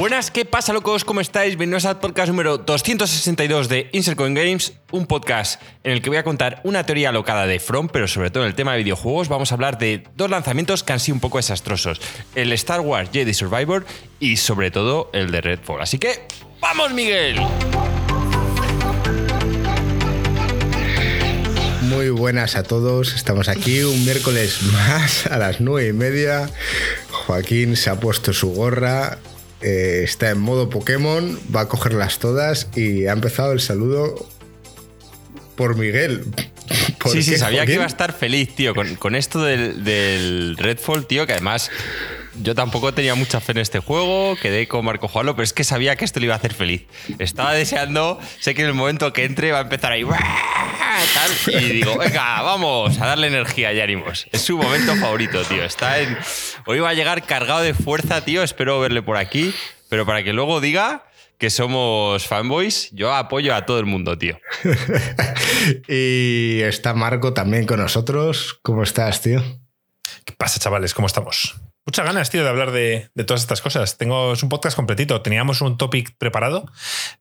Buenas, ¿qué pasa, locos? ¿Cómo estáis? Bienvenidos al podcast número 262 de Insert Games, un podcast en el que voy a contar una teoría alocada de From, pero sobre todo en el tema de videojuegos vamos a hablar de dos lanzamientos que han sido un poco desastrosos: el Star Wars Jedi Survivor y sobre todo el de Redfall. Así que, ¡vamos, Miguel! Muy buenas a todos, estamos aquí un miércoles más a las nueve y media. Joaquín se ha puesto su gorra, eh, está en modo Pokémon, va a cogerlas todas y ha empezado el saludo por Miguel. ¿Por sí, sí, sabía que iba a estar feliz, tío, con, con esto del, del Redfall, tío, que además yo tampoco tenía mucha fe en este juego, quedé con Marco Juanlo, pero es que sabía que esto le iba a hacer feliz. Estaba deseando, sé que en el momento que entre va a empezar ahí, tal, y digo, venga, vamos a darle energía y ánimos. Es su momento favorito, tío. Está en, hoy va a llegar cargado de fuerza, tío, espero verle por aquí, pero para que luego diga que somos fanboys, yo apoyo a todo el mundo, tío. y está Marco también con nosotros. ¿Cómo estás, tío? ¿Qué pasa, chavales? ¿Cómo estamos? Muchas ganas, tío, de hablar de, de todas estas cosas. Tengo, un podcast completito. Teníamos un topic preparado,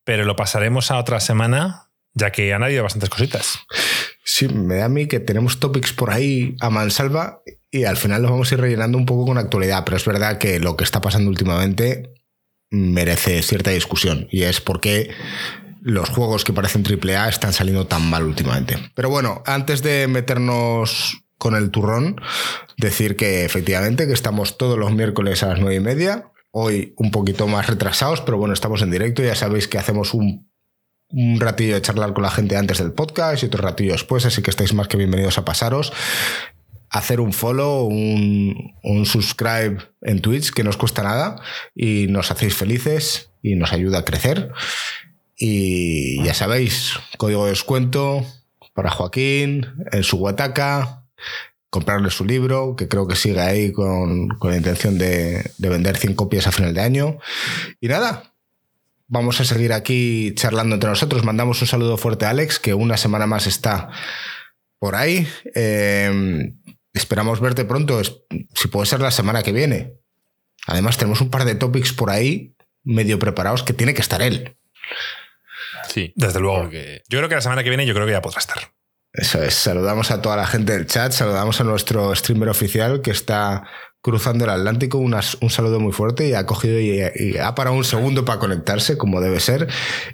pero lo pasaremos a otra semana, ya que han habido bastantes cositas. Sí, me da a mí que tenemos topics por ahí a mansalva y al final los vamos a ir rellenando un poco con actualidad, pero es verdad que lo que está pasando últimamente merece cierta discusión y es por qué los juegos que parecen AAA están saliendo tan mal últimamente. Pero bueno, antes de meternos con el turrón, decir que efectivamente que estamos todos los miércoles a las nueve y media, hoy un poquito más retrasados, pero bueno, estamos en directo, ya sabéis que hacemos un ratillo de charlar con la gente antes del podcast y otro ratillo después, así que estáis más que bienvenidos a pasaros. Hacer un follow, un, un subscribe en Twitch, que no os cuesta nada y nos hacéis felices y nos ayuda a crecer. Y ya sabéis, código de descuento para Joaquín en su Huataca, comprarle su libro, que creo que sigue ahí con, con la intención de, de vender 100 copias a final de año. Y nada, vamos a seguir aquí charlando entre nosotros. Mandamos un saludo fuerte a Alex, que una semana más está por ahí. Eh, esperamos verte pronto, si puede ser la semana que viene. Además, tenemos un par de topics por ahí medio preparados que tiene que estar él. Sí. Desde luego. Porque- Yo creo que la semana que viene yo creo que ya podrá estar. Eso es, saludamos a toda la gente del chat, saludamos a nuestro streamer oficial que está cruzando el Atlántico, unas- un saludo muy fuerte y ha cogido y, y ha parado un segundo para conectarse, como debe ser.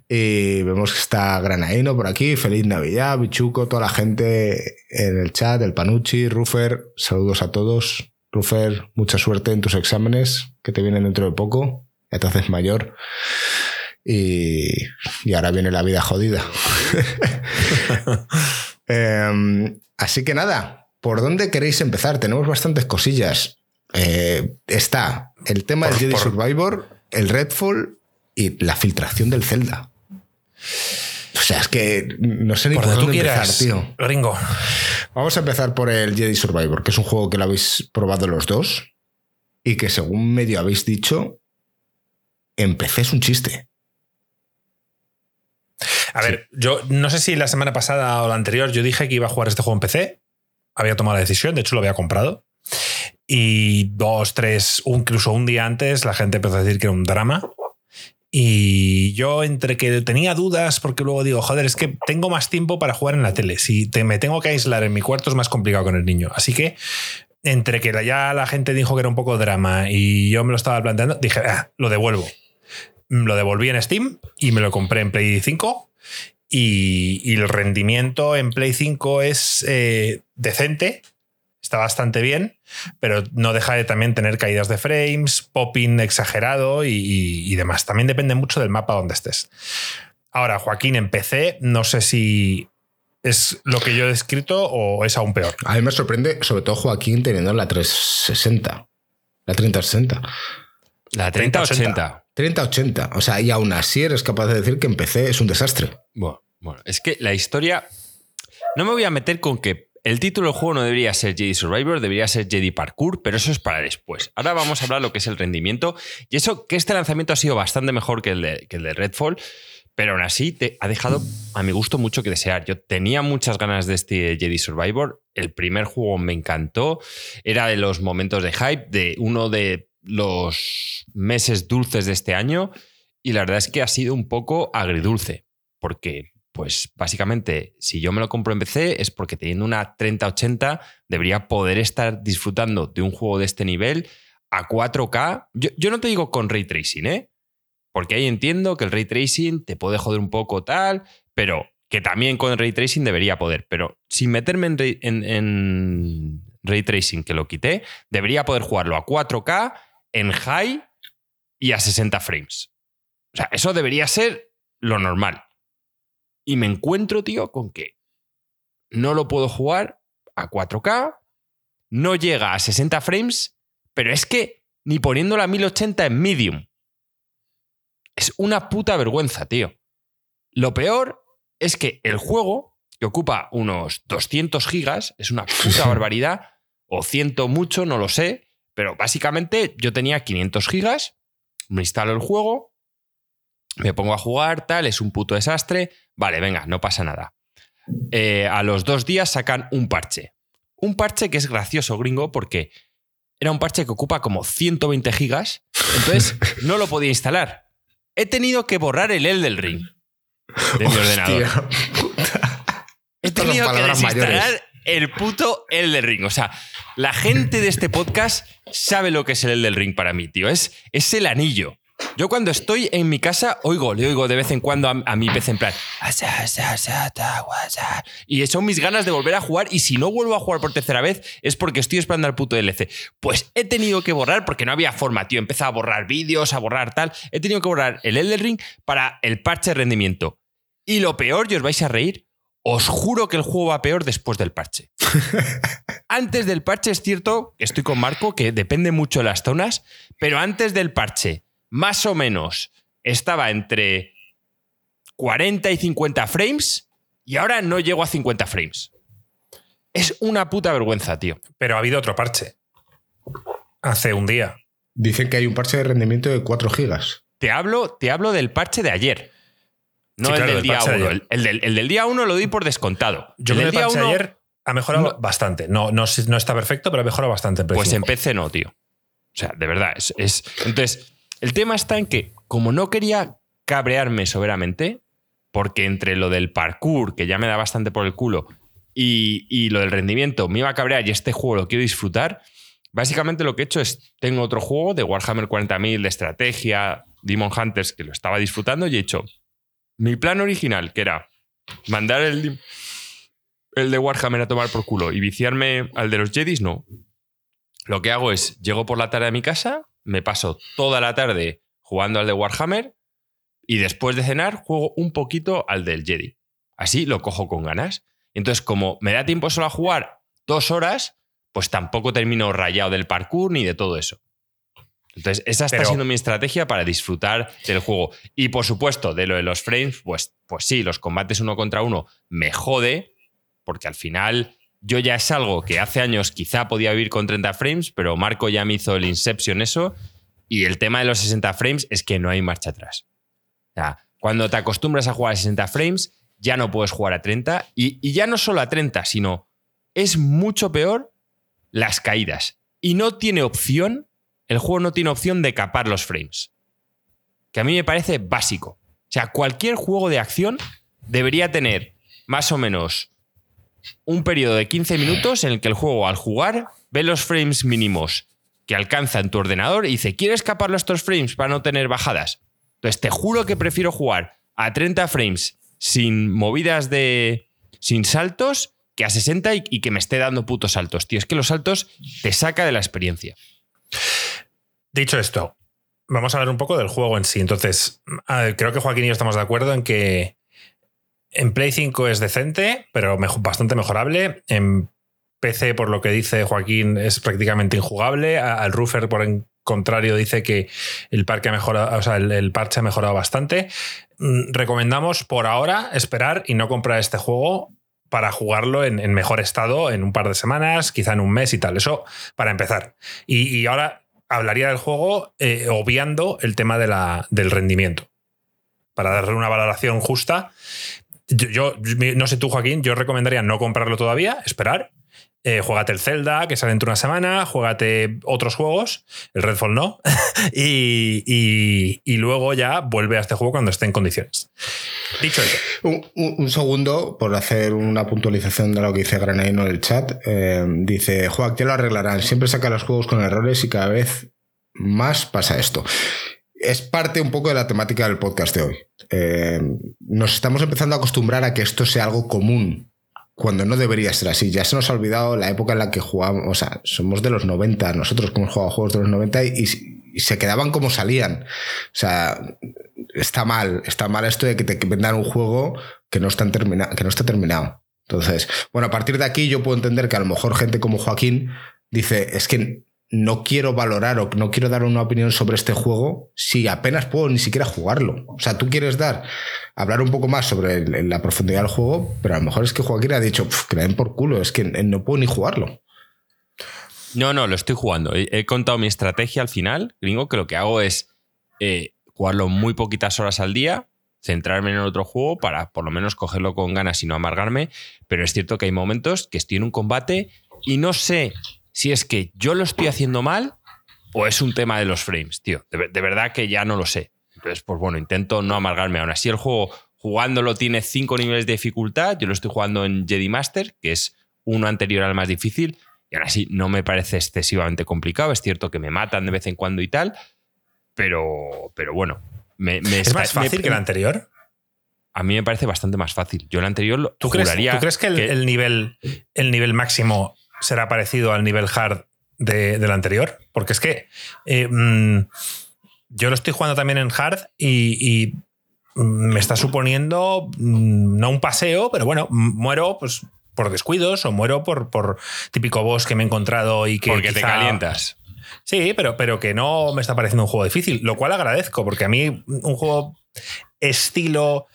Y vemos que está Granaino por aquí, feliz Navidad, Bichuco, toda la gente en el chat, el Panucci, Rufer, saludos a todos. Rufer, mucha suerte en tus exámenes que te vienen dentro de poco, ya te haces mayor. Y, y ahora viene la vida jodida. Eh, así que nada, ¿por dónde queréis empezar? Tenemos bastantes cosillas. Eh, está el tema del Por- Jedi por- Survivor, el Redfall y la filtración del Zelda. O sea, es que no sé ni Por dónde quieras, empezar, tío. Gringo. Vamos a empezar por el Jedi Survivor, que es un juego que lo habéis probado los dos y que según medio habéis dicho, en PC es un chiste. A ver, yo no sé si la semana pasada o la anterior yo dije que iba a jugar este juego en PC. Había tomado la decisión, de hecho lo había comprado. Y dos, tres, incluso un día antes, la gente empezó a decir que era un drama. Y yo entre que tenía dudas, porque luego digo, joder, es que tengo más tiempo para jugar en la tele. Si te, me tengo que aislar en mi cuarto es más complicado con el niño. Así que entre que ya la gente dijo que era un poco drama y yo me lo estaba planteando, dije, "Ah, lo devuelvo. Lo devolví en Steam y me lo compré en Play 5 y, y el rendimiento en Play 5 es eh, decente, está bastante bien, pero no deja de también tener caídas de frames, popping exagerado y, y- y demás. También depende mucho del mapa donde estés. Ahora, Joaquín en PC, no sé si es lo que yo he descrito o es aún peor. A mí me sorprende, sobre todo Joaquín teniendo la 360, la 3060. La 3080. 3080. O sea, y aún así eres capaz de decir que en PC es un desastre. Bueno, bueno, es que la historia. No me voy a meter con que el título del juego no debería ser Jedi Survivor, debería ser Jedi Parkour, pero eso es para después. Ahora vamos a hablar lo que es el rendimiento. Y eso, que este lanzamiento ha sido bastante mejor que el de, que el de Redfall, pero aún así te ha dejado, a mi gusto, mucho que desear. Yo tenía muchas ganas de este Jedi Survivor. El primer juego me encantó. Era de los momentos de hype, de uno de los meses dulces de este año y la verdad es que ha sido un poco agridulce, porque pues básicamente si yo me lo compro en PC es porque teniendo una 3080 debería poder estar disfrutando de un juego de este nivel a 4K. Yo, yo no te digo con ray tracing, ¿eh? Porque ahí entiendo que el ray tracing te puede joder un poco tal, pero que también con ray tracing debería poder. Pero sin meterme en- en ray tracing, que lo quité, debería poder jugarlo a 4K, en high y a 60 frames. O sea, eso debería ser lo normal. Y me encuentro, tío, con que no lo puedo jugar a 4K, no llega a 60 frames, pero es que ni poniéndolo a 1080 en medium. Es una puta vergüenza, tío. Lo peor es que el juego, que ocupa unos 200 gigas, es una puta barbaridad, o 100 mucho, no lo sé, pero básicamente yo tenía 500 gigas, me instalo el juego, me pongo a jugar, tal, es un puto desastre, vale, venga, no pasa nada. Eh, a los dos días sacan un parche. Un parche que es gracioso, gringo, porque era un parche que ocupa como 120 gigas, entonces no lo podía instalar. He tenido que borrar el Elden Ring de mi ordenador. He tenido que desinstalar mayores. el puto Elden Ring. O sea, la gente de este podcast sabe lo que es el Elden Ring para mí, tío. Es, es el anillo. Yo cuando estoy en mi casa, oigo, le oigo de vez en cuando a, a mi PC en plan. Y son mis ganas de volver a jugar. Y si no vuelvo a jugar por tercera vez, es porque estoy esperando al puto DLC. Pues he tenido que borrar porque no había forma, tío. Empezaba a borrar vídeos, a borrar tal. He tenido que borrar el Elden Ring para el parche de rendimiento. Y lo peor, y os vais a reír, os juro que el juego va peor después del parche. antes del parche es cierto que estoy con Marco, que depende mucho de las zonas, pero antes del parche, más o menos, estaba entre 40 y 50 frames y ahora no llego a 50 frames. Es una puta vergüenza, tío. Pero ha habido otro parche. Hace un día. Dicen que hay un parche de rendimiento de 4 gigas. Te hablo, te hablo del parche de ayer. No Sí, el claro, del día parche de 1. ayer. El, el del, el del día 1 lo doy por descontado. Yo el creo que el día 1 ayer ha mejorado no. bastante. No, no, no está perfecto, pero ha mejorado bastante. en Pues en 5. PC no, tío. O sea, de verdad. Es, es- Entonces, el tema está en que, como no quería cabrearme soberamente, porque entre lo del parkour, que ya me da bastante por el culo, y, y lo del rendimiento me iba a cabrear y este juego lo quiero disfrutar, básicamente lo que he hecho es, tengo otro juego de Warhammer 40.000 de estrategia, Demon Hunters, que lo estaba disfrutando y he hecho mi plan original, que era mandar el, el de Warhammer a tomar por culo y viciarme al de los Jedis, no. Lo que hago es, llego por la tarde a mi casa, me paso toda la tarde jugando al de Warhammer y después de cenar juego un poquito al del Jedi. Así lo cojo con ganas. Entonces, como me da tiempo solo a jugar dos horas, pues tampoco termino rayado del parkour ni de todo eso. Entonces, esa está Pero- siendo mi estrategia para disfrutar del juego. Y por supuesto, de lo de los frames, pues, pues sí, los combates uno contra uno me jode, porque al final yo ya es algo que hace años quizá podía vivir con 30 frames, pero Marco ya me hizo el Inception eso. Y el tema de los 60 frames es que no hay marcha atrás. O sea, cuando te acostumbras a jugar a 60 frames, ya no puedes jugar a 30. Y, y ya no solo a 30, sino es mucho peor las caídas. Y no tiene opción, el juego no tiene opción de capar los frames. Que a mí me parece básico. O sea, cualquier juego de acción debería tener más o menos un periodo de 15 minutos en el que el juego al jugar ve los frames mínimos que alcanza en tu ordenador y dice, ¿quieres capar estos frames para no tener bajadas? Entonces te juro que prefiero jugar a 30 frames sin movidas de... sin saltos que a 60 y, y que me esté dando putos saltos. Tío, es que los saltos te saca de la experiencia. Dicho esto, vamos a hablar un poco del juego en sí. Entonces, creo que Joaquín y yo estamos de acuerdo en que en Play 5 es decente, pero bastante mejorable. En PC, por lo que dice Joaquín, es prácticamente injugable. Al Roofer, por el contrario, dice que el, parque ha mejorado, o sea, el, parche ha mejorado bastante. Mm, Recomendamos por ahora esperar y no comprar este juego para jugarlo en, mejor estado en un par de semanas, quizá en un mes y tal. Eso para empezar. Y ahora hablaría del juego eh, obviando el tema de la, del rendimiento. Para darle una valoración justa. Yo, yo- no sé tú, Joaquín, yo recomendaría no comprarlo todavía, esperar. Eh, juégate el Zelda, que sale dentro de una semana, juégate otros juegos, el Redfall no, y, luego ya vuelve a este juego cuando esté en condiciones. Dicho eso. Un, segundo, por hacer una puntualización de lo que dice Granaino en el chat. Eh, dice, Juan, ¿qué lo arreglarán? Siempre saca los juegos con errores y cada vez más pasa esto es parte un poco de la temática del podcast de hoy. Eh, nos estamos empezando a acostumbrar a que esto sea algo común cuando no debería ser así. Ya se nos ha olvidado la época en la que jugábamos, o sea, somos de los 90, nosotros que hemos jugado juegos de los 90 y, se quedaban como salían. O sea, está mal, está mal esto de que te vendan un juego que no, está que no está terminado. Entonces, bueno, a partir de aquí yo puedo entender que a lo mejor gente como Joaquín dice, es que no quiero valorar o no quiero dar una opinión sobre este juego si apenas puedo ni siquiera jugarlo. O sea, tú quieres dar, hablar un poco más sobre la profundidad del juego, pero a lo mejor es que Joaquín ha dicho, que den por culo, es que no puedo ni jugarlo. No, no, lo estoy jugando. He, contado mi estrategia al final, gringo, que lo que hago es eh, jugarlo muy poquitas horas al día, centrarme en otro juego para por lo menos cogerlo con ganas y no amargarme, pero es cierto que hay momentos que estoy en un combate y no sé si es que yo lo estoy haciendo mal o es un tema de los frames, tío. De, verdad que ya no lo sé. Entonces, pues bueno, intento no amargarme. Aún así, el juego jugándolo tiene cinco niveles de dificultad. Yo lo estoy jugando en Jedi Master, que es uno anterior al más difícil. Y aún así no me parece excesivamente complicado. Es cierto que me matan de vez en cuando y tal. Pero, pero bueno. Me, ¿Es más fácil que el anterior? A mí me parece bastante más fácil. Yo el anterior ¿Tú crees, ¿tú crees que, el, nivel, el nivel máximo será parecido al nivel hard de, del anterior. Porque es que eh, mm, yo lo estoy jugando también en hard y, me está suponiendo mm, no un paseo, pero bueno, muero pues por descuidos o muero por, por típico boss que me he encontrado y que. Porque te calientas. Sí, pero, pero que no me está pareciendo un juego difícil, lo cual agradezco, porque a mí un juego estilo.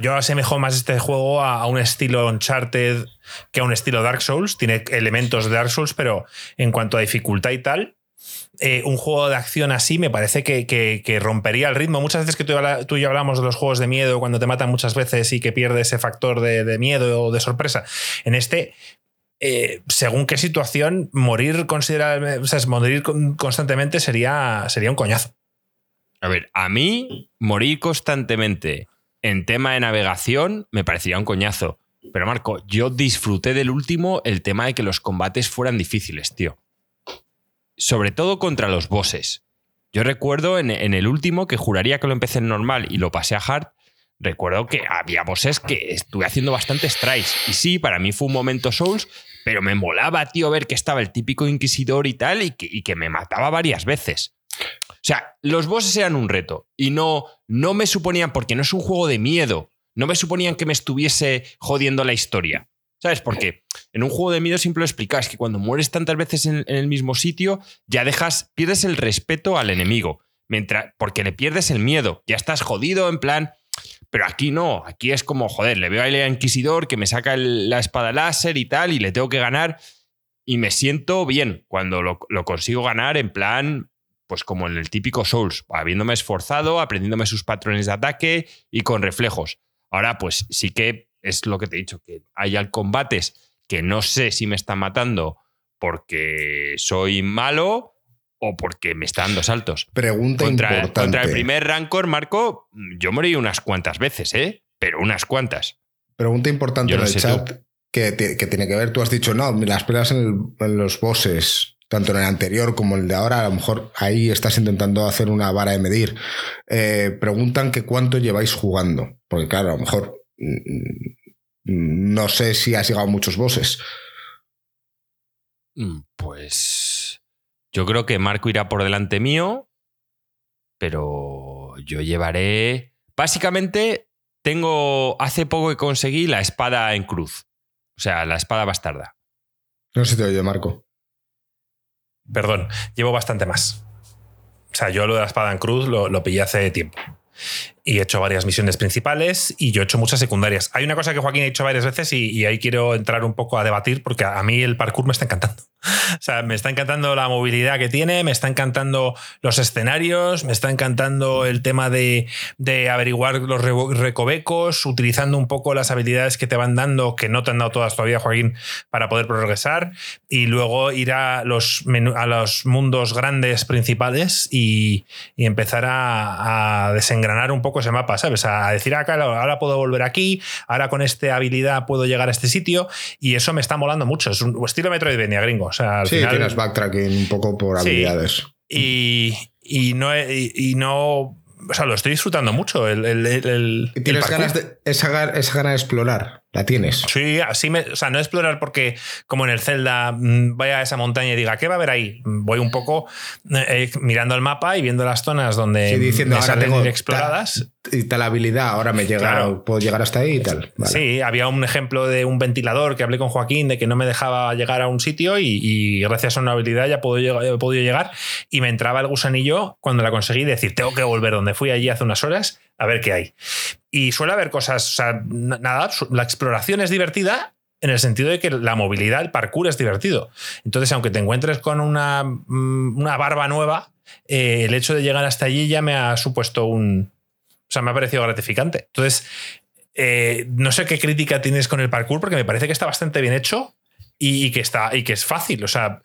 Yo asemejo más este juego a, un estilo Uncharted que a un estilo Dark Souls. Tiene elementos de Dark Souls, pero en cuanto a dificultad y tal, eh, un juego de acción así me parece que, rompería el ritmo. Muchas veces que tú, y yo hablamos de los juegos de miedo, cuando te matan muchas veces y que pierde ese factor de, miedo o de sorpresa. En este. Eh, según qué situación, morir, morir constantemente sería, sería un coñazo. A ver, a mí morir constantemente en tema de navegación me parecía un coñazo. Pero Marco, yo disfruté del último el tema de que los combates fueran difíciles, tío. Sobre todo contra los bosses. Yo recuerdo en, el último que juraría que lo empecé en normal y lo pasé a hard. Recuerdo que había bosses que estuve haciendo bastantes tries. Y sí, para mí fue un momento Souls, pero me molaba, tío, ver que estaba el típico inquisidor y tal, y que, y que me mataba varias veces. O sea, los bosses eran un reto y no, no me suponían, porque no es un juego de miedo, no me suponían que me estuviese jodiendo la historia. ¿Sabes? Porque en un juego de miedo siempre lo explicas, que cuando mueres tantas veces en, el mismo sitio, ya dejas, pierdes el respeto al enemigo, mientras, porque le pierdes el miedo, ya estás jodido en plan... Pero aquí no, aquí es como, joder, le veo a Inquisidor que me saca la espada láser y tal, y le tengo que ganar, y me siento bien cuando lo consigo ganar en plan, pues como en el típico Souls, habiéndome esforzado, aprendiéndome sus patrones de ataque y con reflejos. Ahora, pues sí que es lo que te he dicho, que hay combates que no sé si me están matando porque soy malo o porque me están dando saltos. Pregunta importante. Contra el primer Rancor, Marco, yo morí unas cuantas veces, ¿eh? Pero unas cuantas. Pregunta importante en el chat que, tiene que ver, tú has dicho, no, las peleas en los bosses tanto en el anterior como en el de ahora, a lo mejor ahí estás intentando hacer una vara de medir. Eh, preguntan que cuánto lleváis jugando, porque claro, a lo mejor mm, no sé si has llegado a muchos bosses. Mm, pues yo creo que Marco irá por delante mío, pero yo llevaré... Básicamente, tengo... Hace poco que conseguí la espada en cruz, o sea, la espada bastarda. No si te oye, Marco. Perdón, llevo bastante más. O sea, yo lo de la espada en cruz lo, pillé hace tiempo. Y he hecho varias misiones principales y yo he hecho muchas secundarias. Hay una cosa que Joaquín ha hecho varias veces y, ahí quiero entrar un poco a debatir porque a, mí el parkour me está encantando. O sea, me está encantando la movilidad que tiene, me está encantando los escenarios, me está encantando el tema de, de averiguar los recovecos, utilizando un poco las habilidades que te van dando, que no te han dado todas todavía, Joaquín, para poder progresar y luego ir a los, a los mundos grandes principales y, empezar a desengranar un poco ese mapa, ¿sabes? A decir, acá, ah, ahora puedo volver aquí, ahora con esta habilidad puedo llegar a este sitio y eso me está molando mucho. Es un estilo Metroidvania gringo. O sea, al sí, final, tienes backtracking un poco por habilidades. Y, y, no, y, no o sea, lo estoy disfrutando mucho. El, el, ¿Tienes ganas de, esa, esa gana de explorar? ¿La tienes? Sí, así me. O sea, no explorar porque, como en el Zelda, mm, vaya a esa montaña y diga, ¿qué va a haber ahí? Voy un poco eh, mirando el mapa y viendo las zonas donde diciendo, me salen exploradas. y tal habilidad, ahora me llega, puedo llegar hasta ahí y tal. Sí, había un ejemplo de un ventilador que hablé con Joaquín de que no me dejaba llegar a un sitio y, gracias a una habilidad ya puedo llegar, he podido llegar y me entraba el gusanillo cuando la conseguí decir, tengo que volver donde fui allí hace unas horas a ver qué hay. Y suele haber cosas, o sea, nada, la exploración es divertida en el sentido de que la movilidad, el parkour es divertido. Entonces, aunque te encuentres con una, mm, una barba nueva, eh, el hecho de llegar hasta allí ya me ha supuesto un... O sea, me ha parecido gratificante. Entonces, eh, no sé qué crítica tienes con el parkour, porque me parece que está bastante bien hecho y, que, está, y que es fácil. O sea,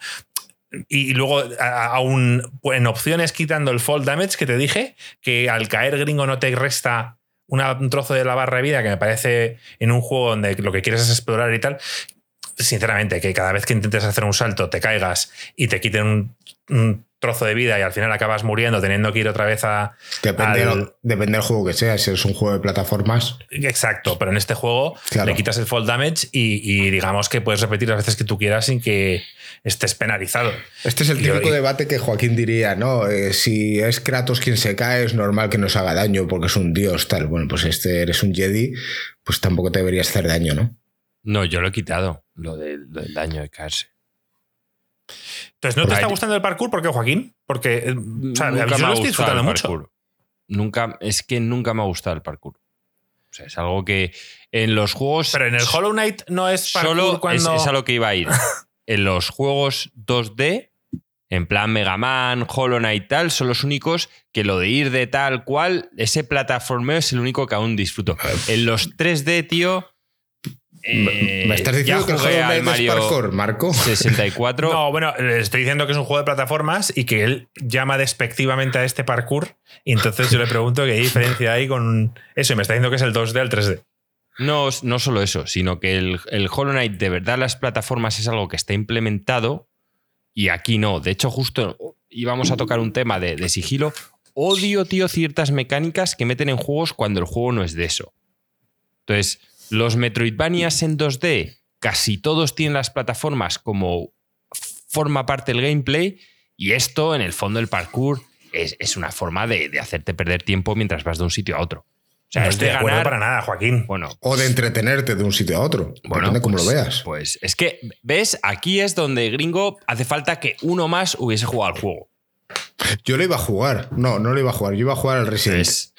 y luego, aún en opciones quitando el fall damage que te dije, que al caer gringo no te resta un trozo de la barra de vida, que me parece en un juego donde lo que quieres es explorar y tal. Sinceramente, que cada vez que intentes hacer un salto te caigas y te quiten un, trozo de vida y al final acabas muriendo teniendo que ir otra vez a. Depende, depende del juego que sea, si es un juego de plataformas. Exacto, pero en este juego le quitas el fall damage y, digamos que puedes repetir las veces que tú quieras sin que estés penalizado. Este es el típico debate que Joaquín diría, ¿no? Eh, si es Kratos quien se cae, es normal que nos haga daño porque es un dios, tal. Bueno, pues este eres un Jedi, pues tampoco te deberías hacer daño, ¿no? No, yo lo he quitado, lo, del daño de caerse. Entonces, ¿no te está gustando el parkour? ¿Por qué, Joaquín? Porque eh, yo lo estoy disfrutando mucho. Nunca, es que nunca me ha gustado el parkour. O sea, es algo que en los juegos. Pero en el Hollow Knight no es parkour solo cuando. Es, a lo que iba a ir. en los juegos 2D, en plan Mega Man, Hollow Knight tal, son los únicos que lo de ir de tal cual, ese plataformeo es el único que aún disfruto. En los 3D, tío. ¿Me eh, estás diciendo que el Hollow Knight es parkour, Marco? 64. no, bueno, le estoy diciendo que es un juego de plataformas y que él llama despectivamente a este parkour. Y entonces yo le pregunto qué diferencia hay con eso. Y me está diciendo que es el 2D al 3D. No, no solo eso, sino que el, el Hollow Knight de verdad las plataformas es algo que está implementado y aquí no. De hecho, justo íbamos a tocar un tema de, sigilo. Odio, tío, ciertas mecánicas que meten en juegos cuando el juego no es de eso. Entonces, los Metroidvanias en 2D, casi todos tienen las plataformas como forma parte del gameplay y esto, en el fondo, el parkour es, una forma de, de hacerte perder tiempo mientras vas de un sitio a otro. O sea, no estoy de acuerdo para nada, Joaquín. Bueno, o de entretenerte de un sitio a otro. Bueno, Depende cómo lo pues, veas. Pues es que, ¿ves? Aquí es donde gringo hace falta que uno más hubiese jugado al juego. Yo lo iba a jugar. No, no lo iba a jugar. Yo iba a jugar al Resident. Pues,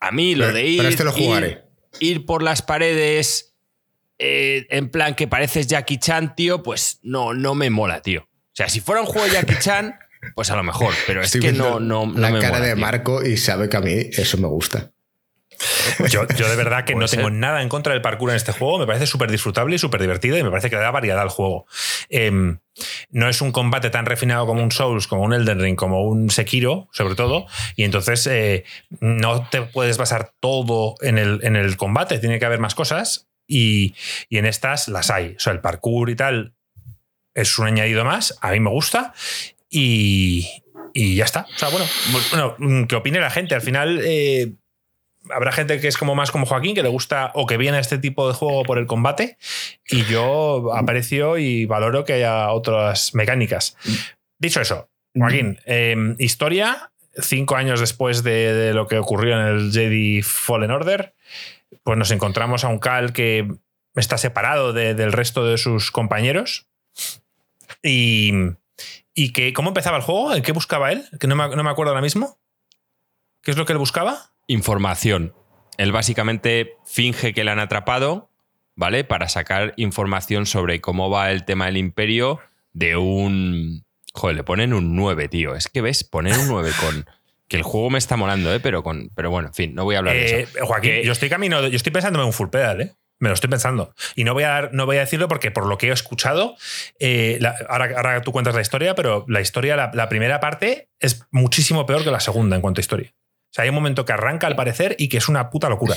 a mí lo de ir. Pero este lo jugaré. Ir, por las paredes eh, en plan que pareces Jackie Chan, tío, pues no, no me mola, tío. O sea, si fuera un juego de Jackie Chan, pues a lo mejor. Pero es que no, no, La cara de Marco y sabe que a mí eso me gusta. Yo, de verdad que no tengo nada en contra del parkour en este juego. Me parece súper disfrutable y súper divertido y me parece que le da variedad al juego. Em, no es un combate tan refinado como un Souls, como un Elden Ring, como un Sekiro, sobre todo. Y entonces eh, no te puedes basar todo en el, en el combate. Tiene que haber más cosas y, en estas las hay. O sea, el parkour y tal es un añadido más. A mí me gusta. Y, ya está. O sea, bueno, bueno, que opine la gente. Al final, eh, habrá gente que es como más como Joaquín, que le gusta o que viene a este tipo de juego por el combate. Y yo aprecio y valoro que haya otras mecánicas. Dicho eso, Joaquín, em, historia, cinco años después de, lo que ocurrió en el Jedi Fallen Order, pues nos encontramos a un Cal que está separado del resto de sus compañeros. Y, que, ¿cómo empezaba el juego? ¿En qué buscaba él? Que no me, no me acuerdo ahora mismo. ¿Qué es lo que él buscaba? Información. Él básicamente finge que le han atrapado, ¿vale? Para sacar información sobre cómo va el tema del imperio de un... Joder, le ponen un 9, tío. Es que ves, poner un 9 con... Que el juego me está molando, ¿eh? Pero, con, pero bueno, en fin, no voy a hablar de Eh, eso. Joaquín, Que- yo estoy camino, yo estoy pensándome en un full pedal, ¿eh? Me lo estoy pensando. Y no voy a, dar- no voy a decirlo porque por lo que he escuchado, eh, la- ahora, ahora tú cuentas la historia, pero la historia, la, la primera parte es muchísimo peor que la segunda en cuanto a historia. O sea, hay un momento que arranca al parecer y que es una puta locura.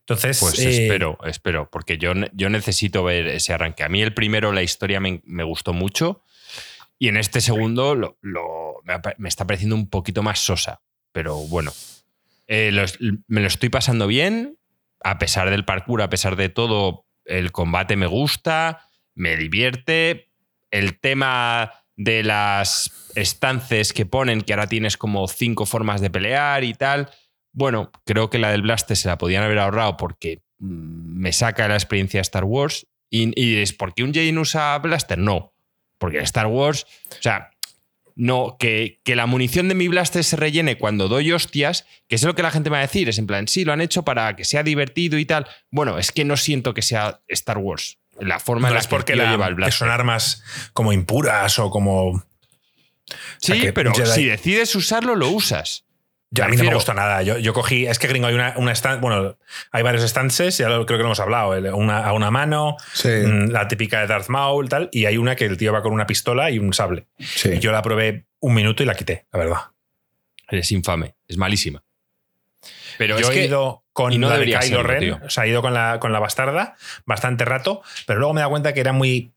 Entonces, Pues eh, espero, espero, porque yo, yo necesito ver ese arranque. A mí el primero, la historia me, me gustó mucho. Y en este segundo lo, lo- me, está pareciendo un poquito más sosa. Pero bueno, Eh, lo me lo estoy pasando bien. A pesar del parkour, a pesar de todo, el combate me gusta, me divierte. El tema de las estances que ponen, que ahora tienes como cinco formas de pelear y tal. Bueno, creo que la del Blaster se la podían haber ahorrado porque mm, me saca la experiencia Star Wars. Y, y es porque un Jedi usa Blaster, no. Porque Star Wars, o sea, no, que, que la munición de mi Blaster se rellene cuando doy hostias, que es lo que la gente me va a decir, es en plan, sí, lo han hecho para que sea divertido y tal. Bueno, es que no siento que sea Star Wars. La forma en no la es que porque la- lleva el que Blaster. son armas como impuras o como. Sí, o sea, que pero Jedi- si decides usarlo, lo usas. Yo, a mí no me gusta nada. Yo, yo cogí. Es que gringo, hay una, una stand. Bueno, hay varios stances, ya lo- creo que lo hemos hablado. Una, a una mano, Sí, mm, la típica de Darth Maul, tal. Y hay una que el tío va con una pistola y un sable. sí. Y yo la probé un minuto y la quité, la verdad. Eres infame, es malísima. Pero yo es he que ido con y no la de debería Kylo serlo, Ren, tío. o sea, he ido con la, con la bastarda bastante rato, pero luego me he dado cuenta que era muy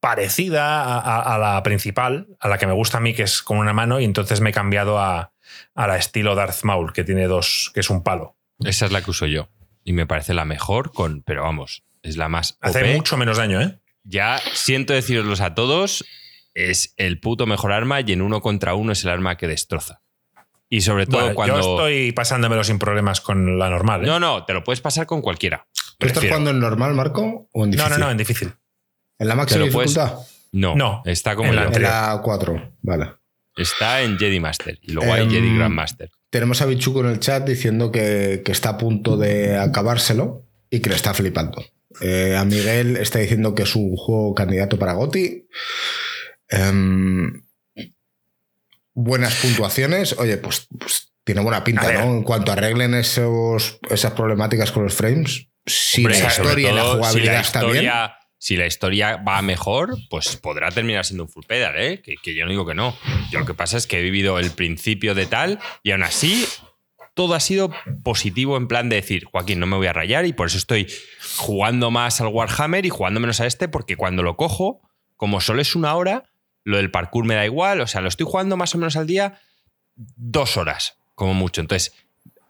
parecida a, a- a la principal, a la que me gusta a mí, que es con una mano, y entonces me he cambiado a, a la estilo Darth Maul, que tiene dos, que es un palo. esa es la que uso yo. Y me parece la mejor, con, pero vamos, es la más Hace OP. mucho menos daño, ¿eh? Ya siento deciroslos a todos, es el puto mejor arma y en uno contra uno es el arma que destroza. Y sobre todo Bueno, cuando... Yo estoy pasándomelo sin problemas con la normal. ¿eh? No, no, te lo puedes pasar con cualquiera. ¿Tú estás jugando en normal, Marco? ¿O en no, difícil? no, no, en difícil. ¿En la máxima puedes- dificultad? No, No, está como en la. En la 4, vale. Está en Jedi Master y luego hay Em, Jedi Grandmaster. Tenemos a Bichuco en el chat diciendo que, que está a punto de acabárselo y que le está flipando. Eh, a Miguel está diciendo que es un juego candidato para Goti. Em, buenas puntuaciones. Oye, pues, pues tiene buena pinta, ver. ¿no? En cuanto arreglen esos, esas problemáticas con los frames. Si Hombre, la historia y la jugabilidad si la está bien. historia, si la historia va mejor, pues podrá terminar siendo un full pedal, ¿eh? Que, que yo no digo que no. Yo lo que pasa es que he vivido el principio de tal y aún así todo ha sido positivo en plan de decir, Joaquín, no me voy a rayar y por eso estoy jugando más al Warhammer y jugando menos a este porque cuando lo cojo, como solo es una hora, lo del parkour me da igual, o sea, lo estoy jugando más o menos al día dos horas, como mucho. Entonces,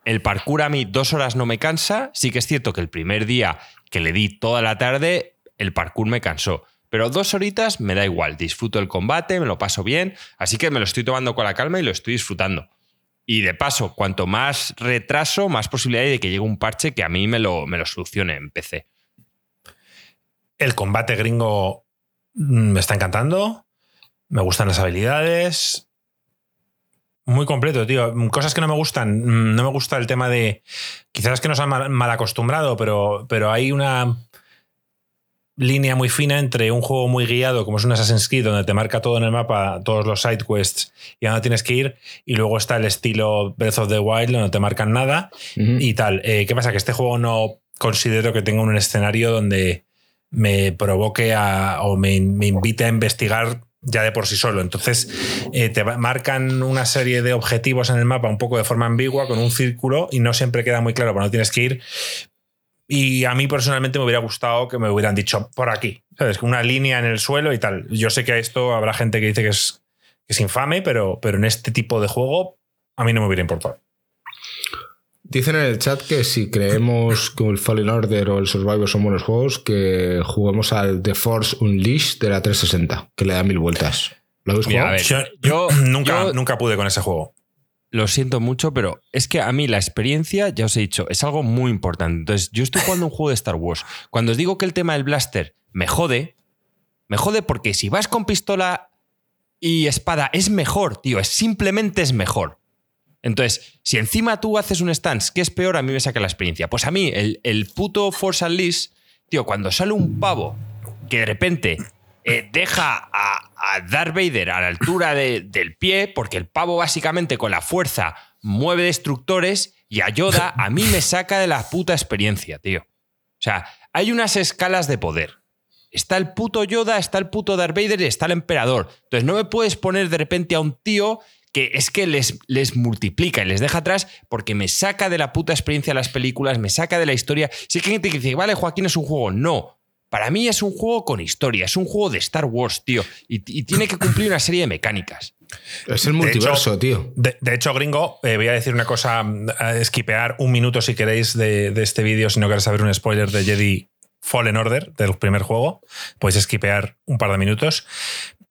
el parkour a mí dos horas no me cansa. Sí que es cierto que el primer día que le di toda la tarde, el parkour me cansó. Pero dos horitas me da igual. Disfruto el combate, me lo paso bien. Así que me lo estoy tomando con la calma y lo estoy disfrutando. Y de paso, cuanto más retraso, más posibilidad hay de que llegue un parche que a mí me lo, me lo solucione en PC. El combate gringo mm, me está encantando. Me gustan las habilidades. Muy completo, tío. Cosas que no me gustan. Mm, No me gusta el tema de. Quizás que nos han mal, acostumbrado, pero, pero hay una línea muy fina entre un juego muy guiado, como es un Assassin's Creed, donde te marca todo en el mapa, todos los side quests y a dónde tienes que ir, y luego está el estilo Breath of the Wild, donde te marcan nada y tal. Eh, ¿Qué pasa? Que este juego no considero que tenga un escenario donde me provoque a- o me, me invite a investigar ya de por sí solo. Entonces, eh, te marcan una serie de objetivos en el mapa un poco de forma ambigua, con un círculo, y no siempre queda muy claro dónde tienes que ir. Y a mí personalmente me hubiera gustado que me hubieran dicho por aquí, ¿sabes? Una línea en el suelo y tal. Yo sé que a esto habrá gente que dice que es, es infame, pero, pero en este tipo de juego a mí no me hubiera importado. Dicen en el chat que si creemos que el Fallen Order o el Survivor son buenos juegos, que juguemos al The Force Unleashed de la 360, que le da mil vueltas. ¿Lo habéis jugado? Yo, yo- nunca, yo- nunca pude con ese juego. Lo siento mucho, pero es que a mí la experiencia, ya os he dicho, es algo muy importante. Entonces, yo estoy jugando un juego de Star Wars. Cuando os digo que el tema del blaster me jode, me jode porque si vas con pistola y espada es mejor, tío, es simplemente es mejor. Entonces, si encima tú haces un stance que es peor, a mí me saca la experiencia. Pues a mí, el, puto Force Unleashed, tío, cuando sale un pavo que de repente eh, deja a, a, Darth Vader a la altura de, del pie, porque el pavo básicamente con la fuerza mueve destructores y a Yoda a mí me saca de la puta experiencia, tío. O sea, hay unas escalas de poder. Está el puto Yoda, está el puto Darth Vader y está el emperador. Entonces no me puedes poner de repente a un tío que es que les, les multiplica y les deja atrás porque me saca de la puta experiencia las películas, me saca de la historia. Si hay gente que dice, vale, Joaquín es un juego. No. Para mí es un juego con historia, es un juego de Star Wars, tío. Y, y tiene que cumplir una serie de mecánicas. Es el multiverso, de hecho, tío. De, de, hecho, gringo, eh, voy a decir una cosa, a esquipear un minuto si queréis de, de este vídeo, si no queréis saber un spoiler de Jedi Fallen Order, del primer juego, podéis esquipear un par de minutos.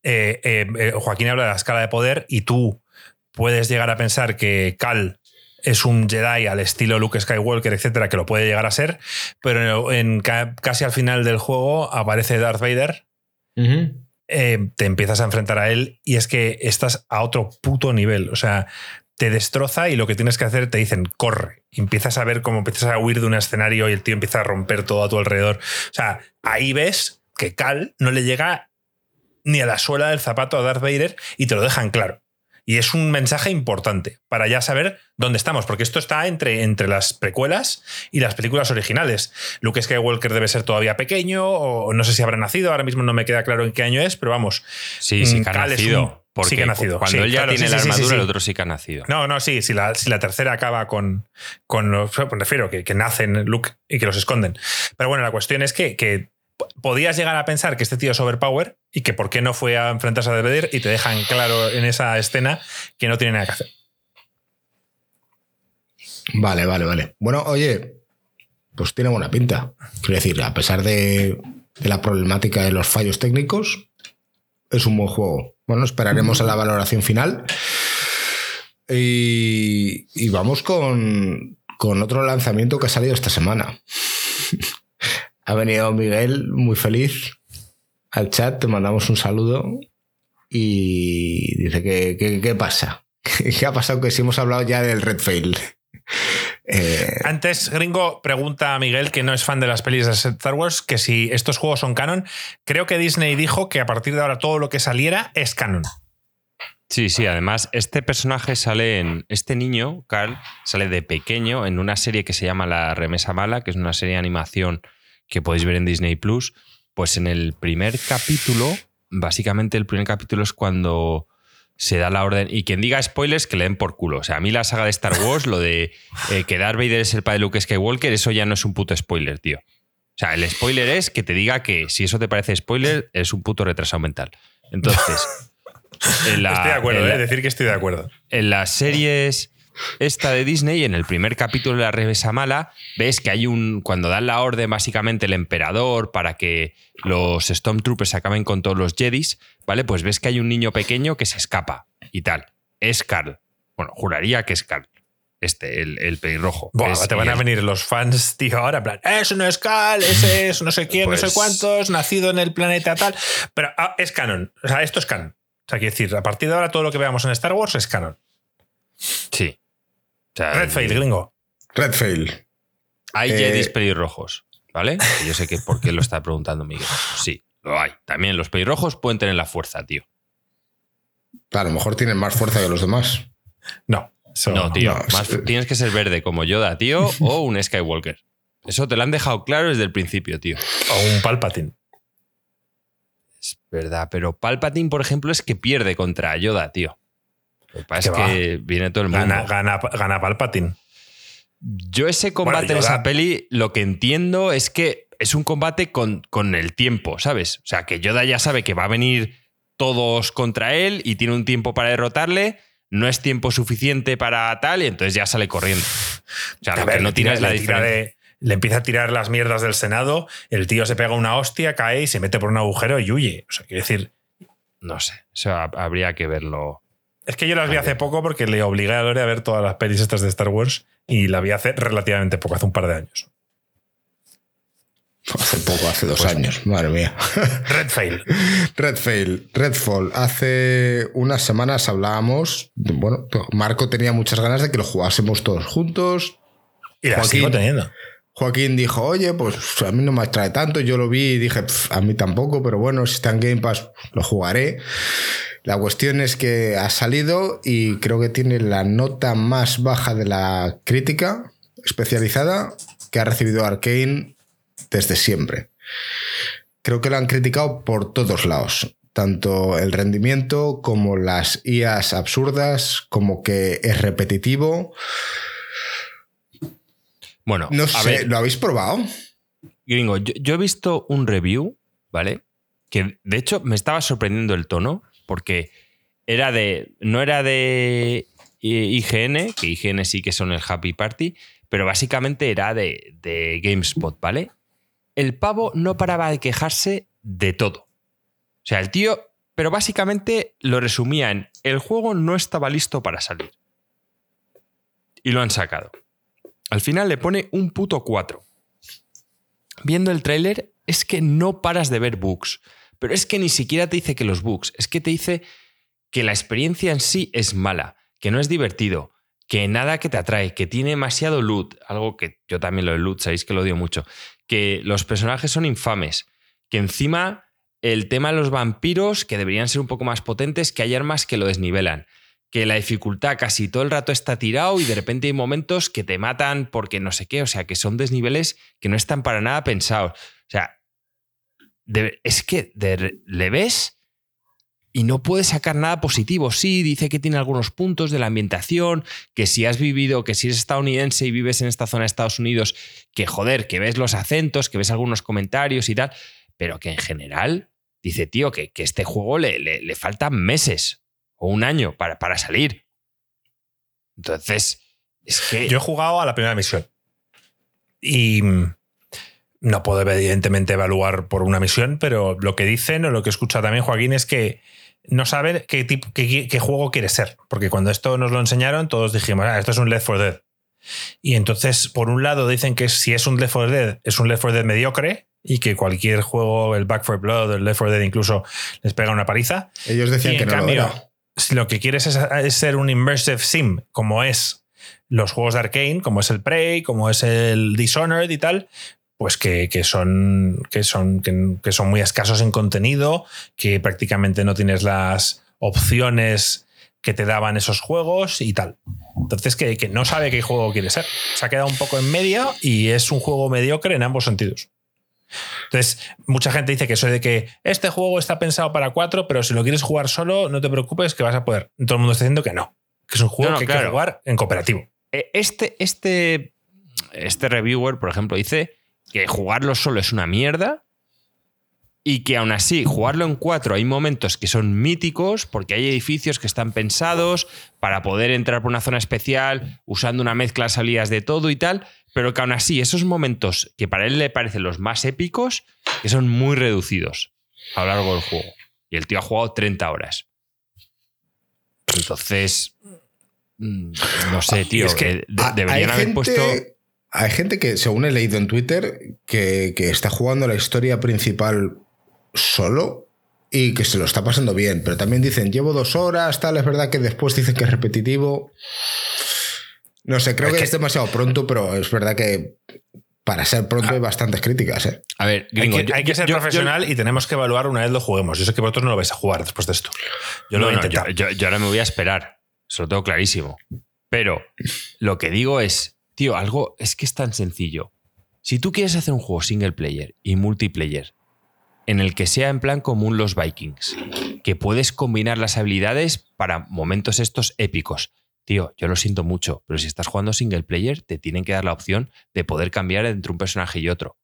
Eh, eh, Joaquín habla de la escala de poder y tú puedes llegar a pensar que Cal es un Jedi al estilo Luke Skywalker, etcétera, que lo puede llegar a ser, pero en, casi al final del juego aparece Darth Vader. Uh -huh. eh, te empiezas a enfrentar a él y es que estás a otro puto nivel. O sea, te destroza y lo que tienes que hacer te dicen corre. Empiezas a ver cómo empiezas a huir de un escenario y el tío empieza a romper todo a tu alrededor. O sea, ahí ves que Cal no le llega ni a la suela del zapato a Darth Vader y te lo dejan claro. Y es un mensaje importante para ya saber dónde estamos, porque esto está entre, entre las precuelas y las películas originales. Luke Skywalker debe ser todavía pequeño, o no sé si habrá nacido, ahora mismo no me queda claro en qué año es, pero vamos. Sí, sí que ha nacido. Porque sí que ha nacido. Cuando sí, él ya claro, tiene sí, la armadura, sí, el otro sí que ha nacido. No, no, sí, si la, si la tercera acaba con, con los, me refiero, que, que nacen Luke y que los esconden. Pero bueno, la cuestión es que, que podías llegar a pensar que este tío es overpower y que por qué no fue a enfrentarse a Vader y te dejan claro en esa escena que no tiene nada que hacer. Vale, vale, vale. Bueno, oye, pues tiene buena pinta. Quiero decir, a pesar de, de la problemática de los fallos técnicos, es un buen juego. Bueno, esperaremos a la valoración final. Y, y vamos con, con otro lanzamiento que ha salido esta semana. Ha venido Miguel muy feliz al chat, te mandamos un saludo y dice que, que, ¿qué pasa? ¿Qué ha pasado? Que si hemos hablado ya del Red Fail. Eh... Antes, Gringo pregunta a Miguel, que no es fan de las pelis de Star Wars, que si estos juegos son canon. Creo que Disney dijo que a partir de ahora todo lo que saliera es canon. Sí, sí, además este personaje sale en. Este niño, Carl, sale de pequeño en una serie que se llama La Remesa Mala, que es una serie de animación que podéis ver en Disney Plus. Pues en el primer capítulo, básicamente el primer capítulo es cuando se da la orden. Y quien diga spoilers, que le den por culo. O sea, a mí la saga de Star Wars, lo de eh, que Darth Vader es el padre de Luke Skywalker, eso ya no es un puto spoiler, tío. O sea, el spoiler es que te diga que si eso te parece spoiler, es un puto retrasado mental. Entonces. En la, estoy de acuerdo, la, eh, decir que estoy de acuerdo. En las series esta de Disney, en el primer capítulo de la Revesa Mala, ves que hay un. Cuando dan la orden, básicamente, el emperador para que los Stormtroopers acaben con todos los Jedis, ¿vale? Pues ves que hay un niño pequeño que se escapa y tal. Es Carl. Bueno, juraría que es Carl. Este, el, el pelirrojo. Buah, es, te van a venir los fans, tío, ahora, en plan, eso no es Cal, ese es no sé quién, pues, no sé cuántos, nacido en el planeta tal. Pero ah, es canon. O sea, esto es canon. O sea, quiero decir, a partir de ahora todo lo que veamos en Star Wars es canon. Sí. O sea, Red Fail, gringo. Red Fail. Hay eh... Jedis pelirrojos, ¿vale? Yo sé que por qué lo está preguntando Miguel. Sí, lo hay. También los pelirrojos pueden tener la fuerza, tío. A lo mejor tienen más fuerza que los demás. No. So, no, tío. No, más, es... Tienes que ser verde como Yoda, tío, o un Skywalker. Eso te lo han dejado claro desde el principio, tío. O un Palpatine. Es verdad, pero Palpatine, por ejemplo, es que pierde contra Yoda, tío. Lo que pasa es que viene todo el mundo. Gana, gana, gana Palpatine. Yo ese combate bueno, en esa peli, lo que entiendo es que es un combate con, con el tiempo, ¿sabes? O sea, que Yoda ya sabe que va a venir todos contra él y tiene un tiempo para derrotarle, no es tiempo suficiente para tal y entonces ya sale corriendo. O sea, a lo ver, que no tira es la diferencia. De, le empieza a tirar las mierdas del Senado, el tío se pega una hostia, cae y se mete por un agujero y huye. O sea, quiere decir... No sé, eso habría que verlo. Es que yo las vi hace poco porque le obligué a Lore a ver todas las pelis estas de Star Wars y la vi hace relativamente poco, hace un par de años. Hace poco, hace dos años, madre mía. Redfail. Redfail, Redfall. Hace unas semanas hablábamos, de- bueno, Marco tenía muchas ganas de que lo jugásemos todos juntos. Y la Joaquín. sigo teniendo. Joaquín dijo, oye, pues a mí no me atrae tanto, yo lo vi y dije, "Pf, a mí tampoco, pero bueno, si está en Game Pass, lo jugaré. La cuestión es que ha salido y creo que tiene la nota más baja de la crítica especializada que ha recibido Arkane desde siempre. Creo que lo han criticado por todos lados, tanto el rendimiento como las IAs absurdas, como que es repetitivo. Bueno, No a sé, ver, ¿lo habéis probado? gringo, yo, yo he visto un review, ¿vale? Que de hecho me estaba sorprendiendo el tono, porque era de. No era de IGN, que IGN sí que son el Happy Party, pero básicamente era de, de GameSpot, ¿vale? El pavo no paraba de quejarse de todo. O sea, el tío. Pero básicamente lo resumía en: el juego no estaba listo para salir. Y lo han sacado. Al final le pone un puto 4 viendo el tráiler es que no paras de ver bugs. Pero es que ni siquiera te dice que los bugs, es que te dice que la experiencia en sí es mala, que no es divertido, que nada que te atrae, que tiene demasiado loot, algo que yo también lo de loot, sabéis que lo odio mucho, que los personajes son infames, que encima el tema de los vampiros, que deberían ser un poco más potentes, que hay armas que lo desnivelan, que la dificultad casi todo el rato está tirado y de repente hay momentos que te matan porque no sé qué, o sea, que son desniveles que no están para nada pensados. O sea, es que le ves y no puedes sacar nada positivo. Sí, dice que tiene algunos puntos de la ambientación, que si has vivido, que si eres estadounidense y vives en esta zona de Estados Unidos, que joder, que ves los acentos, que ves algunos comentarios y tal, pero que en general dice, tío, que, que este juego le, le- le faltan meses o un año para, para salir. Entonces, es que... Yo he jugado a la primera misión. Y mm, no puedo evidentemente evaluar por una misión, pero lo que dicen o lo que he escuchado también Joaquín es que no saben qué, tipo, qué, qué juego quiere ser. Porque cuando esto nos lo enseñaron, todos dijimos, ah, esto es un Left 4 Dead. Y entonces, por un lado, dicen que si es un Left 4 Dead, es un Left 4 Dead mediocre y que cualquier juego, el Back 4 Blood, el Left 4 Dead incluso, les pega una paliza. Ellos decían Y que en no cambio, lo era. si lo que quieres es, es ser un immersive sim, como es los juegos de Arkane, como es el Prey, como es el Dishonored y tal, pues que, que son, que, son, que, que son muy escasos en contenido, que prácticamente no tienes las opciones que te daban esos juegos y tal. Entonces, que, que no sabe qué juego quiere ser. Se ha quedado un poco en medio y es un juego mediocre en ambos sentidos. Entonces, mucha gente dice que eso de que este juego está pensado para cuatro, pero si lo quieres jugar solo, no te preocupes que vas a poder. Todo el mundo está diciendo que no, que es un juego No, no, que hay claro. que jugar en cooperativo. Eh, Este, este, este reviewer, por ejemplo, dice que jugarlo solo es una mierda y que aún así jugarlo en cuatro hay momentos que son míticos porque hay edificios que están pensados para poder entrar por una zona especial usando una mezcla de salidas de todo y tal, pero que aún así esos momentos que para él le parecen los más épicos, que son muy reducidos a lo largo del juego. Y el tío ha jugado 30 horas. Entonces, mm, no sé, tío, es que eh, de- Ah, deberían haber puesto... Hay gente que, según he leído en Twitter, que, que está jugando la historia principal solo y que se lo está pasando bien. Pero también dicen, llevo dos horas, tal, es verdad que después dicen que es repetitivo. No sé, creo Es que, que- es demasiado pronto, pero es verdad que para ser pronto hay bastantes críticas. ¿eh? A ver, Hay que, yo- hay que ser yo- yo- profesional y tenemos que evaluar una vez lo juguemos. Yo sé que vosotros no lo vais a jugar después de esto. Yo lo no, voy a no, intentar. yo, yo- yo ahora me voy a esperar. Se lo tengo clarísimo. Pero lo que digo es, tío, algo es que es tan sencillo. Si tú quieres hacer un juego single player y multiplayer en el que sea en plan común los Vikings, que puedes combinar las habilidades para momentos estos épicos. Tío, yo lo siento mucho, pero si estás jugando single player, te tienen que dar la opción de poder cambiar entre un personaje y otro.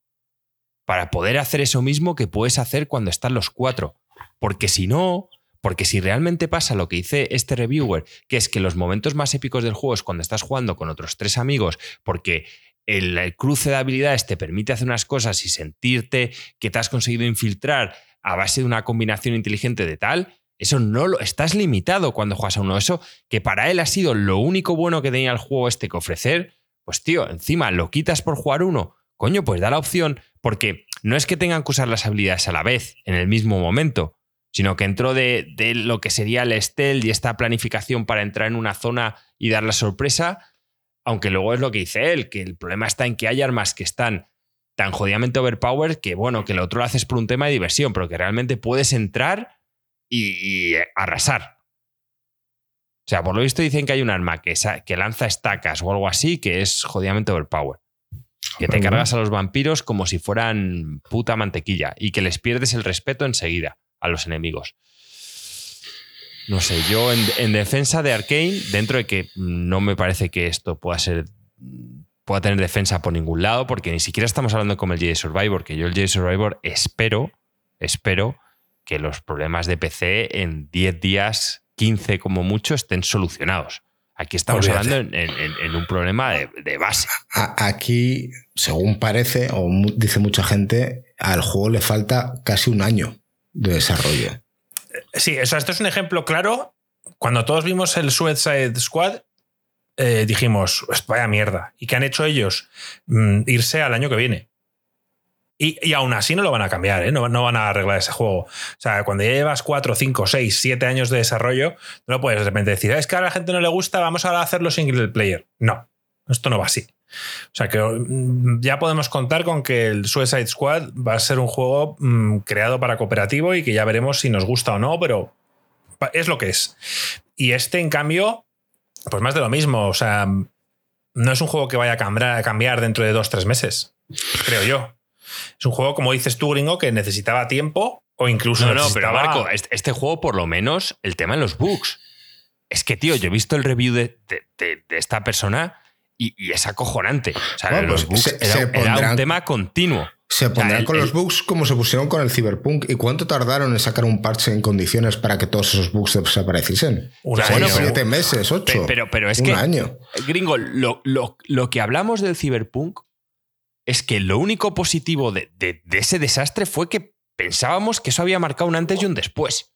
Para poder hacer eso mismo que puedes hacer cuando están los cuatro. Porque si no, porque si realmente pasa lo que dice este reviewer, que es que los momentos más épicos del juego es cuando estás jugando con otros tres amigos, porque el, el cruce de habilidades te permite hacer unas cosas y sentirte que te has conseguido infiltrar a base de una combinación inteligente de tal, eso no lo estás limitado cuando juegas a uno. Eso que para él ha sido lo único bueno que tenía el juego este que ofrecer, pues tío, encima lo quitas por jugar uno coño, pues da la opción, porque no es que tengan que usar las habilidades a la vez, en el mismo momento, sino que entró de, de lo que sería el stealth y esta planificación para entrar en una zona y dar la sorpresa, aunque luego es lo que dice él, que el problema está en que hay armas que están tan jodidamente overpowered que, bueno, que lo otro lo haces por un tema de diversión, pero que realmente puedes entrar y, y arrasar. O sea, por lo visto dicen que hay un arma que, que lanza estacas o algo así que es jodidamente overpowered. Que te cargas a los vampiros como si fueran puta mantequilla y que les pierdes el respeto enseguida a los enemigos. No sé, yo en, en defensa de Arkane, dentro de que no me parece que esto pueda ser pueda tener defensa por ningún lado, porque ni siquiera estamos hablando como el Jedi Survivor, que yo el Jedi Survivor espero, espero que los problemas de PC en 10 días, 15 como mucho, estén solucionados. Aquí estamos Olvídate. hablando en, en- en un problema de, de base. A- Aquí, según parece, o dice mucha gente, al juego le falta casi un año de desarrollo. Sí, o esto es un ejemplo claro. Cuando todos vimos el Suicide Squad, eh, dijimos, "Pues vaya mierda. ¿Y qué han hecho ellos? Mm, irse al año que viene. Y, y aún así no lo van a cambiar, ¿eh? no, no van a arreglar ese juego. O sea, cuando ya llevas 4, 5, 6, 7 años de desarrollo, no puedes de repente decir, "Ah, es que a la gente no le gusta, vamos a hacerlo single player. No, esto no va así. O sea que mm, ya podemos contar con que el Suicide Squad va a ser un juego mm, creado para cooperativo y que ya veremos si nos gusta o no, pero es lo que es. Y este, en cambio, pues más de lo mismo. O sea, no es un juego que vaya a cambiar, dentro de dos, tres meses, creo yo. Es un juego, como dices tú, gringo, que necesitaba tiempo o incluso No, no, pero necesitaba- Marco, este, este juego, por lo menos, el tema en los bugs. Es que, tío, yo he visto el review de, de- de- de esta persona y, y es acojonante. O sea, Bueno, los pues bugs se- era, se era un pondrán- tema continuo. Se pondrán el- con el- los bugs como se pusieron con el Cyberpunk. ¿Y cuánto tardaron en sacar un parche en condiciones para que todos esos bugs desapareciesen? Un año. siete meses, ocho. Pe- Pero, pero es un que, año. gringo, lo, lo- lo que hablamos del Cyberpunk es que lo único positivo de, de- de ese desastre fue que pensábamos que eso había marcado un antes y un después.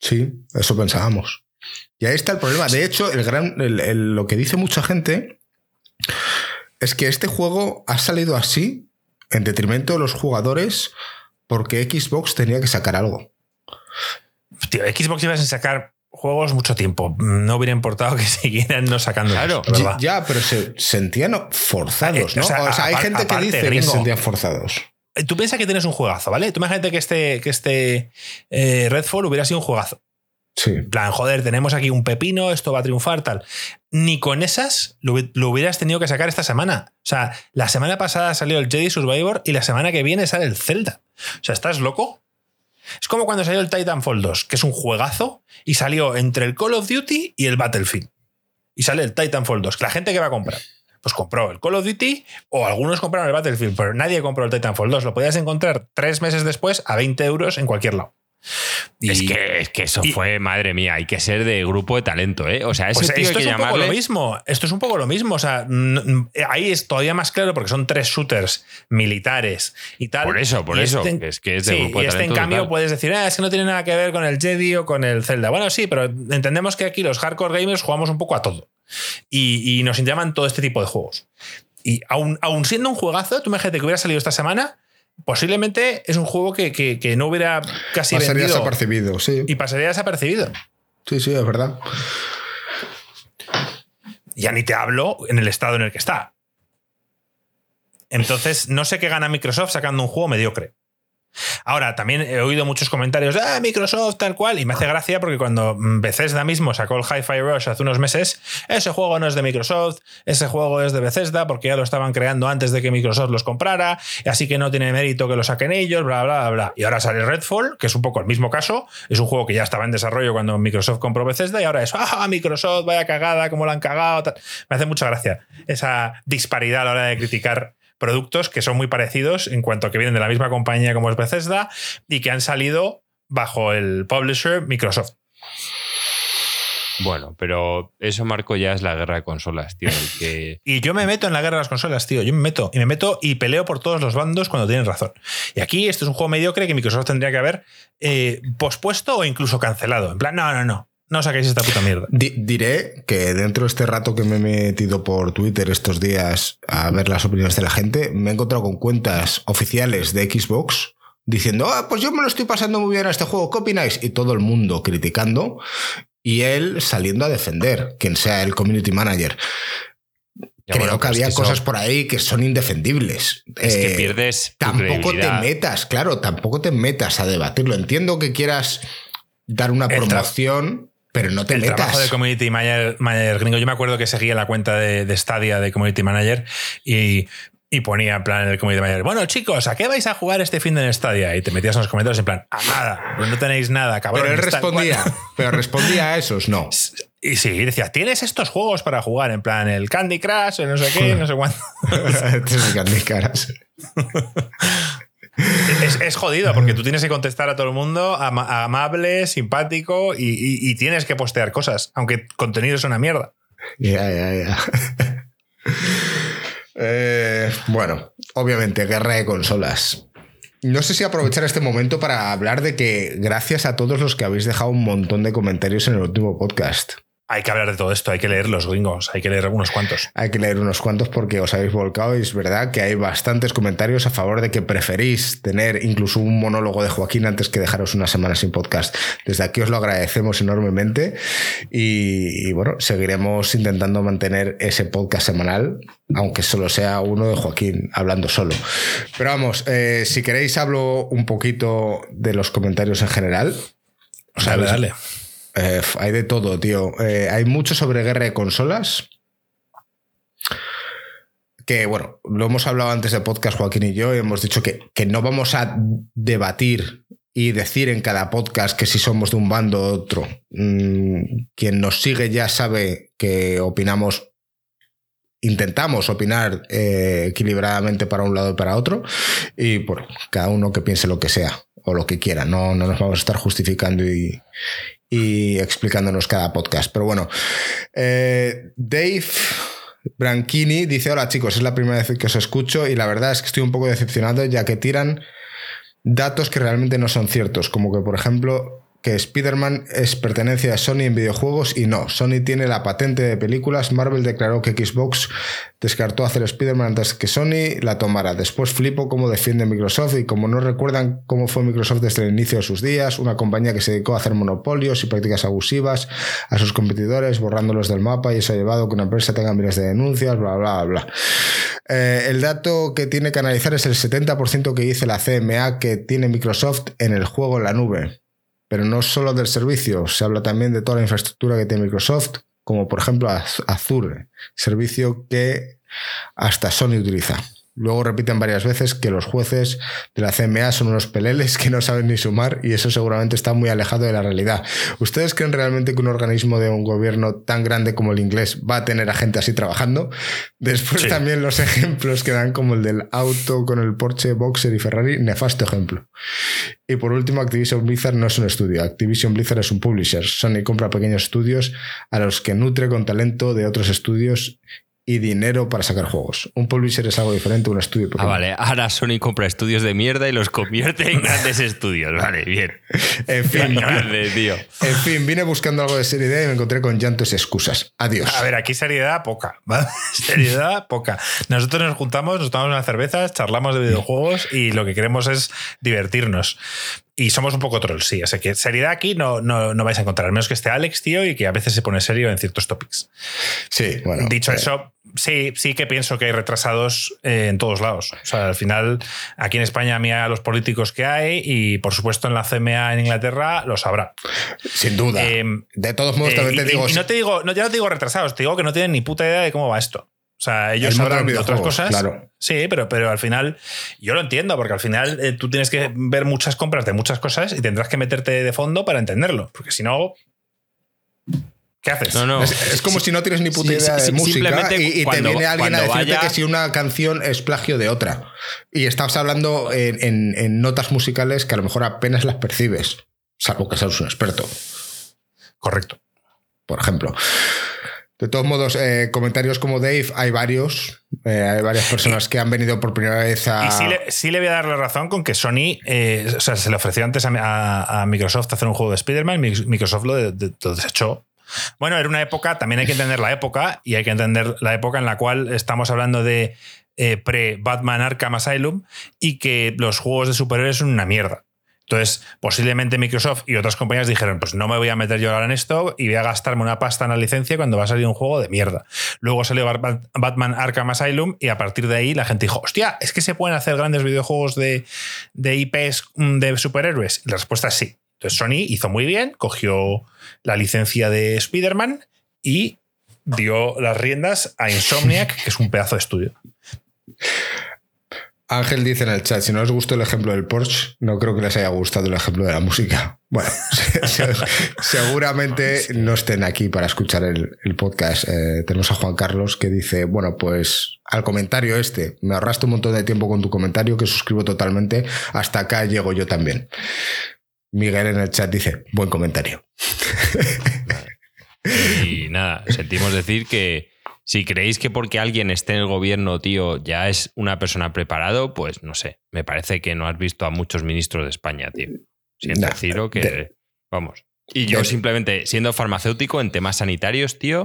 Sí, eso pensábamos. Y ahí está el problema. De hecho, el gran, el- el- lo que dice mucha gente es que este juego ha salido así en detrimento de los jugadores porque Xbox tenía que sacar algo. Tío, Xbox iba a sacar juegos mucho tiempo. No hubiera importado que siguieran no sacando. Claro. ¿verdad? Ya, pero se sentían forzados, Eh, ¿no? o sea, O sea, hay gente que dice que gringo. se sentían forzados. Eh, Tú piensas que tienes un juegazo, ¿vale? Tú imagínate que este, que este eh, Redfall hubiera sido un juegazo. En plan, joder, tenemos aquí un pepino, esto va a triunfar, tal. Ni con esas lo, lo hubieras tenido que sacar esta semana. O sea, la semana pasada salió el Jedi Survivor y la semana que viene sale el Zelda. O sea, ¿estás loco? Es como cuando salió el Titanfall 2, que es un juegazo, y salió entre el Call of Duty y el Battlefield. Y sale el Titanfall 2. ¿La gente que va a comprar? Pues compró el Call of Duty o algunos compraron el Battlefield, pero nadie compró el Titanfall 2. Lo podías encontrar tres meses después a 20 euros en cualquier lado. Y- Es que, es que eso y- fue, madre mía, hay que ser de grupo de talento, ¿eh? O sea, ese Pues tío hay esto que es un poco lo mismo. Esto es un poco lo mismo. O sea, ahí es todavía más claro porque son tres shooters militares y tal. Por eso, por Y eso, este- es que es de sí, grupo de y este, en cambio, total. puedes decir, "Ah, es que no tiene nada que ver con el Jedi o con el Zelda. Bueno, sí, pero entendemos que aquí los hardcore gamers jugamos un poco a todo. Y, y nos llaman todo este tipo de juegos. Y aún, aún siendo un juegazo, tú imagínate que hubiera salido esta semana, posiblemente es un juego que, que- que no hubiera casi Pasaría vendido desapercibido, sí. y pasaría desapercibido. Sí, sí, es verdad. Ya ni te hablo en el estado en el que está. Entonces, no sé qué gana Microsoft sacando un juego mediocre. Ahora, también he oído muchos comentarios, ah, Microsoft tal cual, y me hace gracia porque cuando mm, Bethesda mismo sacó el Hi-Fi Rush hace unos meses, ese juego no es de Microsoft, ese juego es de Bethesda porque ya lo estaban creando antes de que Microsoft los comprara, así que no tiene mérito que lo saquen ellos, bla, bla, bla. Y ahora sale Redfall, que es un poco el mismo caso, es un juego que ya estaba en desarrollo cuando Microsoft compró Bethesda, y ahora es, ah, Microsoft, vaya cagada, cómo la han cagado. Me hace mucha gracia esa disparidad a la hora de criticar productos que son muy parecidos en cuanto a que vienen de la misma compañía como es Bethesda y que han salido bajo el publisher Microsoft. Bueno, pero eso, Marco, ya es la guerra de consolas, tío. El que. Y yo me meto en la guerra de las consolas, tío. Yo me meto y me meto y peleo por todos los bandos cuando tienen razón. Y aquí esto es un juego mediocre que Microsoft tendría que haber eh, pospuesto o incluso cancelado. En plan, no, no, no. No saquéis esta puta mierda. diré que dentro de este rato que me he metido por Twitter estos días a ver las opiniones de la gente, me he encontrado con cuentas oficiales de Xbox diciendo, ah, pues yo me lo estoy pasando muy bien a este juego, ¿qué opináis? Y todo el mundo criticando y él saliendo a defender, quien sea el community manager. Creo que había cosas por ahí que son indefendibles. Es que eh, pierdes. tampoco te metas, claro, tampoco te metas a debatirlo. Entiendo que quieras dar una promoción, pero no te el metas. trabajo de community manager, gringo. Yo me acuerdo que seguía la cuenta de, de Stadia de community manager y y ponía en plan el community manager, bueno chicos, ¿a qué vais a jugar este fin de Stadia? Y te metías en los comentarios en plan, a nada, pues no tenéis nada, cabrón. Pero él respondía, pero respondía a esos, no. Y sí, decía, tienes estos juegos para jugar, en plan el Candy Crush, el no sé qué, no sé cuánto. el Candy Crush. Es, jodido porque tú tienes que contestar a todo el mundo amable, simpático y, tienes que postear cosas, aunque contenido es una mierda. Ya, ya, ya. Eh, bueno, obviamente, guerra de consolas. No sé si aprovechar este momento para hablar de que gracias a todos los que habéis dejado un montón de comentarios en el último podcast. Hay que hablar de todo esto, hay que leer los gringos, hay que leer unos cuantos. Hay que leer unos cuantos porque os habéis volcado y es verdad que hay bastantes comentarios a favor de que preferís tener incluso un monólogo de Joaquín antes que dejaros una semana sin podcast. Desde aquí os lo agradecemos enormemente y, bueno, seguiremos intentando mantener ese podcast semanal, aunque solo sea uno de Joaquín hablando solo. Pero vamos, eh, si queréis hablo un poquito de los comentarios en general. O sea, dale, dale. Eh, hay de todo, tío. Eh, hay mucho sobre guerra de consolas. Que bueno, lo hemos hablado antes de podcast, Joaquín y yo, y hemos dicho que, que no vamos a debatir y decir en cada podcast que si somos de un bando o otro. Mm, quien nos sigue ya sabe que opinamos intentamos opinar eh, equilibradamente para un lado y para otro y bueno, cada uno que piense lo que sea o lo que quiera, no, no nos vamos a estar justificando y, y explicándonos cada podcast. Pero bueno, eh, Dave Branchini dice, hola chicos, es la primera vez que os escucho y la verdad es que estoy un poco decepcionado ya que tiran datos que realmente no son ciertos, como que por ejemplo que Spider-Man es pertenencia a Sony en videojuegos y no. Sony tiene la patente de películas. Marvel declaró que Xbox descartó hacer Spider-Man antes que Sony la tomara. Después flipo cómo defiende Microsoft y como no recuerdan cómo fue Microsoft desde el inicio de sus días, una compañía que se dedicó a hacer monopolios y prácticas abusivas a sus competidores, borrándolos del mapa y eso ha llevado a que una empresa tenga miles de denuncias, bla, bla, bla. Eh, el dato que tiene que analizar es el 70% que dice la CMA que tiene Microsoft en el juego en la nube pero no solo del servicio, se habla también de toda la infraestructura que tiene Microsoft, como por ejemplo Azure, servicio que hasta Sony utiliza. Luego repiten varias veces que los jueces de la CMA son unos peleles que no saben ni sumar y eso seguramente está muy alejado de la realidad. ¿Ustedes creen realmente que un organismo de un gobierno tan grande como el inglés va a tener a gente así trabajando? Después también los ejemplos que dan como el del auto con el Porsche, Boxer y Ferrari, nefasto ejemplo. Y por último, Activision Blizzard no es un estudio. Activision Blizzard es un publisher. Sony compra pequeños estudios a los que nutre con talento de otros estudios y dinero para sacar juegos. Un publisher es algo diferente un estudio. Ah, vale. Ahora Sony compra estudios de mierda y los convierte en grandes estudios. Vale, bien. En fin, tío. En fin, vine buscando algo de seriedad y me encontré con llantos y excusas. Adiós. A ver, aquí seriedad poca. seriedad poca. Nosotros nos juntamos, nos tomamos unas cervezas, charlamos de videojuegos y lo que queremos es divertirnos. Y somos un poco trolls, sí. Así que seriedad aquí no, no, no, vais a encontrar, menos que esté Alex, tío, y que a veces se pone serio en ciertos topics. Sí, bueno. Dicho eh, eso, sí, sí que pienso que hay retrasados eh, en todos lados. O sea, al final, aquí en España mira los políticos que hay y, por supuesto, en la CMA en Inglaterra los habrá. Sin duda. Em, de todos modos, también te digo. Y no te digo, no, ya no te digo retrasados, te digo que no tienen ni puta idea de cómo va esto. O sea, ellos sabrán de otras cosas. Claro. Sí, pero, pero al final, yo lo entiendo, porque al final eh, tú tienes que ver muchas compras de muchas cosas y tendrás que meterte de fondo para entenderlo. Porque si no, ¿Qué haces? No, no. Es, como si no tienes ni puta idea de música y, te viene alguien a decirte que si una canción es plagio de otra. Y estás hablando en, en, notas musicales que a lo mejor apenas las percibes, salvo que seas un experto. Correcto. Por ejemplo. De todos modos, eh, comentarios como Dave, hay varios. Eh, hay varias personas que han venido por primera vez a. Y sí le, sí le voy a dar la razón con que Sony. eh, o sea, se le ofreció antes a, a- Microsoft hacer un juego de Spider-Man. Mi- Microsoft lo, de- de- lo desechó. Bueno, era una época, también hay que entender la época, y hay que entender la época en la cual estamos hablando de pre-Batman Arkham Asylum y que los juegos de superhéroes son una mierda. Entonces, posiblemente Microsoft y otras compañías dijeron, pues no me voy a meter yo ahora en esto y voy a gastarme una pasta en la licencia cuando va a salir un juego de mierda. Luego salió Batman Arkham Asylum y a partir de ahí la gente dijo, hostia, ¿es que se pueden hacer grandes videojuegos de, de IPs mm, de superhéroes? La respuesta es sí. Entonces Sony hizo muy bien, cogió la licencia de Spider-Man y dio las riendas a Insomniac, que es un pedazo de estudio. Ángel dice en el chat, si no les gustó el ejemplo del Porsche, no creo que les haya gustado el ejemplo de la música. Bueno, se- seguramente no estén aquí para escuchar el, el podcast. Eh, tenemos a Juan Carlos que dice, bueno, pues al comentario este, me ahorraste un montón de tiempo con tu comentario que suscribo totalmente, hasta acá llego yo también. Miguel en el chat dice, buen comentario. Y nada, sentimos decir que si creéis que porque alguien esté en el gobierno, tío, ya es una persona preparado, pues no sé. Me parece que no has visto a muchos ministros de España, tío. Siento Nah, decirlo que. de- vamos. Y yo de- simplemente, siendo farmacéutico en temas sanitarios, tío,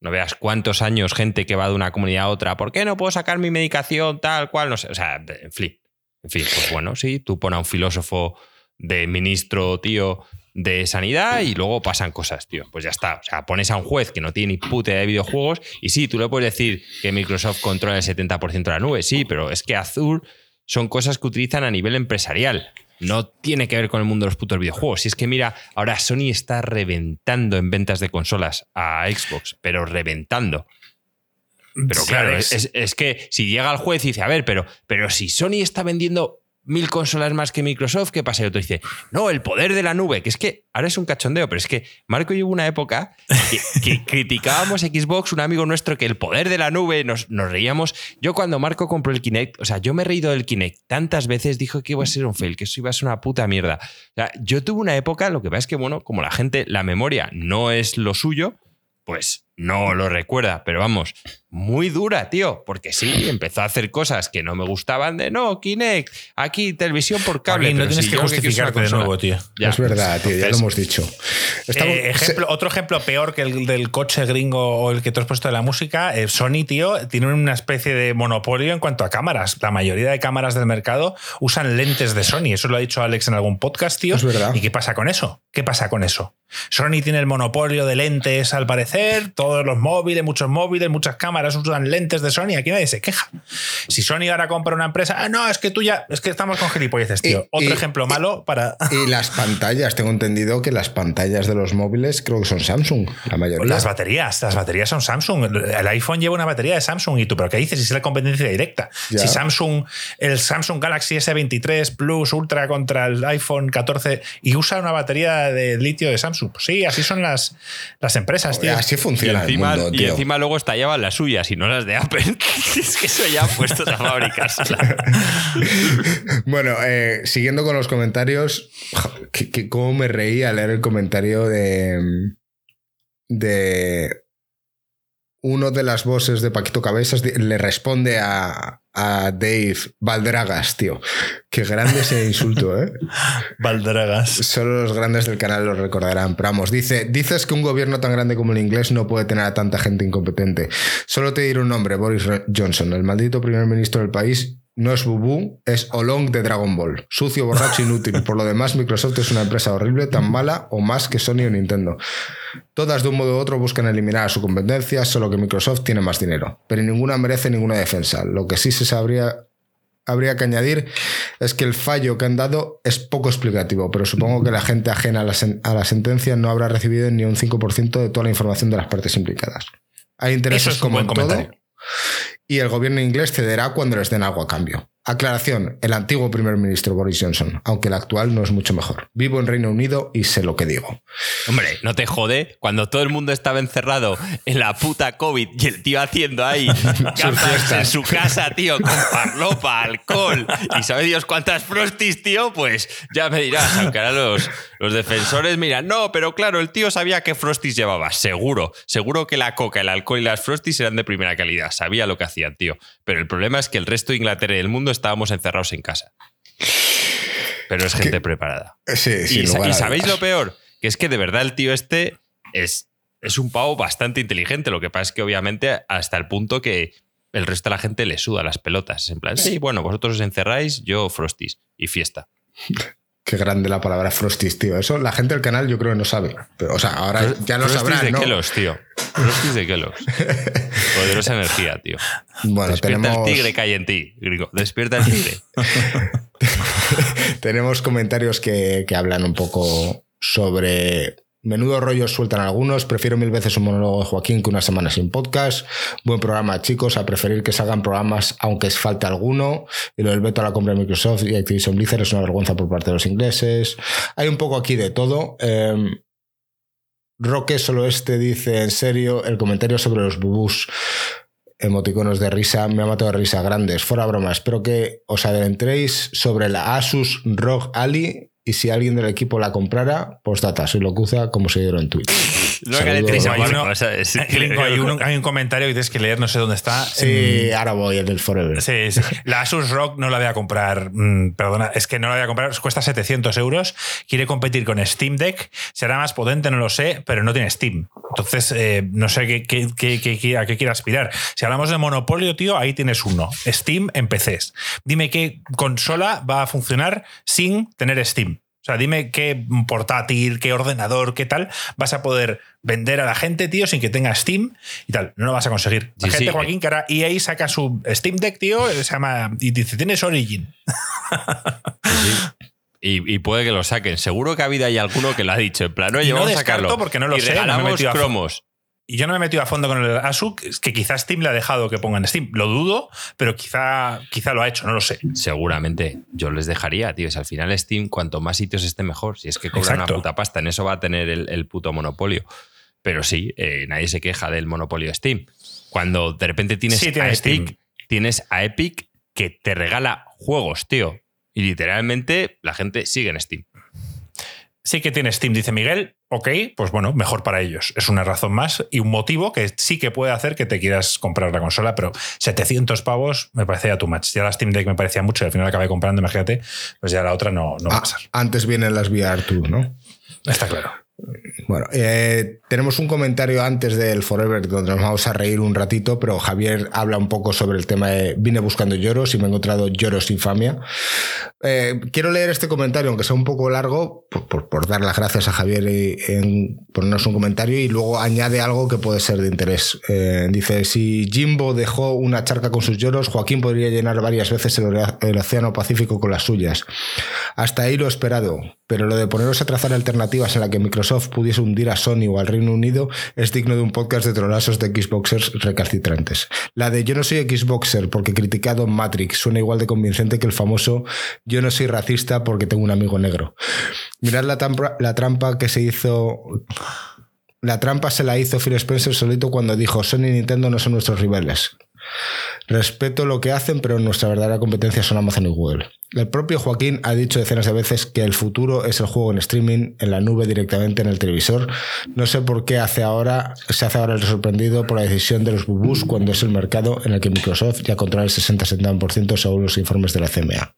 no veas cuántos años gente que va de una comunidad a otra, ¿por qué no puedo sacar mi medicación tal cual? No sé. O sea, en fin. En fin, pues bueno, sí, tú pon a un filósofo de ministro, tío, de sanidad y luego pasan cosas, tío. Pues ya está. O sea, pones a un juez que no tiene ni puta de videojuegos y sí, tú le puedes decir que Microsoft controla el 70% de la nube, sí, pero es que Azure son cosas que utilizan a nivel empresarial. No tiene que ver con el mundo de los putos videojuegos. Si es que mira, ahora Sony está reventando en ventas de consolas a Xbox, pero reventando. Pero claro, es, es que si llega el juez y dice, a ver, pero, pero si Sony está vendiendo mil consolas más que Microsoft, ¿qué pasa? Y otro dice, no, el poder de la nube, que es que ahora es un cachondeo, pero es que Marco llevó una época que, que criticábamos Xbox, un amigo nuestro, que el poder de la nube, nos, nos reíamos. Yo cuando Marco compró el Kinect, o sea, yo me he reído del Kinect tantas veces, dijo que iba a ser un fail, que eso iba a ser una puta mierda. O sea, yo tuve una época, lo que pasa es que, bueno, como la gente, la memoria no es lo suyo, pues no lo recuerda, pero vamos, muy dura, tío, porque sí, empezó a hacer cosas que no me gustaban de no, Kinect, aquí televisión por cable. No tienes si que justificarte de nuevo, tío. Ya. es verdad, tío, ya lo hemos dicho. Estamos- Eh, ejemplo, otro ejemplo peor que el del coche gringo o el que tú has puesto de la música, eh, Sony, tío, tiene una especie de monopolio en cuanto a cámaras. La mayoría de cámaras del mercado usan lentes de Sony. Eso lo ha dicho Alex en algún podcast, tío. Es verdad. ¿Y qué pasa con eso? ¿Qué pasa con eso? Sony tiene el monopolio de lentes al parecer, todos los móviles, muchos móviles, muchas cámaras usan lentes de Sony, aquí nadie se queja. Si Sony ahora compra una empresa, ah, no, es que tú ya, es que estamos con gilipolleces, tío. Y- Otro y- ejemplo malo para... Y las pantallas, tengo entendido que las pantallas de los móviles creo que son Samsung, la mayoría. Las baterías, las baterías son Samsung. El iPhone lleva una batería de Samsung y tú, pero ¿qué dices? Si es la competencia directa. Ya. Si Samsung, el Samsung Galaxy S23 Plus Ultra contra el iPhone 14 y usa una batería de litio de Samsung. Pues sí, así son las, las empresas, tío. Así funciona encima, mundo, y encima luego estallaban las suyas y no las de Apple. es que eso ya puestos a fabricarse. Bueno, eh, siguiendo con los comentarios, que, que cómo me reí al leer el comentario de. de. Uno de las voces de Paquito Cabezas le responde a, a Dave Valdragas, tío. Qué grande ese insulto, ¿eh? Valdragas. Solo los grandes del canal lo recordarán. Pero vamos, dice, dices que un gobierno tan grande como el inglés no puede tener a tanta gente incompetente. Solo te diré un nombre, Boris Johnson, el maldito primer ministro del país. No es Bubu, es Olong de Dragon Ball. Sucio, borracho, inútil. Por lo demás, Microsoft es una empresa horrible, tan mala o más que Sony o Nintendo. Todas de un modo u otro buscan eliminar a su competencia, solo que Microsoft tiene más dinero. Pero ninguna merece ninguna defensa. Lo que sí se sabría habría que añadir es que el fallo que han dado es poco explicativo, pero supongo que la gente ajena a la, sen- a la sentencia no habrá recibido ni un 5% de toda la información de las partes implicadas. Hay intereses Eso es como en todo. Y el gobierno inglés cederá cuando les den algo a cambio. Aclaración, el antiguo primer ministro Boris Johnson, aunque el actual no es mucho mejor. Vivo en Reino Unido y sé lo que digo. Hombre, no te jode, cuando todo el mundo estaba encerrado en la puta COVID y el tío haciendo ahí en su casa, tío, con parlopa, alcohol y sabe Dios cuántas frosties, tío, pues ya me dirás, aunque ahora los, los defensores miran, no, pero claro, el tío sabía qué frosties llevaba, seguro, seguro que la coca, el alcohol y las frosties eran de primera calidad, sabía lo que hacían, tío. Pero el problema es que el resto de Inglaterra y el mundo estábamos encerrados en casa. Pero es gente preparada. Sí, y, sabéis lo peor, que es que de verdad el tío este es, es un pavo bastante inteligente. Lo que pasa es que obviamente hasta el punto que el resto de la gente le suda las pelotas. En plan, sí, bueno, vosotros os encerráis, yo frostis y fiesta. Qué grande la palabra frostis, tío. Eso la gente del canal yo creo que no sabe. Pero, o sea, ahora ya lo sabrán, de ¿no? Tío. Frostis de Kellogg's. Poderosa energía, tío. Bueno, Despierta tenemos... el tigre que hay en ti, gringo. Despierta el tigre. tenemos comentarios que, que hablan un poco sobre Menudo rollos sueltan algunos. Prefiero mil veces un monólogo de Joaquín que una semana sin podcast. Buen programa, chicos. A preferir que salgan programas aunque falte alguno. Y lo del veto a la compra de Microsoft y Activision Blizzard es una vergüenza por parte de los ingleses. Hay un poco aquí de todo. Eh, Roque solo este dice en serio el comentario sobre los bubús emoticonos de risa me ha matado de risa grandes. Fuera broma, espero que os adentréis sobre la Asus ROG Ali y si alguien del equipo la comprara, postdata, soy locuza como se dieron en Twitch. No hagan el Gringo, triste, hay, Marco, uno- ¿sabes? Gringo, hay un, hay un comentario que tienes que leer, no sé dónde está. Sí, ahora voy, el del Forever. Sí, sí. La Asus ROG no la voy a comprar. mm, perdona, es que no la voy a comprar. Cuesta 700 euros. Quiere competir con Steam Deck. Será más potente, no lo sé, pero no tiene Steam. Entonces, eh, no sé qué, qué- qué- qué- qué- a qué quiere aspirar. Si hablamos de monopolio, tío, ahí tienes uno. Steam en PCs. Dime qué consola va a funcionar sin tener Steam. O sea, dime qué portátil, qué ordenador, qué tal vas a poder vender a la gente, tío, sin que tenga Steam y tal. No lo vas a conseguir. La Sí, gente, sí. Joaquín, que ahora EA saca su Steam Deck, tío, se llama. Y dice, tienes Origin. Y, y puede que lo saquen. Seguro que ha habido ahí alguno que lo ha dicho. En plan, oye, no vamos a sacarlo. porque no lo y sé, no me regalamos fo- cromos. Y yo no me he metido a fondo con el Asus, que quizás Steam le ha dejado que pongan Steam. Lo dudo, pero quizá, quizá lo ha hecho, no lo sé. Seguramente. Yo les dejaría, tío. Si al final Steam, cuanto más sitios esté mejor. Si es que cobran Exacto. una puta pasta, en eso va a tener el, el puto monopolio. Pero sí, eh, nadie se queja del monopolio de Steam. Cuando de repente tienes Sí, a Steam. Tienes a Epic que te regala juegos, tío. Y literalmente la gente sigue en Steam. Sí que tiene Steam, dice Miguel. Ok, pues bueno, mejor para ellos. Es una razón más y un motivo que sí que puede hacer que te quieras comprar la consola, pero 700 pavos me parece ya too much. Ya la Steam Deck me parecía mucho y al final acabé comprando, imagínate, pues ya la otra no, no va a Ah, pasar. antes vienen las VR Tour, ¿no? Está claro. Bueno, eh, tenemos un comentario antes del Forever donde nos vamos a reír un ratito, pero Javier habla un poco sobre el tema de vine buscando lloros y me he encontrado lloros infamia. Eh, quiero leer este comentario, aunque sea un poco largo, por, dar las gracias a Javier y en ponernos un comentario y luego añade algo que puede ser de interés. Eh, dice, si Jimbo dejó una charca con sus lloros, Joaquín podría llenar varias veces el, el Océano Pacífico con las suyas. Hasta ahí lo esperado, pero lo de poneros a trazar alternativas en la que Microsoft pudiese hundir a Sony o al Reino Unido es digno de un podcast de trolazos de Xboxers recalcitrantes. La de yo no soy Xboxer porque he criticado Matrix suena igual de convincente que el famoso yo no soy racista porque tengo un amigo negro. Mirad la, la trampa que se hizo la trampa se la hizo Phil Spencer solito cuando dijo Sony y Nintendo no son nuestros rivales. Respeto lo que hacen, pero nuestra verdadera competencia son Amazon y Google. El propio Joaquín ha dicho decenas de veces que el futuro es el juego en streaming, en la nube directamente en el televisor. No sé por qué hace ahora, se hace ahora el sorprendido por la decisión de los bubús cuando es el mercado en el que Microsoft ya controla el 60-70% según los informes de la CMA.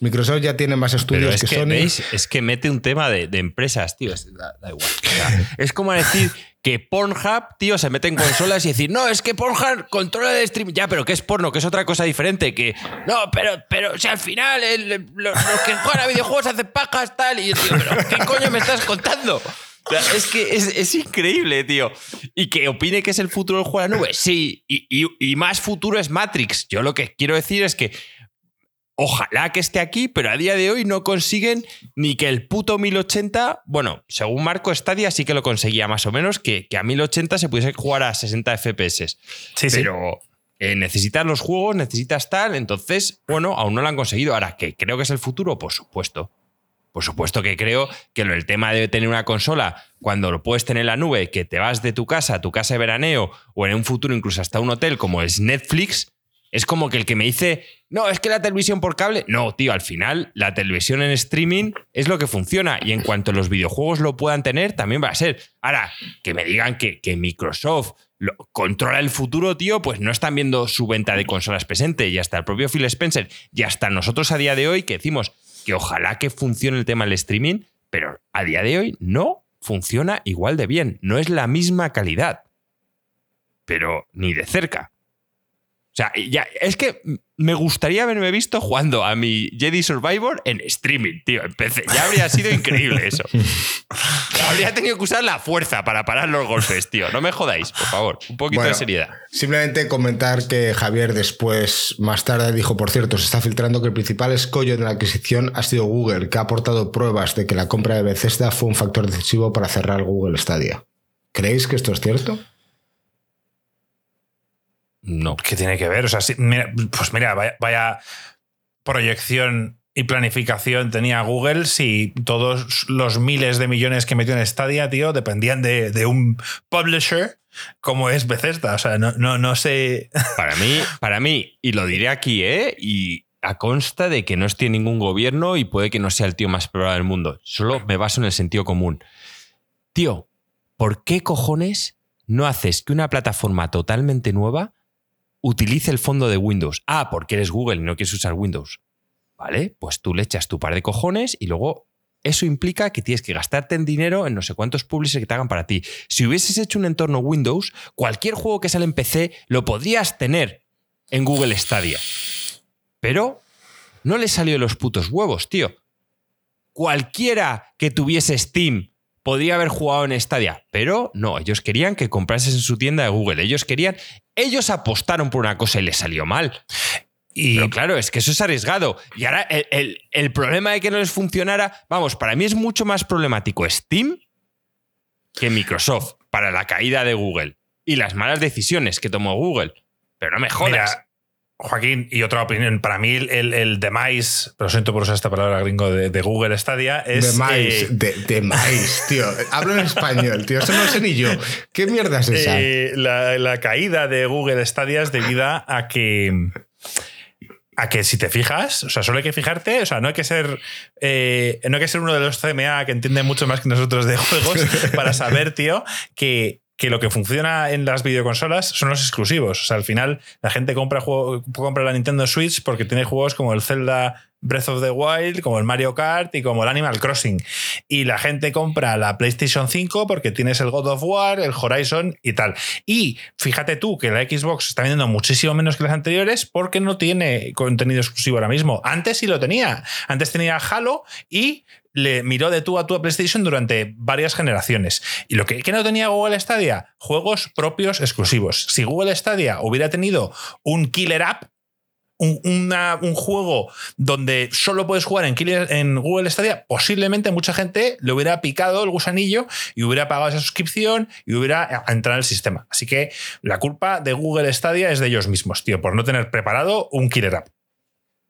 Microsoft ya tiene más estudios es que, que, Sony. ¿veis? Es que mete un tema de, de empresas, tío. Es- Da, da igual. O sea, es como decir que Pornhub, tío, se mete en consolas y decir, no, es que Pornhub controla el stream. Ya, pero ¿qué es porno? Que es otra cosa diferente. Que, no, pero, pero, o sea, al final, el- el- los, los que juegan a videojuegos hacen pajas, tal. Y yo, tío, pero ¿qué coño me estás contando? O sea, es que es, es increíble, tío. Y que opine que es el futuro del juego a la nube. Sí, y, y- y más futuro es Matrix. Yo lo que quiero decir es que Ojalá que esté aquí, pero a día de hoy no consiguen ni que el puto 1080, bueno, según Marco Stadia sí que lo conseguía más o menos, que, que a 1080 se pudiese jugar a 60 FPS. Sí, sí. pero eh, necesitas los juegos, necesitas tal, entonces, bueno, aún no lo han conseguido. Ahora, que creo que es el futuro, por supuesto. Por supuesto que creo que el tema de tener una consola cuando lo puedes tener en la nube, que te vas de tu casa, tu casa de veraneo, o en un futuro incluso hasta un hotel como es Netflix, es como que el que me dice, no, es que la televisión por cable. No, tío, al final la televisión en streaming es lo que funciona y en cuanto los videojuegos lo puedan tener, también va a ser. Ahora, que me digan que, que Microsoft controla el futuro, tío, pues no están viendo su venta de consolas presente y hasta el propio Phil Spencer y hasta nosotros a día de hoy que decimos que ojalá que funcione el tema del streaming, pero a día de hoy no funciona igual de bien, no es la misma calidad, pero ni de cerca. O sea, ya, es que me gustaría haberme visto jugando a mi Jedi Survivor en streaming, tío, en PC. Ya habría sido increíble eso. habría tenido que usar la fuerza para parar los golpes, tío. No me jodáis, por favor. Un poquito de seriedad. Simplemente comentar que Javier después, más tarde, dijo, por cierto, se está filtrando que el principal escollo de la adquisición ha sido Google, que ha aportado pruebas de que la compra de Bethesda fue un factor decisivo para cerrar Google Stadia. ¿Creéis que esto es cierto? No. ¿Qué tiene que ver? O sea, pues mira, vaya, proyección y planificación tenía Google si todos los miles de millones que metió en Stadia, tío, dependían de, un publisher como es Bethesda. O sea, no, no, no sé. Para mí, para mí, y lo diré aquí, ¿eh? Y a consta de que no estoy en ningún gobierno y puede que no sea el tío más probado del mundo. Solo me baso en el sentido común. Tío, ¿por qué cojones no haces que una plataforma totalmente nueva utilice el fondo de Windows. Ah, porque eres Google y no quieres usar Windows. ¿Vale? Pues tú le echas tu par de cojones y luego eso implica que tienes que gastarte en dinero en no sé cuántos publishers que te hagan para ti. Si hubieses hecho un entorno Windows, cualquier juego que sale en PC lo podrías tener en Google Stadia. Pero no le salió los putos huevos, tío. Cualquiera que tuviese Steam podría haber jugado en Stadia, pero no, ellos querían que comprases en su tienda de Google. Ellos querían, ellos apostaron por una cosa y les salió mal. Y pero claro, es que eso es arriesgado. Y ahora el, el, problema de que no les funcionara, vamos, para mí es mucho más problemático Steam que Microsoft para la caída de Google y las malas decisiones que tomó Google. Pero no me jodas. Joaquín, y otra opinión, para mí el, el demise, pero siento por usar esta palabra gringo de, Google Stadia, es... Demise, eh, de, demise, tío. Hablo en español, tío, eso no sé ni yo. ¿Qué mierda es esa? Eh, la, caída de Google Stadia es debida a que... A que si te fijas, o sea, solo hay que fijarte, o sea, no hay que ser, eh, no hay que ser uno de los CMA que entiende mucho más que nosotros de juegos para saber, tío, que que lo que funciona en las videoconsolas son los exclusivos. O sea, al final la gente compra, juego, compra la Nintendo Switch porque tiene juegos como el Zelda Breath of the Wild, como el Mario Kart y como el Animal Crossing. Y la gente compra la PlayStation 5 porque tienes el God of War, el Horizon y tal. Y fíjate tú que la Xbox está vendiendo muchísimo menos que las anteriores porque no tiene contenido exclusivo ahora mismo. Antes sí lo tenía. Antes tenía Halo y le miró de tú a tú a PlayStation durante varias generaciones. Y lo que, no tenía Google Stadia, juegos propios exclusivos. Si Google Stadia hubiera tenido un killer app, un, un, juego donde solo puedes jugar en, en, Google Stadia, posiblemente mucha gente le hubiera picado el gusanillo y hubiera pagado esa suscripción y hubiera entrado en el sistema. Así que la culpa de Google Stadia es de ellos mismos, tío, por no tener preparado un killer app.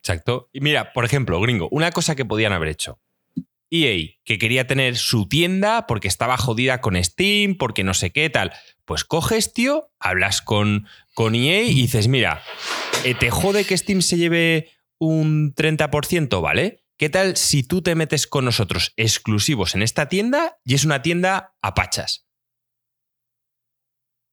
Exacto. Y mira, por ejemplo, gringo, una cosa que podían haber hecho. EA, que quería tener su tienda porque estaba jodida con Steam, porque no sé qué tal. Pues coges, tío, hablas con, con EA y dices, mira, eh, te jode que Steam se lleve un 30%, ¿vale? ¿Qué tal si tú te metes con nosotros exclusivos en esta tienda y es una tienda a pachas?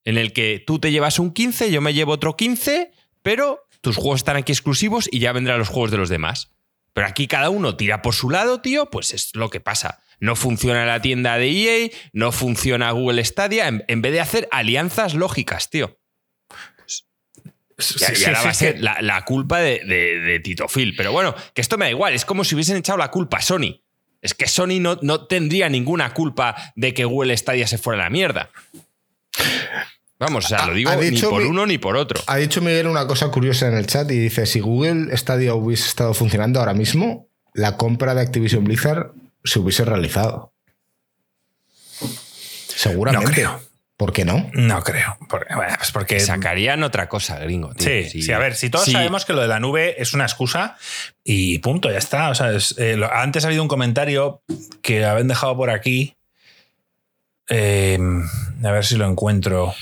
En el que tú te llevas un 15, yo me llevo otro 15, pero tus juegos están aquí exclusivos y ya vendrán los juegos de los demás. Pero aquí cada uno tira por su lado, tío, pues es lo que pasa. No funciona la tienda de EA, no funciona Google Stadia, en, vez de hacer alianzas lógicas, tío. y, ahora va a ser la, culpa de, Tito Phil. Pero bueno, que esto me da igual, es como si hubiesen echado la culpa a Sony. Es que Sony no, no tendría ninguna culpa de que Google Stadia se fuera a la mierda. Vamos, o sea, lo digo ni por uno ni por otro. Ha dicho Miguel una cosa curiosa en el chat y dice: si Google Stadia hubiese estado funcionando ahora mismo, la compra de Activision Blizzard se hubiese realizado. Seguramente. No creo. ¿Por qué no? No creo. Porque, bueno, pues porque Sacarían otra cosa, gringo. tío. Sí, sí, a ver, si todos Sí. sabemos que lo de la nube es una excusa y punto, ya está. O sea, es, eh, lo- antes ha habido un comentario que habían dejado por aquí. Eh, a ver si lo encuentro.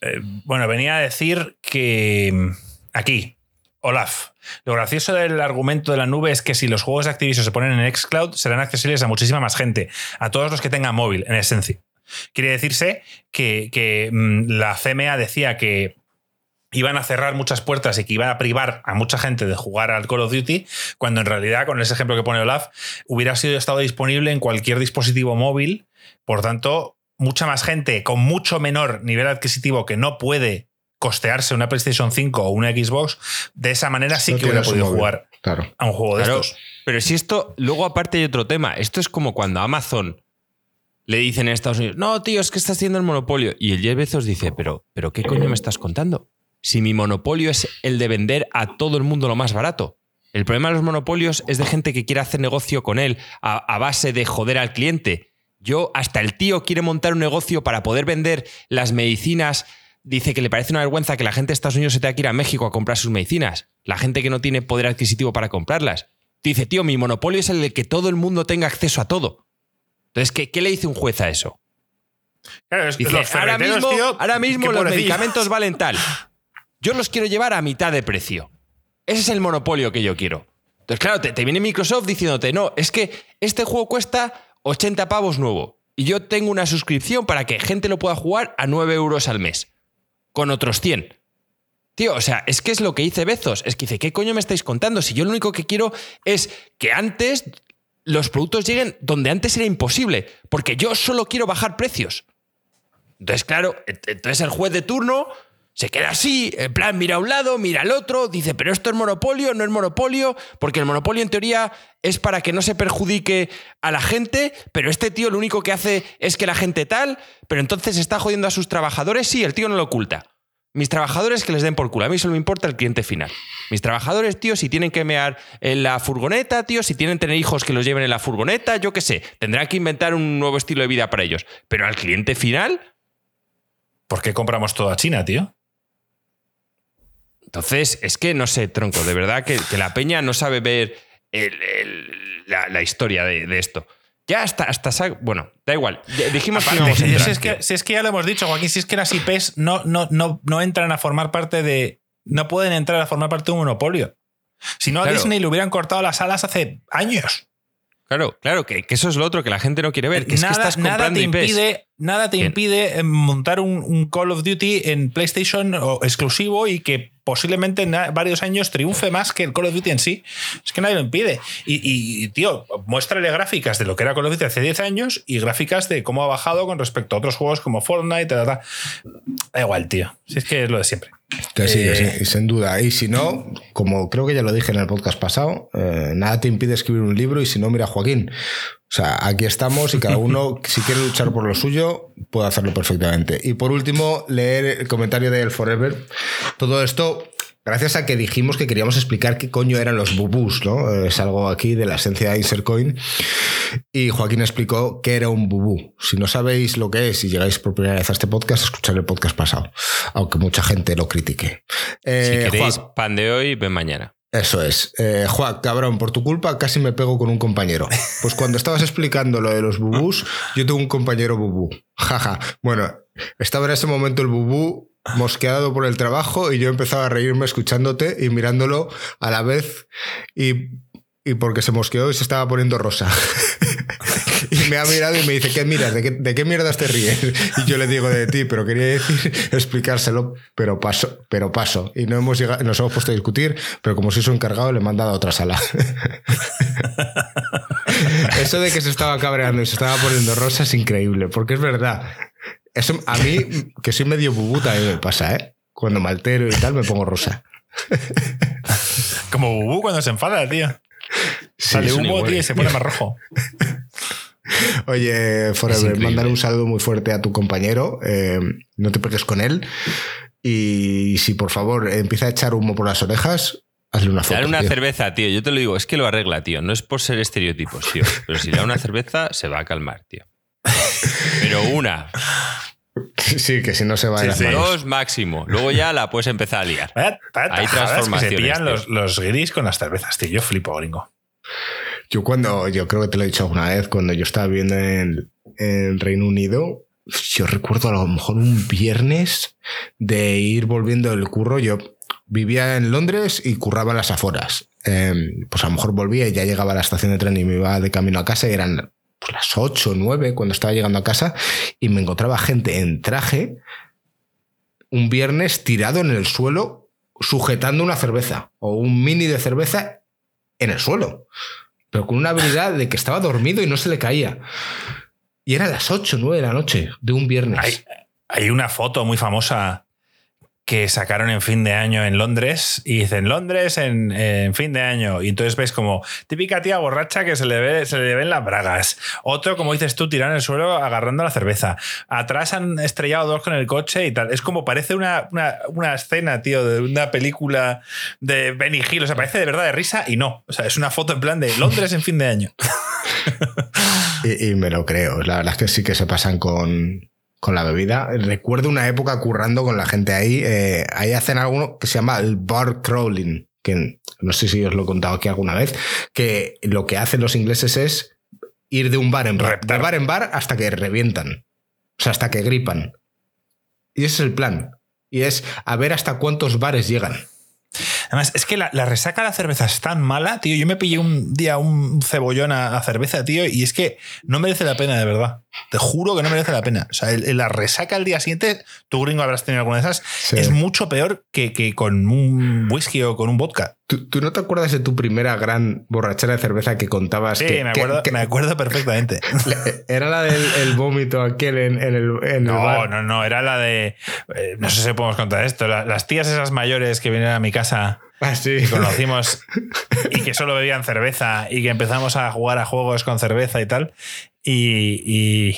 Eh, bueno, venía a decir que mm, aquí, Olaf. Lo gracioso del argumento de la nube es que si los juegos de Activision se ponen en Xcloud, serán accesibles a muchísima más gente, a todos los que tengan móvil, en esencia. Quiere decirse que, que, mm, la CMA decía que iban a cerrar muchas puertas y que iban a privar a mucha gente de jugar al Call of Duty, cuando en realidad, con ese ejemplo que pone Olaf, hubiera sido estado disponible en cualquier dispositivo móvil. Por tanto, mucha más gente con mucho menor nivel adquisitivo que no puede costearse una PlayStation 5 o una Xbox, de esa manera sí No que hubiera podido móvil. jugar Claro. a un juego de Claro, estos. pero si esto, luego aparte hay otro tema. Esto es como cuando a Amazon le dicen en Estados Unidos, no, tío, es que estás haciendo el monopolio. Y el Jeff Bezos dice, pero, pero ¿qué coño me estás contando? Si mi monopolio es el de vender a todo el mundo lo más barato. El problema de los monopolios es de gente que quiere hacer negocio con él a, a base de joder al cliente. Yo, hasta el tío quiere montar un negocio para poder vender las medicinas. Dice que le parece una vergüenza que la gente de Estados Unidos se tenga que ir a México a comprar sus medicinas. La gente que no tiene poder adquisitivo para comprarlas. Dice, tío, mi monopolio es el de que todo el mundo tenga acceso a todo. Entonces, ¿qué, qué le dice un juez a eso? Claro, es- Dice, los ahora mismo, tío, ahora mismo qué los medicamentos valen tal. Yo los quiero llevar a mitad de precio. Ese es el monopolio que yo quiero. Entonces, claro, te, te viene Microsoft diciéndote, no, es que este juego cuesta 80 pavos nuevo. Y yo tengo una suscripción para que gente lo pueda jugar a 9 euros al mes. Con otros 100. Tío, o sea, es que es lo que dice Bezos. Es que dice, ¿qué coño me estáis contando? Si yo lo único que quiero es que antes los productos lleguen donde antes era imposible. Porque yo solo quiero bajar precios. Entonces, claro, ent- entonces el juez de turno se queda así, en plan, mira a un lado, mira al otro, dice, pero esto es monopolio, no es monopolio, porque el monopolio en teoría es para que no se perjudique a la gente, pero este tío lo único que hace es que la gente tal, pero entonces está jodiendo a sus trabajadores, sí, el tío no lo oculta. Mis trabajadores que les den por culo. A mí solo me importa el cliente final. Mis trabajadores, tío, si tienen que mear en la furgoneta, tío, si tienen tener hijos que los lleven en la furgoneta, yo qué sé. Tendrán que inventar un nuevo estilo de vida para ellos. Pero al cliente final, ¿Por qué compramos todo a China, tío? Entonces, es que no sé, tronco, de verdad que, que la peña no sabe ver el- el- la, la historia de, de esto. Ya hasta, hasta bueno, da igual. Dijimos que Aparte, a si, entrar, es que, si es que ya lo hemos dicho, Joaquín, si es que las IPs no, no, no, no entran a formar parte de. No pueden entrar a formar parte de un monopolio. Si no, a Claro. Disney le hubieran cortado las alas hace años. Claro, claro, que, que eso es lo otro que la gente no quiere ver. Que es que nada, estás nada comprando te IPs. impide, nada te Que- impide eh, montar un, un Call of Duty en PlayStation o exclusivo y que posiblemente en varios años triunfe más que el Call of Duty en sí. Es que nadie lo impide. Y, y, y, tío, muéstrale gráficas de lo que era Call of Duty hace 10 años y gráficas de cómo ha bajado con respecto a otros juegos como Fortnite. ta, ta, ta. Da igual, tío. Si es que es lo de siempre. Que sí, que Eh, sí, y sin duda. Y si no, como creo que ya lo dije en el podcast pasado, eh, nada te impide escribir un libro y si no, mira a Joaquín. O sea, aquí estamos y cada uno, si quiere luchar por lo suyo, puede hacerlo perfectamente. Y por último, leer el comentario de El Forever. Todo esto, gracias a que dijimos que queríamos explicar qué coño eran los bubús, ¿no? Es algo aquí de la esencia de Insercoin. Y Joaquín explicó qué era un bubú. Si no sabéis lo que es y llegáis por primera vez a este podcast, escuchad el podcast pasado, aunque mucha gente lo critique. Si Eh, queréis Juan, pan de hoy, ven mañana. eso es. Eh, Juan, cabrón, por tu culpa casi me pego con un compañero. Pues cuando estabas explicando lo de los bubús, yo tengo un compañero bubú. Jaja. Bueno, estaba en ese momento el bubú mosqueado por el trabajo y yo empezaba a reírme escuchándote y mirándolo a la vez y, y porque se mosqueó y se estaba poniendo rosa. y me ha mirado y me dice, ¿qué miras? ¿De qué, de qué mierdas te ríes? Y yo le digo de ti, pero quería decir explicárselo, pero paso, pero paso. Y no hemos llegado, nos hemos puesto a discutir, pero como soy su encargado, le he mandado a otra sala. Eso de que se estaba cabreando y se estaba poniendo rosa es increíble, porque es verdad. Eso a mí, que soy medio bubuta, a mí me pasa, ¿eh? Cuando me altero y tal, me pongo rosa. Como Bubu cuando se enfada, tío. Sale son humo, tío, y se pone más rojo. Oye, Forever, mandar un saludo muy fuerte a tu compañero. eh, no te pegues con él. Y si por favor empieza a echar humo por las orejas, hazle una foto. Dale una tío. cerveza, tío. Yo te lo digo, es que lo arregla, tío. No es por ser estereotipos, tío. Pero si le da una cerveza, se va a calmar, tío. Pero una. Sí, que si no se va de las sí. Dos máximo. Luego ya la puedes empezar a liar. Vaya, vaya Hay tajadas que se transformaciones, pillan los, los guiris con las cervezas, tío. Yo flipo, gringo. Yo cuando, yo creo que te lo he dicho alguna vez, cuando yo estaba viviendo en, en Reino Unido, yo recuerdo a lo mejor un viernes de ir volviendo del curro. Yo vivía en Londres y curraba en las afueras. Eh, pues a lo mejor volvía y ya llegaba a la estación de tren y me iba de camino a casa y eran pues, las 8 o 9 cuando estaba llegando a casa y me encontraba gente en traje un viernes tirado en el suelo sujetando una cerveza o un mini de cerveza en el suelo pero con una habilidad de que estaba dormido y no se le caía. Y era las 8 o 9 de la noche de un viernes. Hay, hay una foto muy famosa que sacaron en fin de año en Londres y dicen Londres en, en fin de año y entonces ves como típica tía borracha que se le, ve, se le ven las bragas. Otro como dices tú tirado en el suelo agarrando la cerveza. Atrás han estrellado dos con el coche y tal. Es como parece una, una, una escena tío de una película de Benny Hill. O sea parece de verdad de risa y no. O sea es una foto en plan de Londres en fin de año Y, y me lo creo. La verdad es que sí que se pasan con, con la bebida. Recuerdo una época currando con la gente ahí. eh, ahí hacen algo que se llama el bar crawling, que no sé si os lo he contado aquí alguna vez, que lo que hacen los ingleses es ir de un bar en bar, de bar en bar hasta que revientan. O sea, hasta que gripan. Y ese es el plan. Y es a ver hasta cuántos bares llegan. Además, es que la, la resaca de la cerveza es tan mala, tío. Yo me pillé un día un cebollón a, a cerveza, tío, y es que no merece la pena, de verdad. Te juro que no merece la pena. O sea, el- el- la resaca al día siguiente, tú gringo habrás tenido alguna de esas, Sí. es mucho peor que, que con un whisky o con un vodka. ¿Tú, tú no te acuerdas de tu primera gran borrachera de cerveza que contabas? Sí, que, me acuerdo, que- me acuerdo perfectamente. Era la del el vómito aquel en, en el, en el No, bar. no, no, era la de. eh, no sé si podemos contar esto. la- las tías esas mayores que vinieron a mi casa Ah, sí. que conocimos y que solo bebían cerveza y que empezamos a jugar a juegos con cerveza y tal. Y, y,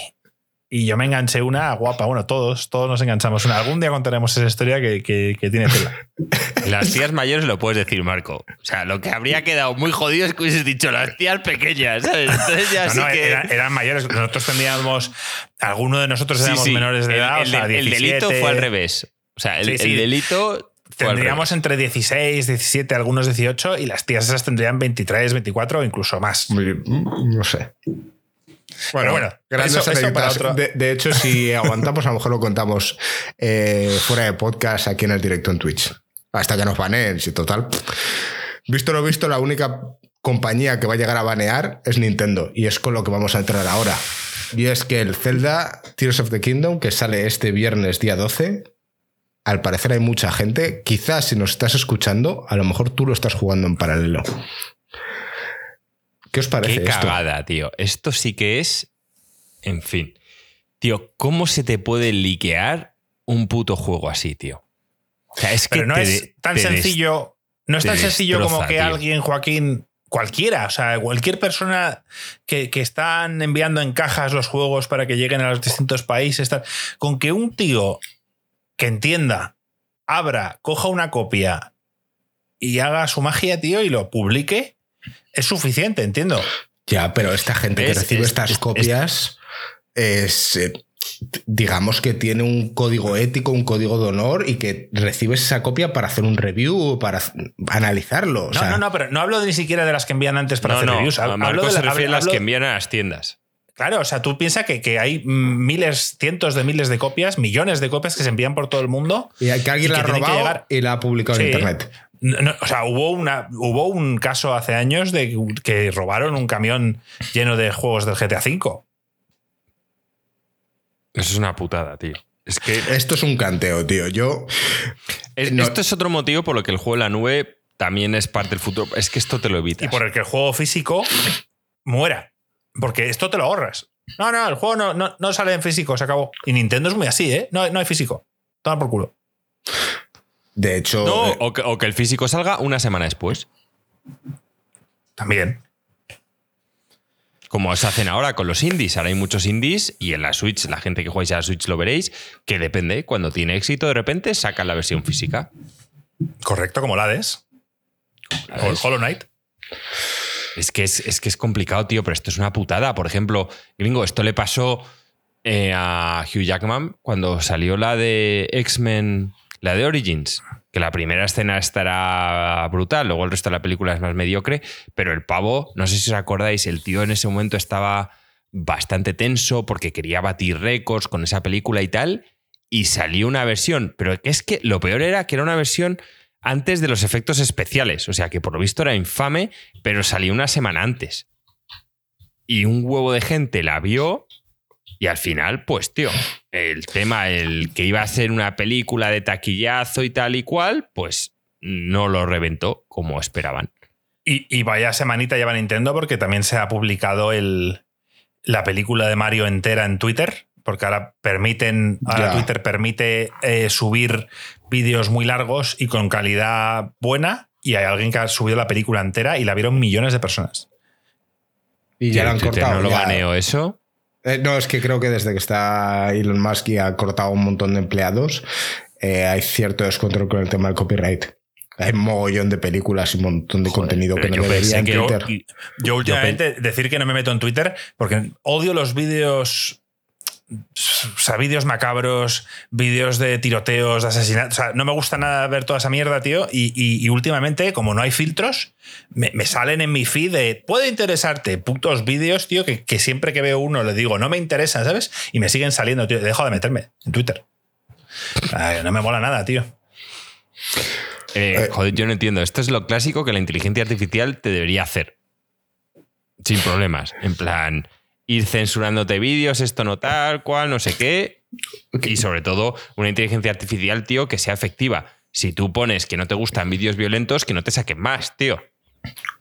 y yo me enganché una guapa. Bueno, todos, todos nos enganchamos una. Algún día contaremos esa historia que, que- que tiene tela. Las tías mayores lo puedes decir, Marco. O sea, lo que habría quedado muy jodido es que hubieses dicho las tías pequeñas, ¿sabes? Entonces ya No, sí no, que. era- eran mayores. Nosotros teníamos. Alguno de nosotros éramos sí. menores de El- edad. El, o sea, el 17, delito fue al revés. O sea, el, Sí, sí. el delito Tendríamos entre 16, 17, algunos 18 y las tías esas tendrían 23, 24 o incluso más. Muy- No sé. Pero bueno, eso- eso para otro. De, de hecho, si aguantamos, a lo mejor lo contamos eh, fuera de podcast aquí en el directo en Twitch. Hasta que nos baneen, si total. Visto lo visto, la única compañía que va a llegar a banear es Nintendo. Y es con lo que vamos a entrar ahora. Y es que el Zelda Tears of the Kingdom, que sale este viernes día 12, al parecer hay mucha gente. Quizás si nos estás escuchando, a lo mejor tú lo estás jugando en paralelo. ¿Qué os parece Qué esto? cagada, tío. Esto sí que es. En fin. Tío, ¿cómo se te puede liquear un puto juego así, tío? O sea, es que Pero no es tan sencillo. No es tan sencillo como que tío. alguien, Joaquín, cualquiera, o sea, cualquier persona que, que están enviando en cajas los juegos para que lleguen a los distintos países, tal, con que un tío que entienda, abra, coja una copia y haga su magia, tío, y lo publique, es suficiente, entiendo. Ya, pero esta gente que recibe es- estas es- copias es, eh, digamos que tiene un código ético, un código de honor y que recibes esa copia para hacer un review, para analizarlo. O No, sea, no, no, pero no hablo ni siquiera de las que envían antes para No, hacer no. reviews. Hablo Marco de se a las hablo- que envían a las tiendas. Claro, o sea, tú piensas que, que hay miles, cientos de miles de copias, millones de copias que se envían por todo el mundo. Y que alguien y la que ha robado llegar- y la ha publicado en internet. No, no, o sea, hubo, una, hubo un caso hace años de que robaron un camión lleno de juegos del GTA V. Eso es una putada, tío. Es que Esto es un canteo, tío. Yo. es- No. esto es otro motivo por lo que el juego en la nube también es parte del futuro. Es que esto te lo evitas. Y por el que el juego físico muera. Porque esto te lo ahorras. No, no, el juego no, no, no sale en físico, se acabó. Y Nintendo es muy así, ¿eh? No, no hay físico. Toma por culo. De hecho. No, eh, o que, o que el físico salga una semana después. También. Como se hacen ahora con los indies. Ahora hay muchos indies y en la Switch, la gente que juegues a la Switch lo veréis, que depende. Cuando tiene éxito, de repente sacan la versión física. Correcto, como la Hades. O el Hollow Knight. Es que es, es que es complicado, tío, pero esto es una putada. Por ejemplo, gringo, esto le pasó eh, a Hugh Jackman cuando salió la de X-Men, la de Origins. Que la primera escena estará brutal, luego el resto de la película es más mediocre, pero el pavo, no sé si os acordáis, el tío en ese momento estaba bastante tenso porque quería batir récords con esa película y tal, y salió una versión, pero es que lo peor era que era una versión antes de los efectos especiales, o sea que por lo visto era infame, pero salió una semana antes. Y un huevo de gente la vio y al final, pues tío, el tema, el que iba a ser una película de taquillazo y tal y cual, pues no lo reventó como esperaban. Y, vaya semanita lleva Nintendo porque también se ha publicado el, la película de Mario entera en Twitter, porque ahora permiten, ahora Twitter permite eh, subir vídeos muy largos y con calidad buena, y hay alguien que ha subido la película entera y la vieron millones de personas. Y ya la han cortado. ¿No lo baneo eso? Eh, no, es que creo que desde que está Elon Musk y ha cortado un montón de empleados, eh, hay cierto descontrol con el tema del copyright. Hay un mogollón de películas y un montón de contenido que no debería en Twitter. Yo, últimamente decir que no me meto en Twitter porque odio los vídeos o sea, vídeos macabros, vídeos de tiroteos, de asesinatos. O sea, no me gusta nada ver toda esa mierda, tío. Y, últimamente, como no hay filtros, me, salen en mi feed de puede interesarte putos vídeos, tío, que, siempre que veo uno le digo, no me interesan, ¿sabes? Y me siguen saliendo, tío. Dejo de meterme en Twitter. no me mola nada, tío. Eh, eh, joder, yo no entiendo. Esto es lo clásico que la inteligencia artificial te debería hacer. Sin problemas. En plan ir censurándote vídeos, esto no tal, cual, no sé qué. Y sobre todo, una inteligencia artificial, tío, que sea efectiva. Si tú pones que no te gustan vídeos violentos, que no te saquen más, tío.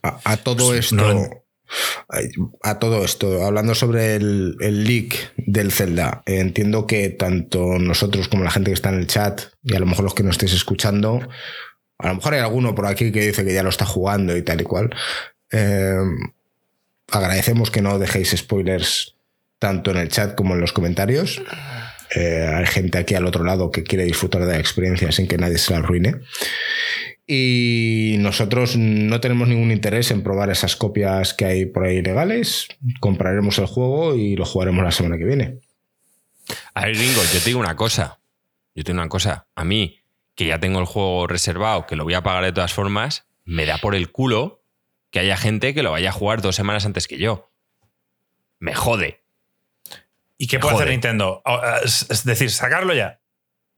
A, todo pues esto. A todo esto, hablando sobre el, leak del Zelda, entiendo que tanto nosotros como la gente que está en el chat y a lo mejor los que nos estéis escuchando, a lo mejor hay alguno por aquí que dice que ya lo está jugando y tal y cual. Eh, agradecemos que no dejéis spoilers tanto en el chat como en los comentarios. Eh, hay gente aquí al otro lado que quiere disfrutar de la experiencia sin que nadie se la arruine. Y nosotros no tenemos ningún interés en probar esas copias que hay por ahí legales. Compraremos el juego y lo jugaremos la semana que viene. A ver, Ringo, yo te digo una cosa. Yo te digo una cosa. A mí, que ya tengo el juego reservado, que lo voy a pagar de todas formas, me da por el culo que haya gente que lo vaya a jugar dos semanas antes que yo. Me jode. ¿Y qué puede hacer Nintendo? Es decir, sacarlo ya.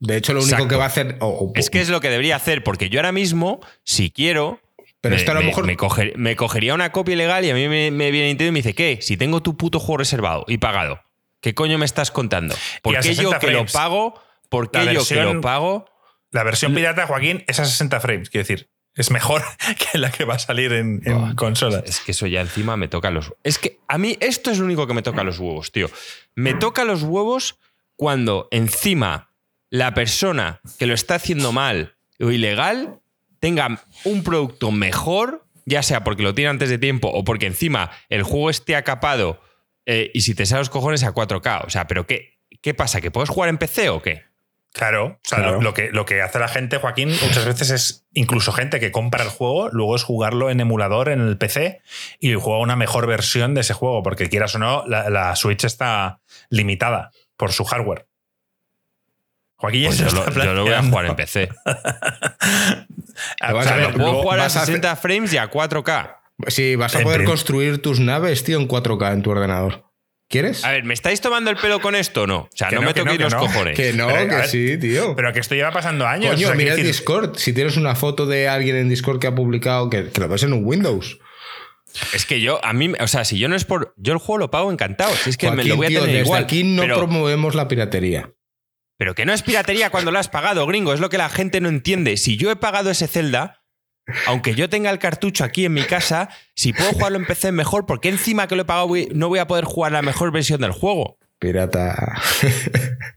De hecho, lo único que va a hacer. es que es lo que debería hacer, porque yo ahora mismo, si quiero. Pero esto a lo mejor. Me, cogería una copia ilegal y a mí me, viene Nintendo y me dice: ¿Qué? Si tengo tu puto juego reservado y pagado, ¿qué coño me estás contando? ¿Por qué yo que lo pago? ¿Por qué yo que lo pago? La versión pirata, Joaquín, es a 60 frames, quiero decir es mejor que la que va a salir en, consola. Es que eso ya encima me toca los. Es que a mí esto es lo único que me toca los huevos, tío. Me toca los huevos cuando encima la persona que lo está haciendo mal o ilegal tenga un producto mejor, ya sea porque lo tiene antes de tiempo o porque encima el juego esté acapado eh, y si te sale los cojones a 4K. O sea, pero ¿qué, ¿qué pasa? ¿Que puedes jugar en PC o qué? Claro, o sea, Lo, que, lo que hace la gente, Joaquín, muchas veces es incluso gente que compra el juego, luego es jugarlo en emulador en el PC y juega una mejor versión de ese juego, porque quieras o no, la, Switch está limitada por su hardware. Joaquín pues yo, lo, voy a jugar en PC. o sea, puedo jugar a 60 frames y a 4K. Sí, vas a poder construir tus naves, tío, en 4K en tu ordenador. ¿Quieres? A ver, ¿me estáis tomando el pelo con esto o no? O sea, no, me toquéis los cojones. Que no, que sí, tío. Pero que esto lleva pasando años. Coño, mira el Discord. Si tienes una foto de alguien en Discord que ha publicado, que, lo ves en un Windows. Es que yo, a mí, o sea, si yo no es por. Yo el juego lo pago encantado. Si es que me lo voy a tener desde igual. Aquí no promovemos la piratería. Pero que no es piratería cuando lo has pagado, gringo. Es lo que la gente no entiende. Si yo he pagado ese Zelda, aunque yo tenga el cartucho aquí en mi casa, si puedo jugarlo en PC mejor, porque encima que lo he pagado no voy a poder jugar la mejor versión del juego? Pirata.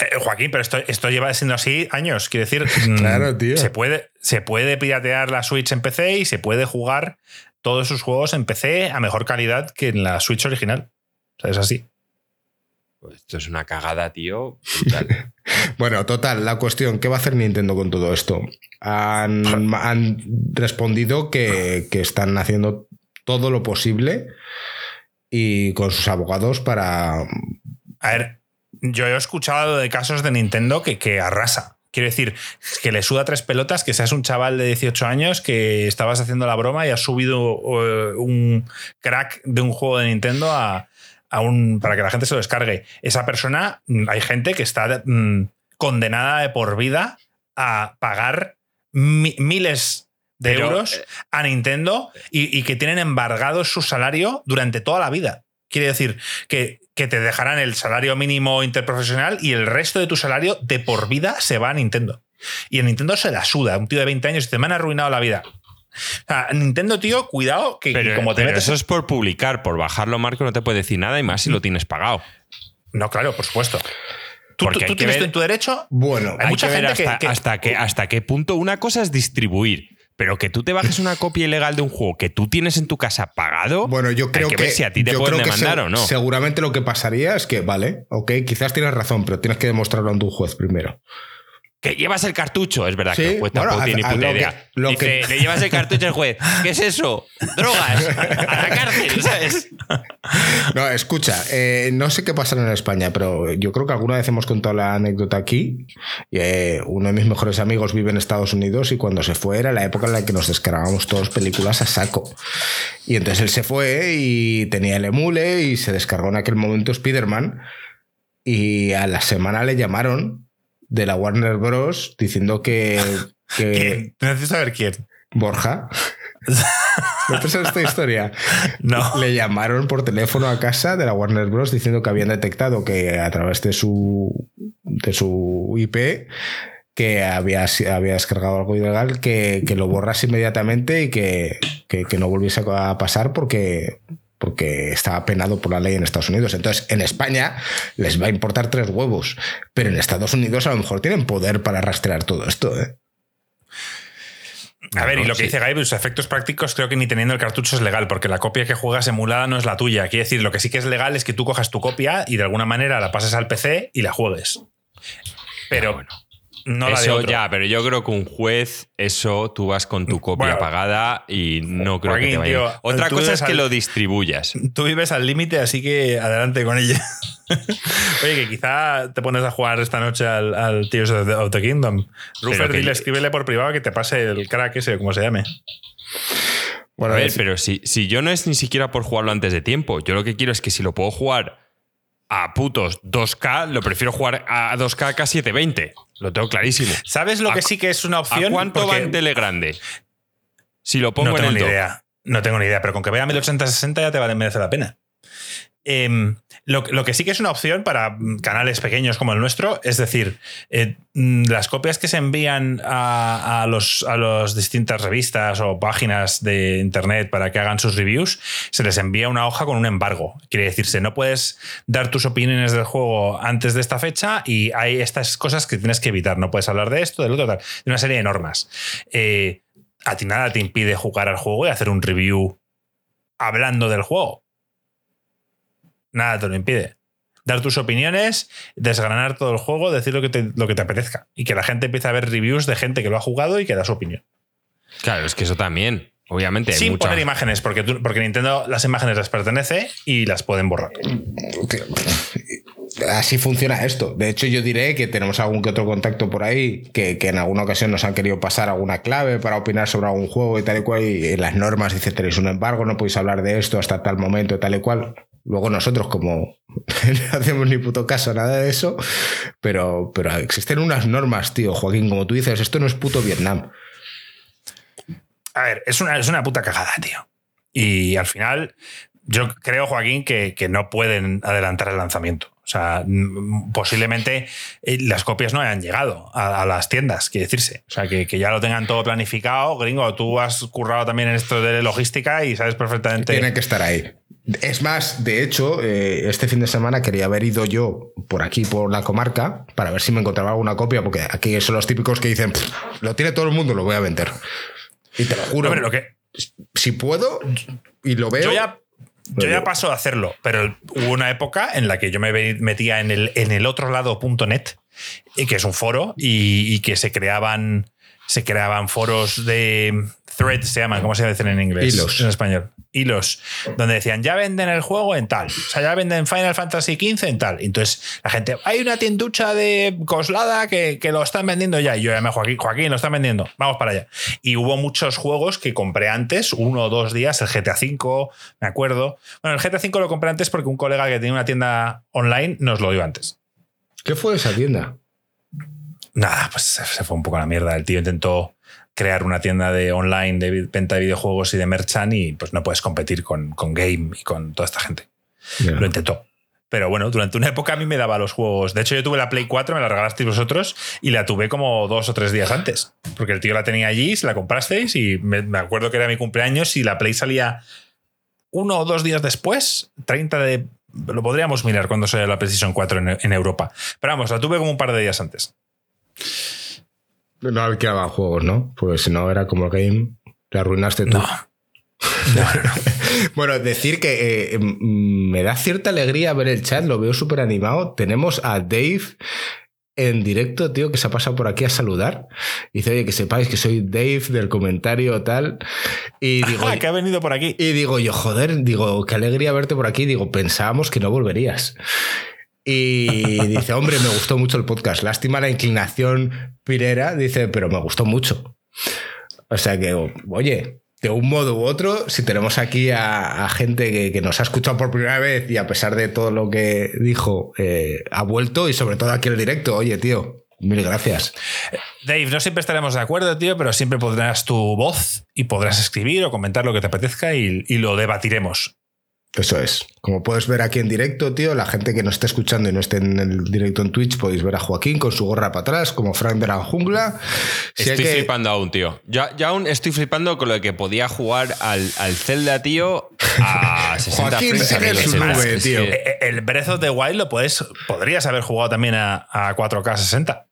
Eh, Joaquín, pero esto, esto, lleva siendo así años. Quiero decir, claro, tío. Se puede, se puede piratear la Switch en PC y se puede jugar todos sus juegos en PC a mejor calidad que en la Switch original. O sea, es así. Pues esto es una cagada, tío. bueno, total, la cuestión, ¿qué va a hacer Nintendo con todo esto? Han, respondido que, están haciendo todo lo posible y con sus abogados para... A ver, yo he escuchado de casos de Nintendo que, que arrasa. Quiero decir, que le suda tres pelotas, que seas un chaval de 18 años que estabas haciendo la broma y has subido eh, un crack de un juego de Nintendo a, a un, para que la gente se lo descargue. Esa persona, mm, hay gente que está mm, condenada de por vida a pagar mi- miles de Pero, euros eh, a Nintendo y, y que tienen embargado su salario durante toda la vida. Quiere decir que, que te dejarán el salario mínimo interprofesional y el resto de tu salario de por vida se va a Nintendo. Y a Nintendo se la suda. Un tío de 20 años y te me han arruinado la vida. O sea, Nintendo, tío, cuidado, que Pero, como te pero metes. eso es por publicar, por bajarlo, Marco, no te puede decir nada y más si lo tienes pagado. No, claro, por supuesto. Tú, Porque tú- que tienes ver- en tu derecho. Bueno, Hay Hay mucha que gente que- hasta, que- hasta, qué, hasta qué punto una cosa es distribuir, pero que tú te bajes una copia ilegal de un juego que tú tienes en tu casa pagado. Bueno, yo creo hay que, que, ver si a ti te yo pueden creo que demandar se- o no. Seguramente lo que pasaría es que, vale, ok, quizás tienes razón, pero tienes que demostrarlo ante un juez primero. Que llevas el cartucho, es verdad Sí, que el juez bueno, tampoco haz- tiene ni puta lo que- idea. lo Dice, que- le llevas el cartucho al juez. ¿Qué es eso? Drogas. A la cárcel, ¿sabes? No, escucha, eh, no sé qué pasará en España, pero yo creo que alguna vez hemos contado la anécdota aquí. Y, eh, uno de mis mejores amigos vive en Estados Unidos y cuando se fue era la época en la que nos descargábamos todos películas a saco. Y entonces él se fue y tenía el emule y se descargó en aquel momento Spider-Man. Y a la semana le llamaron de la Warner Bros. diciendo que, que ¿Quién? Necesito saber quién. Borja. ¿No sabes esta historia? No. Le llamaron por teléfono a casa de la Warner Bros. diciendo que habían detectado que a través de su, de su IP que había, había descargado algo ilegal, que, que lo borrase inmediatamente y que, que- que no volviese a pasar porque, porque estaba penado por la ley en Estados Unidos. Entonces, en España les va a importar tres huevos, pero en Estados Unidos a lo mejor tienen poder para rastrear todo esto. ¿eh? A ver, y lo que dice Gaby, los efectos prácticos creo que ni teniendo el cartucho es legal, porque la copia que juegas emulada no es la tuya. Quiere decir, lo que sí que es legal es que tú cojas tu copia y de alguna manera la pases al PC y la juegues. Pero bueno. No la de eso otro. ya, pero yo creo que un juez, eso tú vas con tu copia Bueno. pagada y no creo que te vaya. tío, Otra cosa es que al- lo distribuyas. Tú vives al límite, así que adelante con ella. Oye, que quizá te pones a jugar esta noche al, al Tears of the, of the Kingdom. Rufer, que- dile, escríbele por privado que te pase el crack ese, como se llame. Bueno, a ver, es- pero si, si yo no es ni siquiera por jugarlo antes de tiempo, yo lo que quiero es que si lo puedo jugar a putos 2K, lo prefiero jugar a 2K a 720. Lo tengo clarísimo. ¿Sabes lo ¿A que sí que es una ¿A opción? cuánto va Porque en tele grande? Si lo pongo no en tengo el ni idea. No tengo ni idea, pero con que vea 1080-60 ya te va a merecer la pena. Em, lo, que sí que es una opción para mm, canales pequeños como el nuestro, es decir, eh, mm, las copias que se envían a, a los, las distintas revistas o páginas de internet para que hagan sus reviews, se les envía una hoja con un embargo. Quiere decirse, no puedes dar tus opiniones del juego antes de esta fecha y hay estas cosas que tienes que evitar. No puedes hablar de esto, del otro, tal. De una serie de normas. Eh, a ti nada te impide jugar al juego y hacer un review hablando del juego. Nada te lo impide. Dar tus opiniones, desgranar todo el juego, decir lo que te, lo que te apetezca. Y que la gente empiece a ver reviews de gente que lo ha jugado y que da su opinión. Claro, es que eso también. Obviamente. Sin mucha- poner imágenes, porque, tú- porque Nintendo las imágenes las pertenece y las pueden borrar. Tío, Así funciona esto. De hecho, yo diré que tenemos algún que otro contacto por ahí que, que en alguna ocasión nos han querido pasar alguna clave para opinar sobre algún juego y tal y cual. Y en las normas dice: tenéis un embargo, no podéis hablar de esto hasta tal momento, tal y cual. Luego nosotros, como no hacemos ni puto caso nada de eso, pero, pero existen unas normas, tío, Joaquín, como tú dices, esto no es puto Vietnam. A ver, es una, es una puta cagada, tío. Y al final, yo creo, Joaquín, que, que no pueden adelantar el lanzamiento. O sea, posiblemente eh, las copias no hayan llegado a, a las tiendas, quiere decirse. O sea, que, que ya lo tengan todo planificado. Gringo, tú has currado también en esto de logística y sabes perfectamente. Tiene que estar ahí. Es más, de hecho, eh, este fin de semana quería haber ido yo por aquí, por la comarca, para ver si me encontraba alguna copia, porque aquí son los típicos que dicen, "Pff, lo tiene todo el mundo, lo voy a vender. Y te lo juro, lo que, si puedo y lo veo... yo ya, yo ya paso a hacerlo, pero hubo una época en la que yo me metía en el, en el otro lado.net, y que es un foro, y, y que se creaban, se creaban foros de threads, se llaman, ¿cómo se dicen en inglés? Hilos. En español. Hilos donde decían, ya venden el juego en tal, o sea, ya venden Final Fantasy XV en tal. Entonces la gente, hay una tienducha de Coslada que, que lo están vendiendo ya. Y yo llamé a Joaquín, Joaquín, lo están vendiendo, vamos para allá. Y hubo muchos juegos que compré antes, uno o dos días, el GTA V, me acuerdo. Bueno, el GTA V lo compré antes porque un colega que tenía una tienda online nos lo dio antes. ¿Qué fue esa tienda? Nada, pues se fue un poco a la mierda. El tío intentó crear una tienda de online de venta de videojuegos y de merchant y pues no puedes competir con, con Game y con toda esta gente. Lo intentó. Pero bueno, durante una época a mí me daba los juegos. De hecho, yo tuve la Play 4, me la regalasteis vosotros y la tuve como dos o tres días antes. Porque el tío la tenía allí, se la comprasteis y me, acuerdo que era mi cumpleaños y la Play salía uno o dos días después, 30 de. Lo podríamos mirar cuando salió la PlayStation 4 en, en Europa. Pero vamos, la tuve como un par de días antes. No alquilaban juegos, ¿no? Pues si no era como el game, le arruinaste tú. bueno, decir que eh, me da cierta alegría ver el chat, lo veo súper animado. Tenemos a Dave en directo, tío, que se ha pasado por aquí a saludar. dice, oye, que sepáis que soy Dave del comentario tal. Y digo, que ha venido por aquí. Y digo, yo, joder, digo, qué alegría verte por aquí. Digo, pensábamos que no volverías. Y dice, hombre, me gustó mucho el podcast. Lástima la inclinación pirera, dice, pero me gustó mucho. O sea que, oye, de un modo u otro, si tenemos aquí a, gente que, nos ha escuchado por primera vez y a pesar de todo lo que dijo, eh, ha vuelto y sobre todo aquí en el directo, oye, tío, mil gracias. Dave, no siempre estaremos de acuerdo, tío, pero siempre podrás tu voz y podrás escribir o comentar lo que te apetezca y lo debatiremos. Eso es. Como puedes ver aquí en directo, tío, la gente que nos esté escuchando y no esté en el directo en Twitch, podéis ver a Joaquín con su gorra para atrás, como Frank de la jungla. estoy flipando aún, tío. Ya, ya, aún estoy flipando con lo que podía jugar al, al Zelda, tío, a 60 Joaquín su nube, tío. Eh, eh, el Breath of the Wild lo puedes, podrías haber jugado también a, a 4K 60.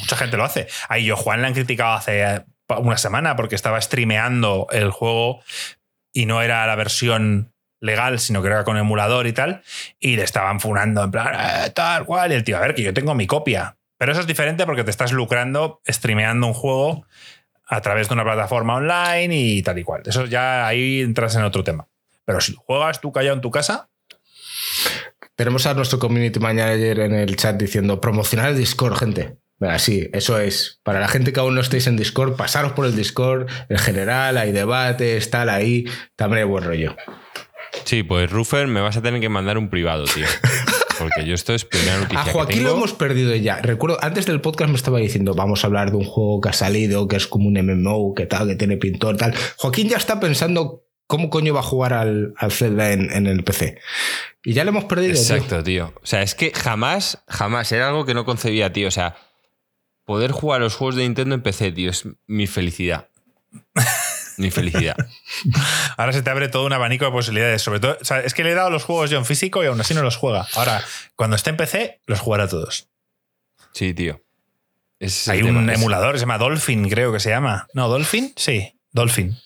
Mucha gente lo hace. Ahí yo, Juan, le han criticado hace una semana porque estaba streameando el juego y no era la versión legal, sino que era con emulador y tal, y le estaban funando en plan, eh, tal cual, y el tío, a ver, que yo tengo mi copia. Pero eso es diferente porque te estás lucrando streameando un juego a través de una plataforma online y tal y cual. Eso ya ahí entras en otro tema. Pero si juegas tú callado en tu casa. Tenemos a nuestro community manager en el chat diciendo promocionar el Discord, gente. Sí, eso es. Para la gente que aún no estéis en Discord, pasaros por el Discord. En general, hay debates, tal, ahí. También hay buen rollo. Sí, pues Ruffer, me vas a tener que mandar un privado, tío. Porque yo esto es primera noticia. A Joaquín lo hemos perdido ya. Recuerdo, antes del podcast me estaba diciendo, vamos a hablar de un juego que ha salido, que es como un MMO, que tal, que tiene pintor, tal. Joaquín ya está pensando cómo coño va a jugar al, al Zelda en, el PC. Y ya lo hemos perdido. Exacto, tío. O sea, es que jamás, jamás, era algo que no concebía, tío. O sea, poder jugar los juegos de Nintendo en PC, tío, es mi felicidad. mi felicidad. Ahora se te abre todo un abanico de posibilidades. Sobre todo, es que le he dado los juegos yo en físico y aún así no los juega. Ahora, cuando esté en PC, los jugará todos. Sí, tío. Hay un emulador, se llama Dolphin, creo que se llama. No, Dolphin, sí, Dolphin.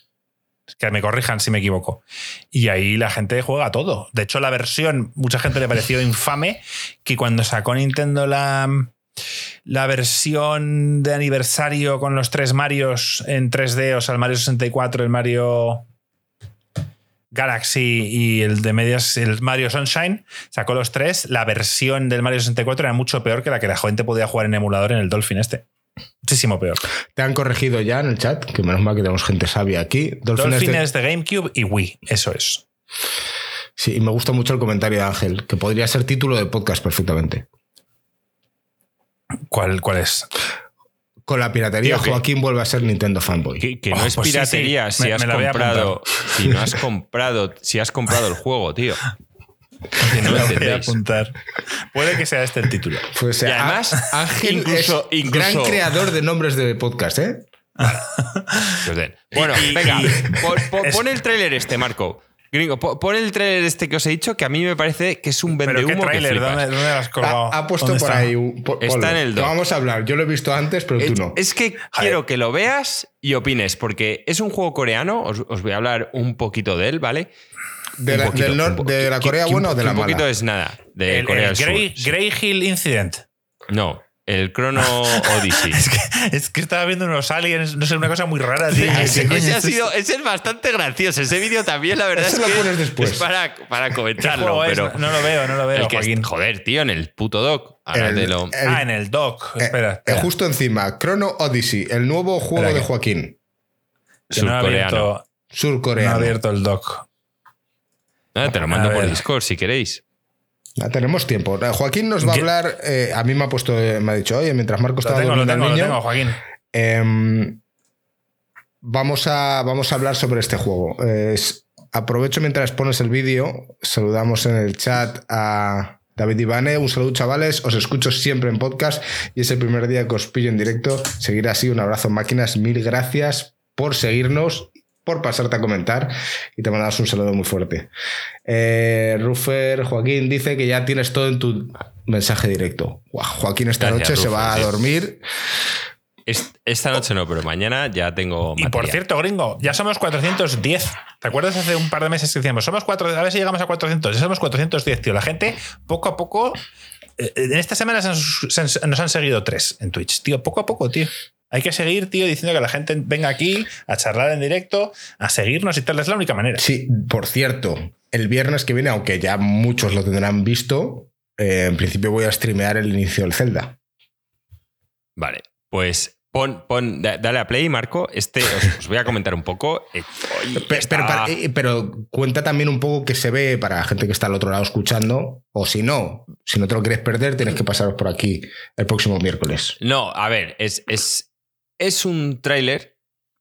Que me corrijan si me equivoco. Y ahí la gente juega todo. De hecho, la versión, mucha gente le pareció infame que cuando sacó Nintendo la, la versión de aniversario con los tres Marios en 3D, o sea, el Mario 64, el Mario Galaxy y el de medias, el Mario Sunshine, sacó los tres. La versión del Mario 64 era mucho peor que la que la gente podía jugar en emulador en el Dolphin este. Muchísimo peor. Te han corregido ya en el chat, que menos mal que tenemos gente sabia aquí. Dolphin, es, de... GameCube y Wii, eso es. Sí, y me gusta mucho el comentario de Ángel, que podría ser título de podcast perfectamente. ¿Cuál, cuál es? Con la piratería, Joaquín vuelve a ser Nintendo fanboy. Que, no oh, es pues piratería si has comprado. Si no has comprado, si has comprado el juego, tío. no lo voy a apuntar. Puede que sea este el título. Pues, y además, Ángel incluso, es gran creador de nombres de podcast, ¿eh? Pues bueno, venga, pon, el tráiler este, Marco. Gringo, pon el trailer este que os he dicho, que a mí me parece que es un vende humo que ¿Dónde, ¿Dónde lo has colgado? Ha, puesto por ahí. Está en el 2. Vamos a hablar. Yo lo he visto antes, pero tú no. Es que quiero que lo veas y opines, porque es un juego coreano. Os, voy a hablar un poquito de él, ¿vale? De la, de la Corea buena o de la mala? Un poquito es nada. De Corea del Grey, Hill Incident. No. El Chrono Odyssey. Es que, es que estaba viendo unos aliens, no sé, una cosa muy rara, tío. ese, ¿Qué ese coño ha sido, ese es bastante gracioso. Ese vídeo también, la verdad Ese es lo que pones después. es para, para ¿Qué comentarlo. es? pero No lo veo, no lo veo, es- joder, tío, en el puto doc. Ahora El- te lo- el- ah, en el doc. Eh, Espera. eh, espera. justo encima, Chrono Odyssey, el nuevo juego Espera de Joaquín, no surcoreano. abierto, no surcoreano. abierto el doc. Ah, te lo mando por. Discord si queréis. Ya tenemos tiempo. Eh, Joaquín nos va a hablar. eh, a mí me ha puesto, me ha dicho, oye, mientras Marco estaba tengo, lo tengo, lo niño, tengo, Joaquín. em, vamos, a, vamos a hablar sobre este juego. Aprovecho mientras pones el vídeo. Saludamos en el chat a David Ivane. Un saludo, chavales. Os escucho siempre en podcast y es el primer día que os pillo en directo. Seguir así. Un abrazo, máquinas. Mil gracias por seguirnos. Por pasarte a comentar y te mandamos un saludo muy fuerte. Eh, Rufer Joaquín dice que ya tienes todo en tu mensaje directo. Joaquín esta Gracias, noche se va a dormir Es- Esta noche no, pero mañana ya tengo. Y por cierto, gringo, ya somos 410. ¿Te acuerdas hace un par de meses que decíamos, somos cuatro, a ver si llegamos a 400? Ya somos 410, tío. La gente, poco a poco, eh, en esta semana nos han seguido tres en Twitch, tío. Poco a poco, tío. Hay que seguir, tío, diciendo que la gente venga aquí a charlar en directo, a seguirnos y tal. Es la única manera. Sí, por cierto, el viernes que viene, aunque ya muchos lo tendrán visto, eh, en principio voy a streamear el inicio del Zelda. Vale, pues pon, pon, da- dale a play, Marco. Este os, os voy a comentar un poco. Eh, está- Pero, para- eh, pero cuenta también un poco que se ve para la gente que está al otro lado escuchando, o si no, si no te lo quieres perder, tienes que pasaros por aquí el próximo miércoles. No, a ver, es, es, es un tráiler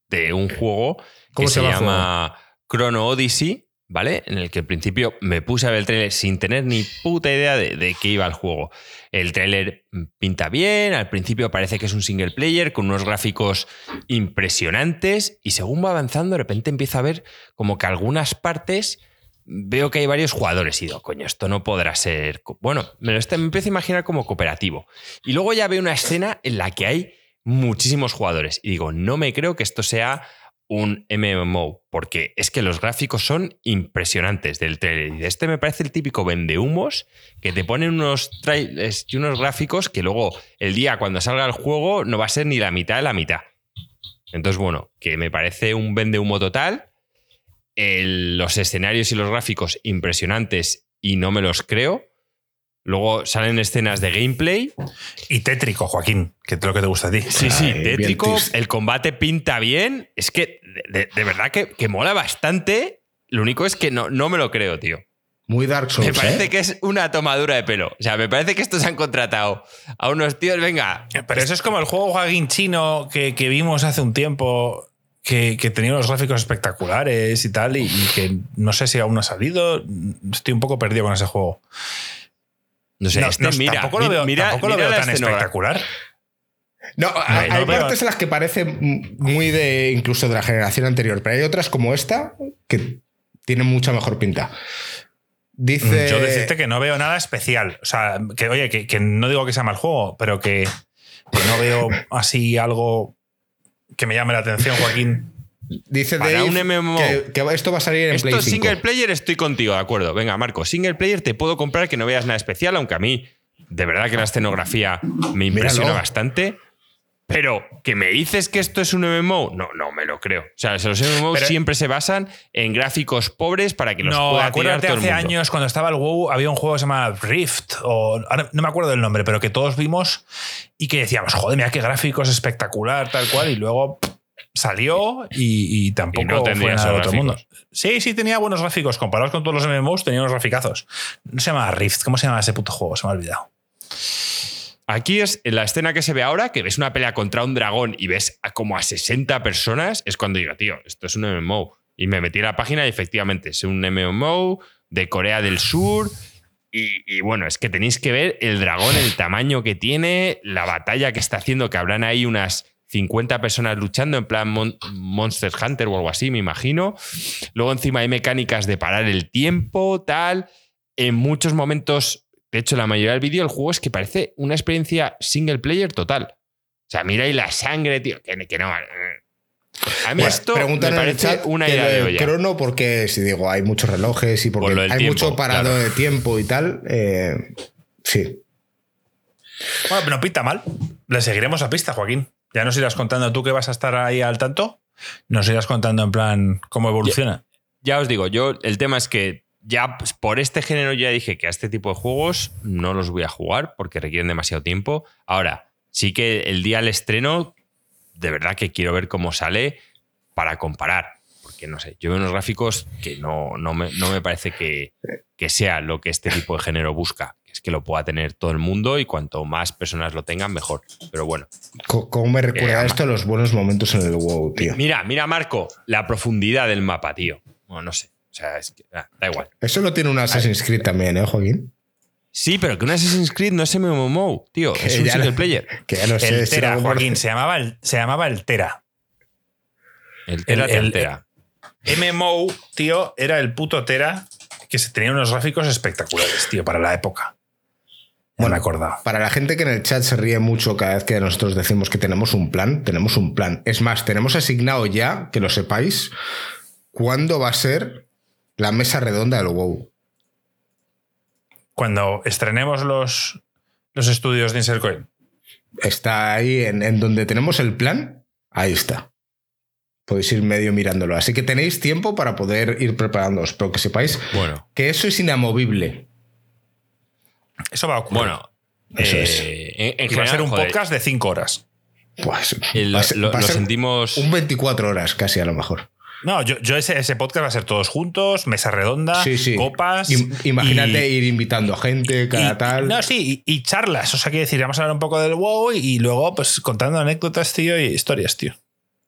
de un juego ¿Cómo que se se, llama Chrono Odyssey, ¿vale? En el que al principio me puse a ver el tráiler sin tener ni puta idea de, de qué iba el juego. El tráiler pinta bien, al principio parece que es un single player con unos gráficos impresionantes y según va avanzando de repente empieza a ver como que algunas partes veo que hay varios jugadores y digo, coño, esto no podrá ser... Bueno, me lo está- me empiezo a imaginar como cooperativo. Y luego ya veo una escena en la que hay muchísimos jugadores y digo, no me creo que esto sea un MMO, porque es que los gráficos son impresionantes del trailer. Este me parece el típico vendehumos que te ponen unos trailers y unos gráficos que luego el día cuando salga el juego no va a ser ni la mitad de la mitad. Entonces, bueno, que me parece un vendehumo total. Los escenarios y los gráficos impresionantes y no me los creo. Luego salen escenas de gameplay Y tétrico, Joaquín, que es lo que te gusta a ti. Sí, sí, Ay, bien tétrico. El combate pinta bien. Es que de, de- verdad que, que mola bastante. Lo único es que no, no me lo creo, tío. Muy Dark Souls. Me parece ¿eh? que es una tomadura de pelo. O sea, me parece que estos han contratado a unos tíos, venga. Pero eso es como el juego Joaquín chino que, que vimos hace un tiempo. Que, que tenía unos gráficos espectaculares y tal, y, y que no sé si aún no ha salido. Estoy un poco perdido con ese juego. No sé, No, este, no, mira, tampoco lo veo, mira, tampoco lo mira veo tan espectacular. No, hay, no hay veo- partes en las que parece muy de incluso de la generación anterior, pero hay otras como esta que tienen mucha mejor pinta. Dice. Mm, Yo decirte que no veo nada especial. O sea, que oye, que, que no digo que sea mal juego, pero que, que no veo así algo que me llame la atención, Joaquín. Dice Para Dave un MMO. que, que esto va a salir en Esto Play 5. single player estoy contigo, de acuerdo. Venga, Marco, single player te puedo comprar que no veas nada especial, aunque a mí de verdad que la escenografía me impresiona Míralo. bastante. Pero que me dices que esto es un MMO, no, no me lo creo. O sea, los MMOs Pero- siempre se basan en gráficos pobres para que los No, pueda tirar acuérdate el hace mundo. años cuando estaba el WoW había un juego que se llama Rift o ahora no me acuerdo del nombre, pero que todos vimos y que decíamos, joder, mira qué gráficos espectacular tal cual y luego pff, salió y, y tampoco Y no fue tendría nada del esos otro mundo. Sí, sí tenía buenos gráficos comparados con todos los MMOs, tenía unos graficazos. No se llama Rift, ¿cómo se llama ese puto juego? Se me ha olvidado. Aquí es en la escena que se ve ahora, que ves una pelea contra un dragón y ves a como a 60 personas, es cuando digo, tío, esto es un MMO. Y me metí a la página y efectivamente es un MMO de Corea del Sur. Y, y bueno, es que tenéis que ver el dragón, el tamaño que tiene, la batalla que está haciendo, que habrán ahí unas 50 personas luchando en plan Mon- Monster Hunter o algo así, me imagino. Luego encima hay mecánicas de parar el tiempo, tal. En muchos momentos, de hecho, la mayoría del vídeo, el juego es que parece una experiencia single player total. O sea, mira ahí la sangre, tío, que, que no. eh. A mí Bueno, esto me parece chat una idea de olla. crono porque si digo hay muchos relojes y porque Por hay tiempo, mucho parado claro. de tiempo y tal eh, sí Bueno, pero no pinta mal. Le seguiremos a pista, Joaquín. Ya nos irás contando tú que vas a estar ahí al tanto. Nos irás contando en plan cómo evoluciona. Ya os digo, yo el tema es que ya pues, por este género ya dije que a este tipo de juegos no los voy a jugar porque requieren demasiado tiempo. Ahora, sí que el día del estreno, de verdad que quiero ver cómo sale para comparar. Porque no sé, yo veo unos gráficos que no, no, me, no me parece que, que sea lo que este tipo de género busca. que Es que lo pueda tener todo el mundo y cuanto más personas lo tengan, mejor. Pero bueno. ¿Cómo me recuerda Eh, esto a los buenos momentos en el WoW, tío? Mira, mira, Marco, la profundidad del mapa, tío. Bueno, no sé. O sea, es que ah, da igual. Eso lo tiene un Assassin's Creed también, ¿eh, Joaquín? Sí, pero que un Assassin's Creed no es MMO, tío. Que Es un single no- player. Que ya no sé el Tera, Joaquín, se llamaba el, se llamaba el Tera. El Tera El- el- Tera. MMO, tío, era el puto Tera que se tenía unos gráficos espectaculares, tío, para la época. Bueno, acordado. Para la gente que en el chat se ríe mucho cada vez que nosotros decimos que tenemos un plan, tenemos un plan. Es más, tenemos asignado ya, que lo sepáis, cuándo va a ser la mesa redonda del WoW. Cuando estrenemos los, los estudios de Insert Coin. Está ahí en, en donde tenemos el plan, ahí está. Podéis ir medio mirándolo. Así que tenéis tiempo para poder ir preparándoos, pero que sepáis Bueno, que eso es inamovible. Eso va a ocurrir. bueno. Eso eh, es. En, en y va a ser un joder, podcast de 5 horas. Pues, el- va a ser- lo, va a lo ser sentimos. un 24 horas casi a lo mejor. No, yo, yo ese, ese podcast va a ser todos juntos, mesa redonda, Sí, sí. copas. Im- Imagínate y- ir invitando a gente, cada y- tal. No, sí, y, y charlas. O sea, quiero decir, vamos a hablar un poco del WoW y, y luego, pues, contando anécdotas, tío, y historias, tío.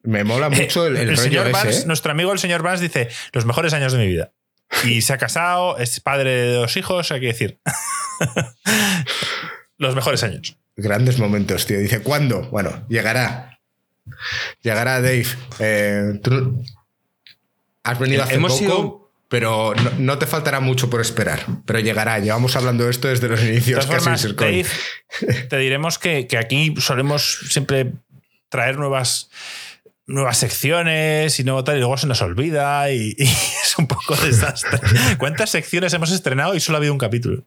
Me mola mucho el, el rollo señor ese, Barnes, ¿eh? nuestro amigo el señor Barnes dice, los mejores años de mi vida. Y se ha casado, es padre de dos hijos, hay que decir. los mejores años. Grandes momentos, tío. Dice, ¿cuándo? Bueno, llegará. Llegará Dave. Eh, tú has venido hace Hemos poco, sido- pero no, no te faltará mucho por esperar. Pero llegará. Llevamos hablando de esto desde los De inicios. todas casi formas. Dave, te diremos que, que aquí solemos siempre traer nuevas nuevas secciones y nuevo tal y luego se nos olvida y, y es un poco desastre. ¿Cuántas secciones hemos estrenado y solo ha habido un capítulo?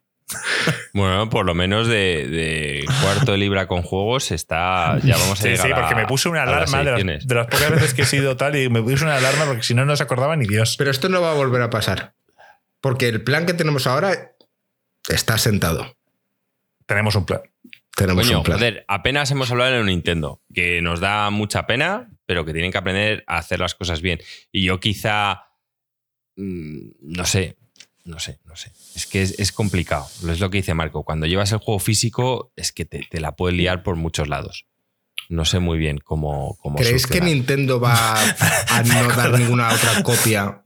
Bueno, por lo menos de, de cuarto de libra con juegos está. Ya vamos a Sí, llegar sí, a- porque me puse una alarma de las, ediciones. de las pocas veces que he sido tal y me puse una alarma porque si no, no se acordaba ni Dios. Pero esto no va a volver a pasar. Porque el plan que tenemos ahora está sentado. Tenemos un plan. Tenemos Coño, un plan. joder, apenas hemos hablado en el Nintendo, que nos da mucha pena, pero que tienen que aprender a hacer las cosas bien. Y yo quizá, mm, no sé, no sé, no sé. Es que es, es complicado. Es lo que dice Marco. Cuando llevas el juego físico, es que te, te la puedes liar por muchos lados. No sé muy bien cómo... cómo ¿Creéis que. Nintendo va a no dar ninguna otra copia?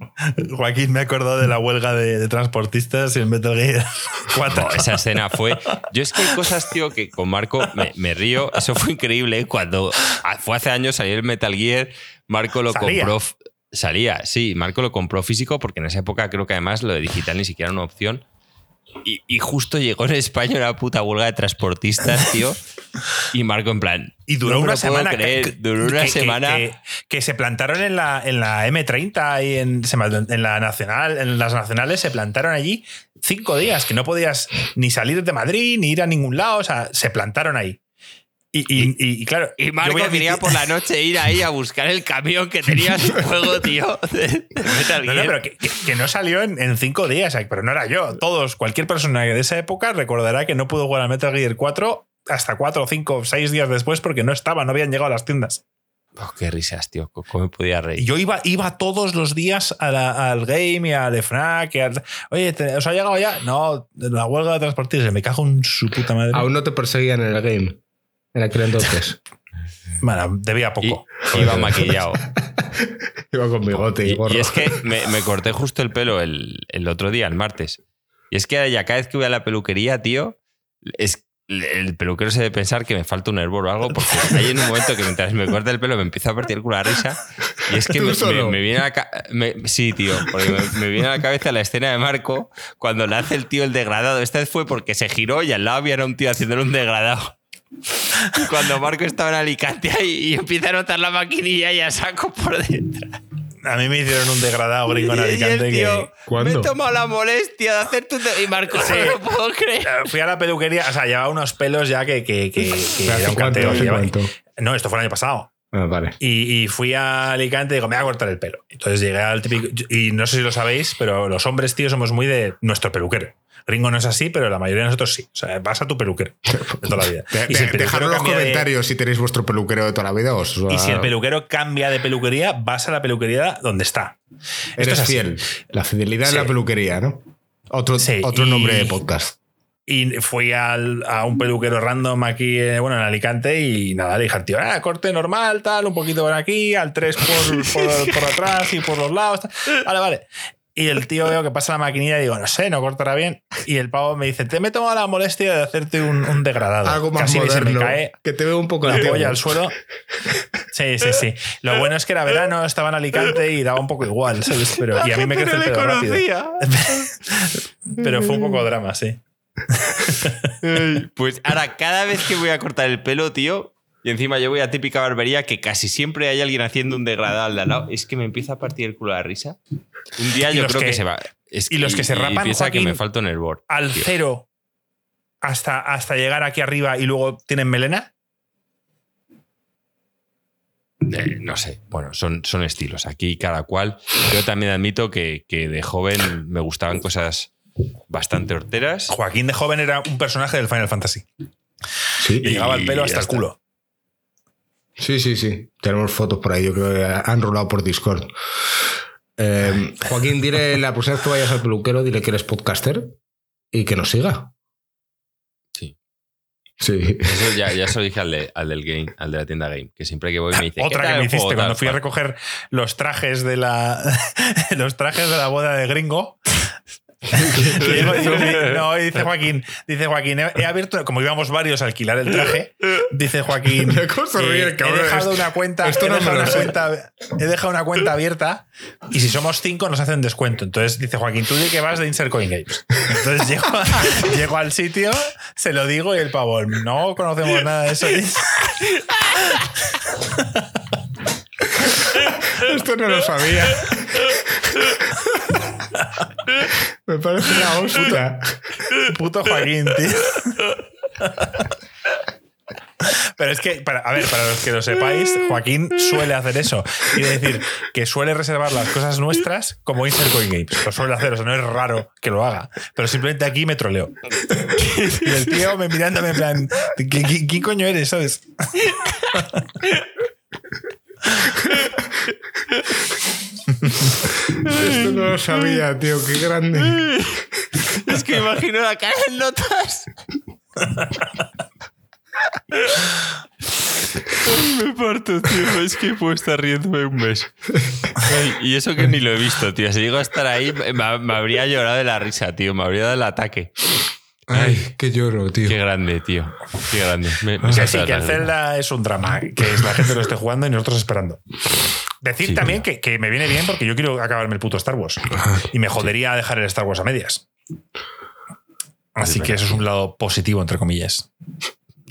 Joaquín me acordó de la huelga de, de transportistas y el Metal Gear 4. Jo, esa escena fue. Yo es que hay cosas, tío, que con Marco me, me río. Eso fue increíble. ¿eh? Cuando fue hace años salió el Metal Gear, Marco lo Salía. compró. Salía, sí, Marco lo compró físico porque en esa época creo que además lo de digital ni siquiera era una opción. Y, y justo llegó en España una puta huelga de transportistas, tío. Y Marco en plan. Y duró "No me una semana. creer, que- duró una que- semana. Que, que se plantaron en la, en la M30 y en, en la nacional, en las nacionales se plantaron allí cinco días, que no podías ni salir de Madrid ni ir a ningún lado. O sea, se plantaron ahí. Y, y- y- y claro, Y yo Marco voy a quería admitir- por la noche ir ahí a buscar el camión que tenía su juego, tío. de- de Metal No, no, pero que, que- que no salió en, en cinco días, pero no era yo. Todos, cualquier persona de esa época recordará que no pudo jugar al Metal Gear 4 hasta 4, 5, 6 días después porque no estaba, no habían llegado a las tiendas. Oh, qué risas, tío. ¿Cómo me podía reír? yo iba, iba todos los días a la- al game y al FNAC. y al- Oye, ¿te- ¿os ha llegado ya? No, la huelga de transportistas. Me cago en su puta madre. Aún no te perseguían en el game. En aquel entonces. Bueno, debía Y- poco. iba maquillado. Iba con bigote y, Y, gorro. y es que me, me corté justo el pelo el, el otro día, el martes. Y es que ya cada vez que voy a la peluquería, tío, es, el peluquero se debe pensar que me falta un hervor o algo, porque hay en un momento que mientras me corta el pelo me empieza a partir el culo la risa. Y es que ¿Tú me, me- me viene a la me- Sí, tío, porque me, me viene a la cabeza la escena de Marco cuando le hace el tío el degradado. Esta vez fue porque se giró y al lado había un tío haciéndole un degradado. Cuando Marco estaba en Alicante y, y empieza a notar la maquinilla y a saco por dentro. A mí me hicieron un degradado gringo en Y el Alicante tío, que. ¿Cuándo? Me he tomado la molestia de hacer tu. Y Marco, Sí. no lo puedo creer. Fui a la peluquería, o sea, llevaba unos pelos ya que, que, que, que ¿Hace era un. No, esto fue el año pasado. Ah, vale. Y, y fui a Alicante y digo, me voy a cortar el pelo. Entonces llegué al típico. Y no sé si lo sabéis, pero los hombres, tío, somos muy de nuestro peluquero. Ringo no es así, pero la mayoría de nosotros sí. O sea, vas a tu peluquero de toda la vida. Y si Dejadlo en los de- comentarios si tenéis vuestro peluquero de toda la vida. Os, Y si el peluquero cambia de peluquería, vas a la peluquería donde está. Esto Eres es así. fiel. La fidelidad Sí. de la peluquería, ¿no? Otro, Sí, otro y- nombre de podcast. Y fui al- a un peluquero random aquí, eh, bueno, en Alicante, y nada, le dije al tío, ah, corte normal, tal, un poquito por aquí, al 3 por, por, por atrás y por los lados. tal. Vale, vale. Y el tío veo que pasa la maquinilla y digo, no sé, no cortará bien. Y el pavo me dice, te me he tomado la molestia de hacerte un, un degradado. Algo más Casi moderno. se me cae que te veo un poco la antiguo. polla al suelo. Sí, sí, sí. Lo bueno es que era verano, estaba en Alicante y daba un poco igual, ¿sabes? Pero, y a mí me crece el pelo rápido. Pero fue un poco drama, sí. Pues ahora, cada vez que voy a cortar el pelo, tío, y encima yo voy a típica barbería que casi siempre hay alguien haciendo un degradado al de al lado, es que me empieza a partir el culo de la risa. Un día Y yo creo que, que- se va. Es y los que se rapan, piensa que Joaquín, me falta un hervor. al tío. cero hasta, hasta llegar aquí arriba y luego tienen melena. Eh, no sé, bueno, son, son estilos. Aquí cada cual. Yo también admito que, que de joven me gustaban cosas bastante horteras. Joaquín de joven era un personaje del Final Fantasy. Sí, Le llegaba el pelo Y hasta el está. culo. Sí, sí, sí. Tenemos fotos por ahí, yo creo que han rolado por Discord. Eh, Joaquín, dile la próxima vez que vayas al peluquero, dile que eres podcaster y que nos siga. Sí. Sí. Eso ya, ya se lo dije al, de- al del game, al de la tienda game, que siempre que voy me dice. Otra "¿Qué que me hiciste juego, cuando tal, fui a cual?". recoger los trajes de la los trajes de la boda de gringo. No, dice Joaquín, dice Joaquín, he, he abierto, como íbamos varios a alquilar el traje, dice Joaquín, eh, he dejado una cuenta, Esto he no dejado una cuenta, he dejado una cuenta abierta y si somos cinco nos hacen descuento. Entonces dice Joaquín, tú di que vas de Insert Coin Games. Entonces llego, al sitio, se lo digo y el pavo, no conocemos nada de eso. Esto no lo sabía. Me parece la hostia. Puto Joaquín, tío. Pero es que, para, a ver, para los que lo sepáis, Joaquín suele hacer eso. Quiere decir que suele reservar las cosas nuestras como Insert Coin Games. Lo suele hacer, o sea, no es raro que lo haga. Pero simplemente aquí me troleo. Y el tío me mirándome en plan, ¿qué, qué- qué coño eres, sabes? Esto no lo sabía, tío. Qué grande. Es que imagino la cara en notas. Ay, me parto, tío. Es que puedo estar riéndome un mes. Ay, y eso que ni lo he visto, tío. Si llego a estar ahí, me, me habría llorado de la risa, tío. Me habría dado el ataque. Ay, qué lloro, tío. Qué grande, tío. Qué grande. Me, me Que salta sí, la que el. Zelda es un drama, que es la gente lo esté jugando y nosotros esperando. Decir Sí, también que, que me viene bien porque yo quiero acabarme el puto Star Wars. Y me jodería dejar el Star Wars a medias. Así Es que eso es un lado positivo, entre comillas.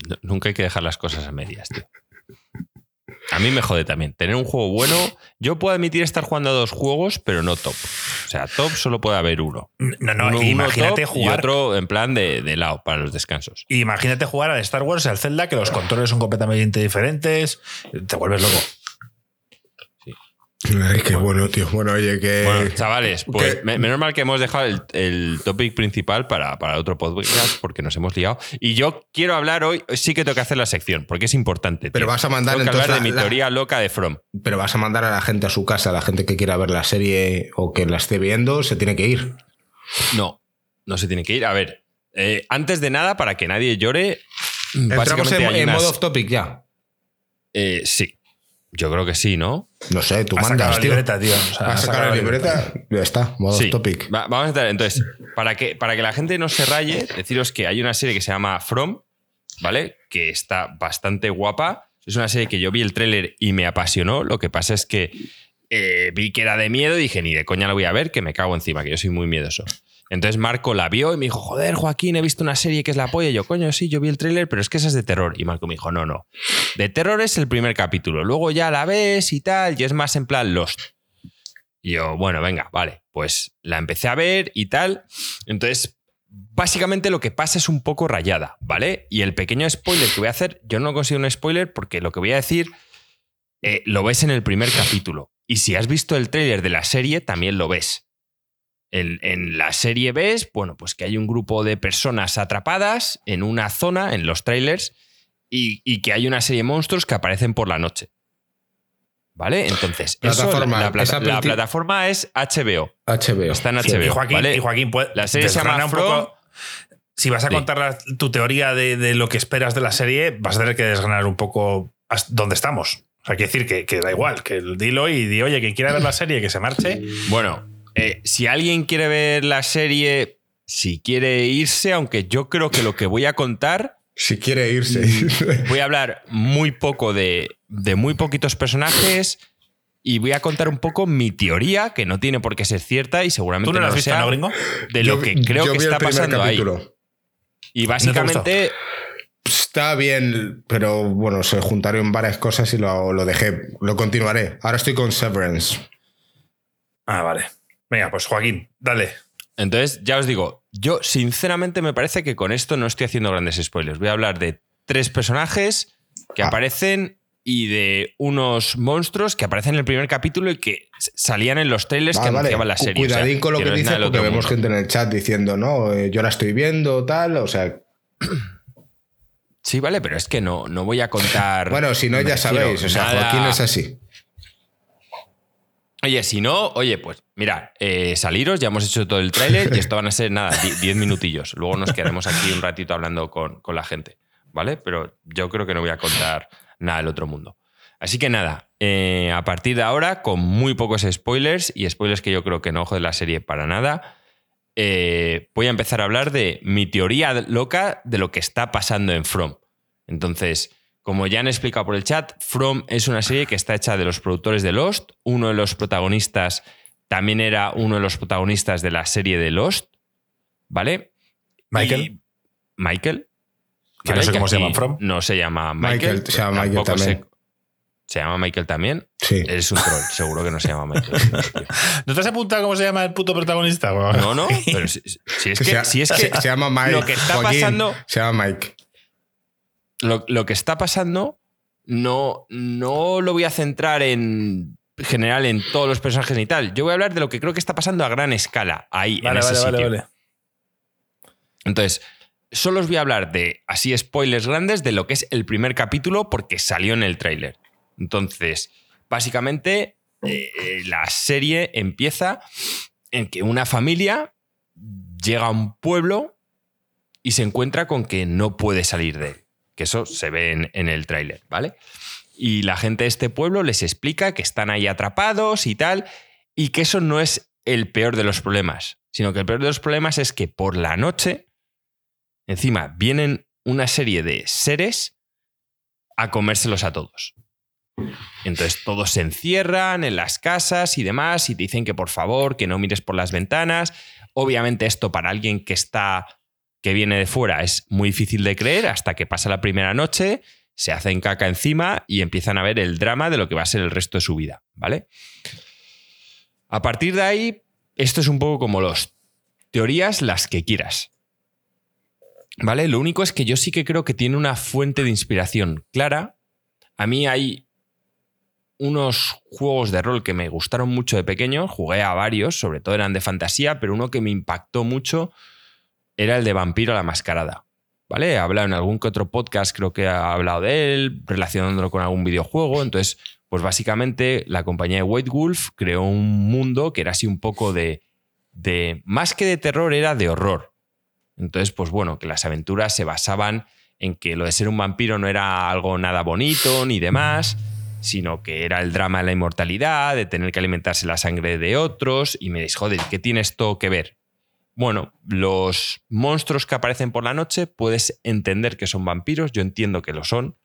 No, Nunca hay que dejar las cosas a medias, tío. A mí me jode también. Tener un juego bueno. Yo puedo admitir estar jugando a dos juegos, pero no top. O sea, top solo puede haber uno. No, no, uno, uno imagínate top y jugar. otro en plan de, de lado para los descansos. Imagínate jugar al Star Wars y al Zelda, que los controles son completamente diferentes. Te vuelves loco. Ay, qué bueno, tío. Bueno, oye, que. Bueno, chavales, pues menos mal que hemos dejado el, el topic principal para, para otro podcast porque nos hemos liado. Y yo quiero hablar hoy, sí que tengo que hacer la sección porque es importante. Pero vas a mandar Tengo que hablar de la- mi la- teoría loca de From. Pero vas a mandar a la gente a su casa, a la gente que quiera ver la serie o que la esté viendo, se tiene que ir. No, no se tiene que ir. A ver, eh, antes de nada, para que nadie llore, Entramos en, hay en unas- modo off topic ya. eh, sí, yo creo que sí, ¿no? No sé, tú mandas, la tío. libreta, tío. O sea, Vas a sacar la libreta, ya está, modo Sí. topic. Va- vamos a entrar. Entonces, para que, para que la gente no se raye, deciros que hay una serie que se llama From, ¿vale? Que está bastante guapa. Es una serie que yo vi el tráiler y me apasionó. Lo que pasa es que eh, vi que era de miedo y dije, ni de coña la voy a ver, que me cago encima, que yo soy muy miedoso. Entonces Marco la vio y me dijo, joder, Joaquín, he visto una serie que es la polla. Y yo, coño, sí, yo vi el tráiler, pero es que esa es de terror. Y Marco me dijo, no, no. De terror es el primer capítulo. Luego ya la ves y tal, y es más en plan Lost. Y yo, bueno, venga, vale, pues la empecé a ver y tal. Entonces, básicamente lo que pasa es un poco rayada, ¿vale? Y el pequeño spoiler que voy a hacer, yo no consigo un spoiler porque lo que voy a decir eh, lo ves en el primer capítulo. Y si has visto el tráiler de la serie, también lo ves. En, en, la serie ves, bueno, pues que hay un grupo de personas atrapadas en una zona, en los trailers, y, y que hay una serie de monstruos que aparecen por la noche. ¿Vale? Entonces, Plataforma, eso, la, plataforma es HBO. HBO. Está en Sí, HBO. y Joaquín, ¿vale? y Joaquín, puede- La serie se llama un From. poco- Si vas a Sí. contar la- tu teoría de, de lo que esperas de la serie, vas a tener que desgranar un poco dónde estamos. O sea, hay que decir que, que da igual, que dilo y di, oye, quien quiera ver la serie, que se marche. Bueno, eh, si alguien quiere ver la serie, si quiere irse, aunque yo creo que lo que voy a contar, Si quiere irse. voy a hablar muy poco de, de muy poquitos personajes y voy a contar un poco mi teoría, que no tiene por qué ser cierta y seguramente ¿Tú no la has lo visto, sea, no, gringo? de lo Yo- que creo yo que vi está pasando ahí. Y básicamente, Está bien, pero bueno, se juntaron varias cosas y lo, lo dejé. Lo continuaré. Ahora estoy con Severance. Ah, vale. Venga, pues Joaquín, dale. entonces ya os digo, yo sinceramente me parece que con esto no estoy haciendo grandes spoilers. Voy a hablar de tres personajes que Ah. aparecen y de unos monstruos que aparecen en el primer capítulo y que salían en los trailers Vale, que vale. anunciaban la serie. o sea, Cuidadín con lo que, no dices del porque vemos mundo. gente en el chat diciendo, no, eh, yo la estoy viendo, tal. O sea, Sí, vale, pero es que no, no voy a contar. bueno, si no, ya sabéis. O sea, nada- Joaquín es así. Oye, si no, oye, pues mira, eh, saliros, ya hemos hecho todo el tráiler y esto van a ser nada, die- 10 minutillos. Luego nos quedaremos aquí un ratito hablando con, con la gente, ¿vale? Pero yo creo que no voy a contar nada del otro mundo. Así que nada, eh, a partir de ahora, con muy pocos spoilers y spoilers que yo creo que no ojo de la serie para nada, eh, voy a empezar a hablar de mi teoría loca de lo que está pasando en From. Entonces, como ya han explicado por el chat, From es una serie que está hecha de los productores de Lost. Uno de los protagonistas también era uno de los protagonistas de la serie de Lost, ¿vale? Michael. Y- Michael. Que no sé cómo se llama From. No se llama Michael. Michael, se llama Michael tampoco también. Se, ¿Se llama Michael también? Sí. Eres un troll, seguro que no se llama Michael. ¿No te has apuntado cómo se llama el puto protagonista? No, no, pero si, si es que, se, si es que se- se llama Mike. lo que está Joaquín, pasando- Se llama Mike. Lo, lo que está pasando no, no lo voy a centrar en general en todos los personajes ni tal. Yo voy a hablar de lo que creo que está pasando a gran escala ahí, en ese vale, vale, sitio. vale. Entonces, solo os voy a hablar de, así spoilers grandes, de lo que es el primer capítulo porque salió en el tráiler. Entonces, básicamente, eh, eh, la serie empieza en que una familia llega a un pueblo y se encuentra con que no puede salir de él. Que eso se ve en, en el tráiler, ¿vale? Y la gente de este pueblo les explica que están ahí atrapados y tal, y que eso no es el peor de los problemas, sino que el peor de los problemas es que por la noche, encima, vienen una serie de seres a comérselos a todos. Entonces todos se encierran en las casas y demás y te dicen que por favor, que no mires por las ventanas. Obviamente esto para alguien que está que viene de fuera es muy difícil de creer hasta que pasa la primera noche, se hacen caca encima y empiezan a ver el drama de lo que va a ser el resto de su vida, ¿vale? A partir de ahí, esto es un poco como los teorías las que quieras. ¿Vale? Lo único es que yo sí que creo que tiene una fuente de inspiración clara. A mí hay unos juegos de rol que me gustaron mucho de pequeño, jugué a varios, sobre todo eran de fantasía, pero uno que me impactó mucho era el de Vampiro a la Mascarada. ¿Vale? He hablado en algún que otro podcast, creo que ha hablado de él, relacionándolo con algún videojuego. Entonces, pues básicamente la compañía de White Wolf creó un mundo que era así un poco de, de más que de terror, era de horror. Entonces, pues bueno, que las aventuras se basaban en que lo de ser un vampiro no era algo nada bonito ni demás, sino que era el drama de la inmortalidad, de tener que alimentarse la sangre de otros, y me dices, joder, ¿qué tiene esto que ver? Bueno, los monstruos que aparecen por la noche puedes entender que son vampiros, yo entiendo que lo son,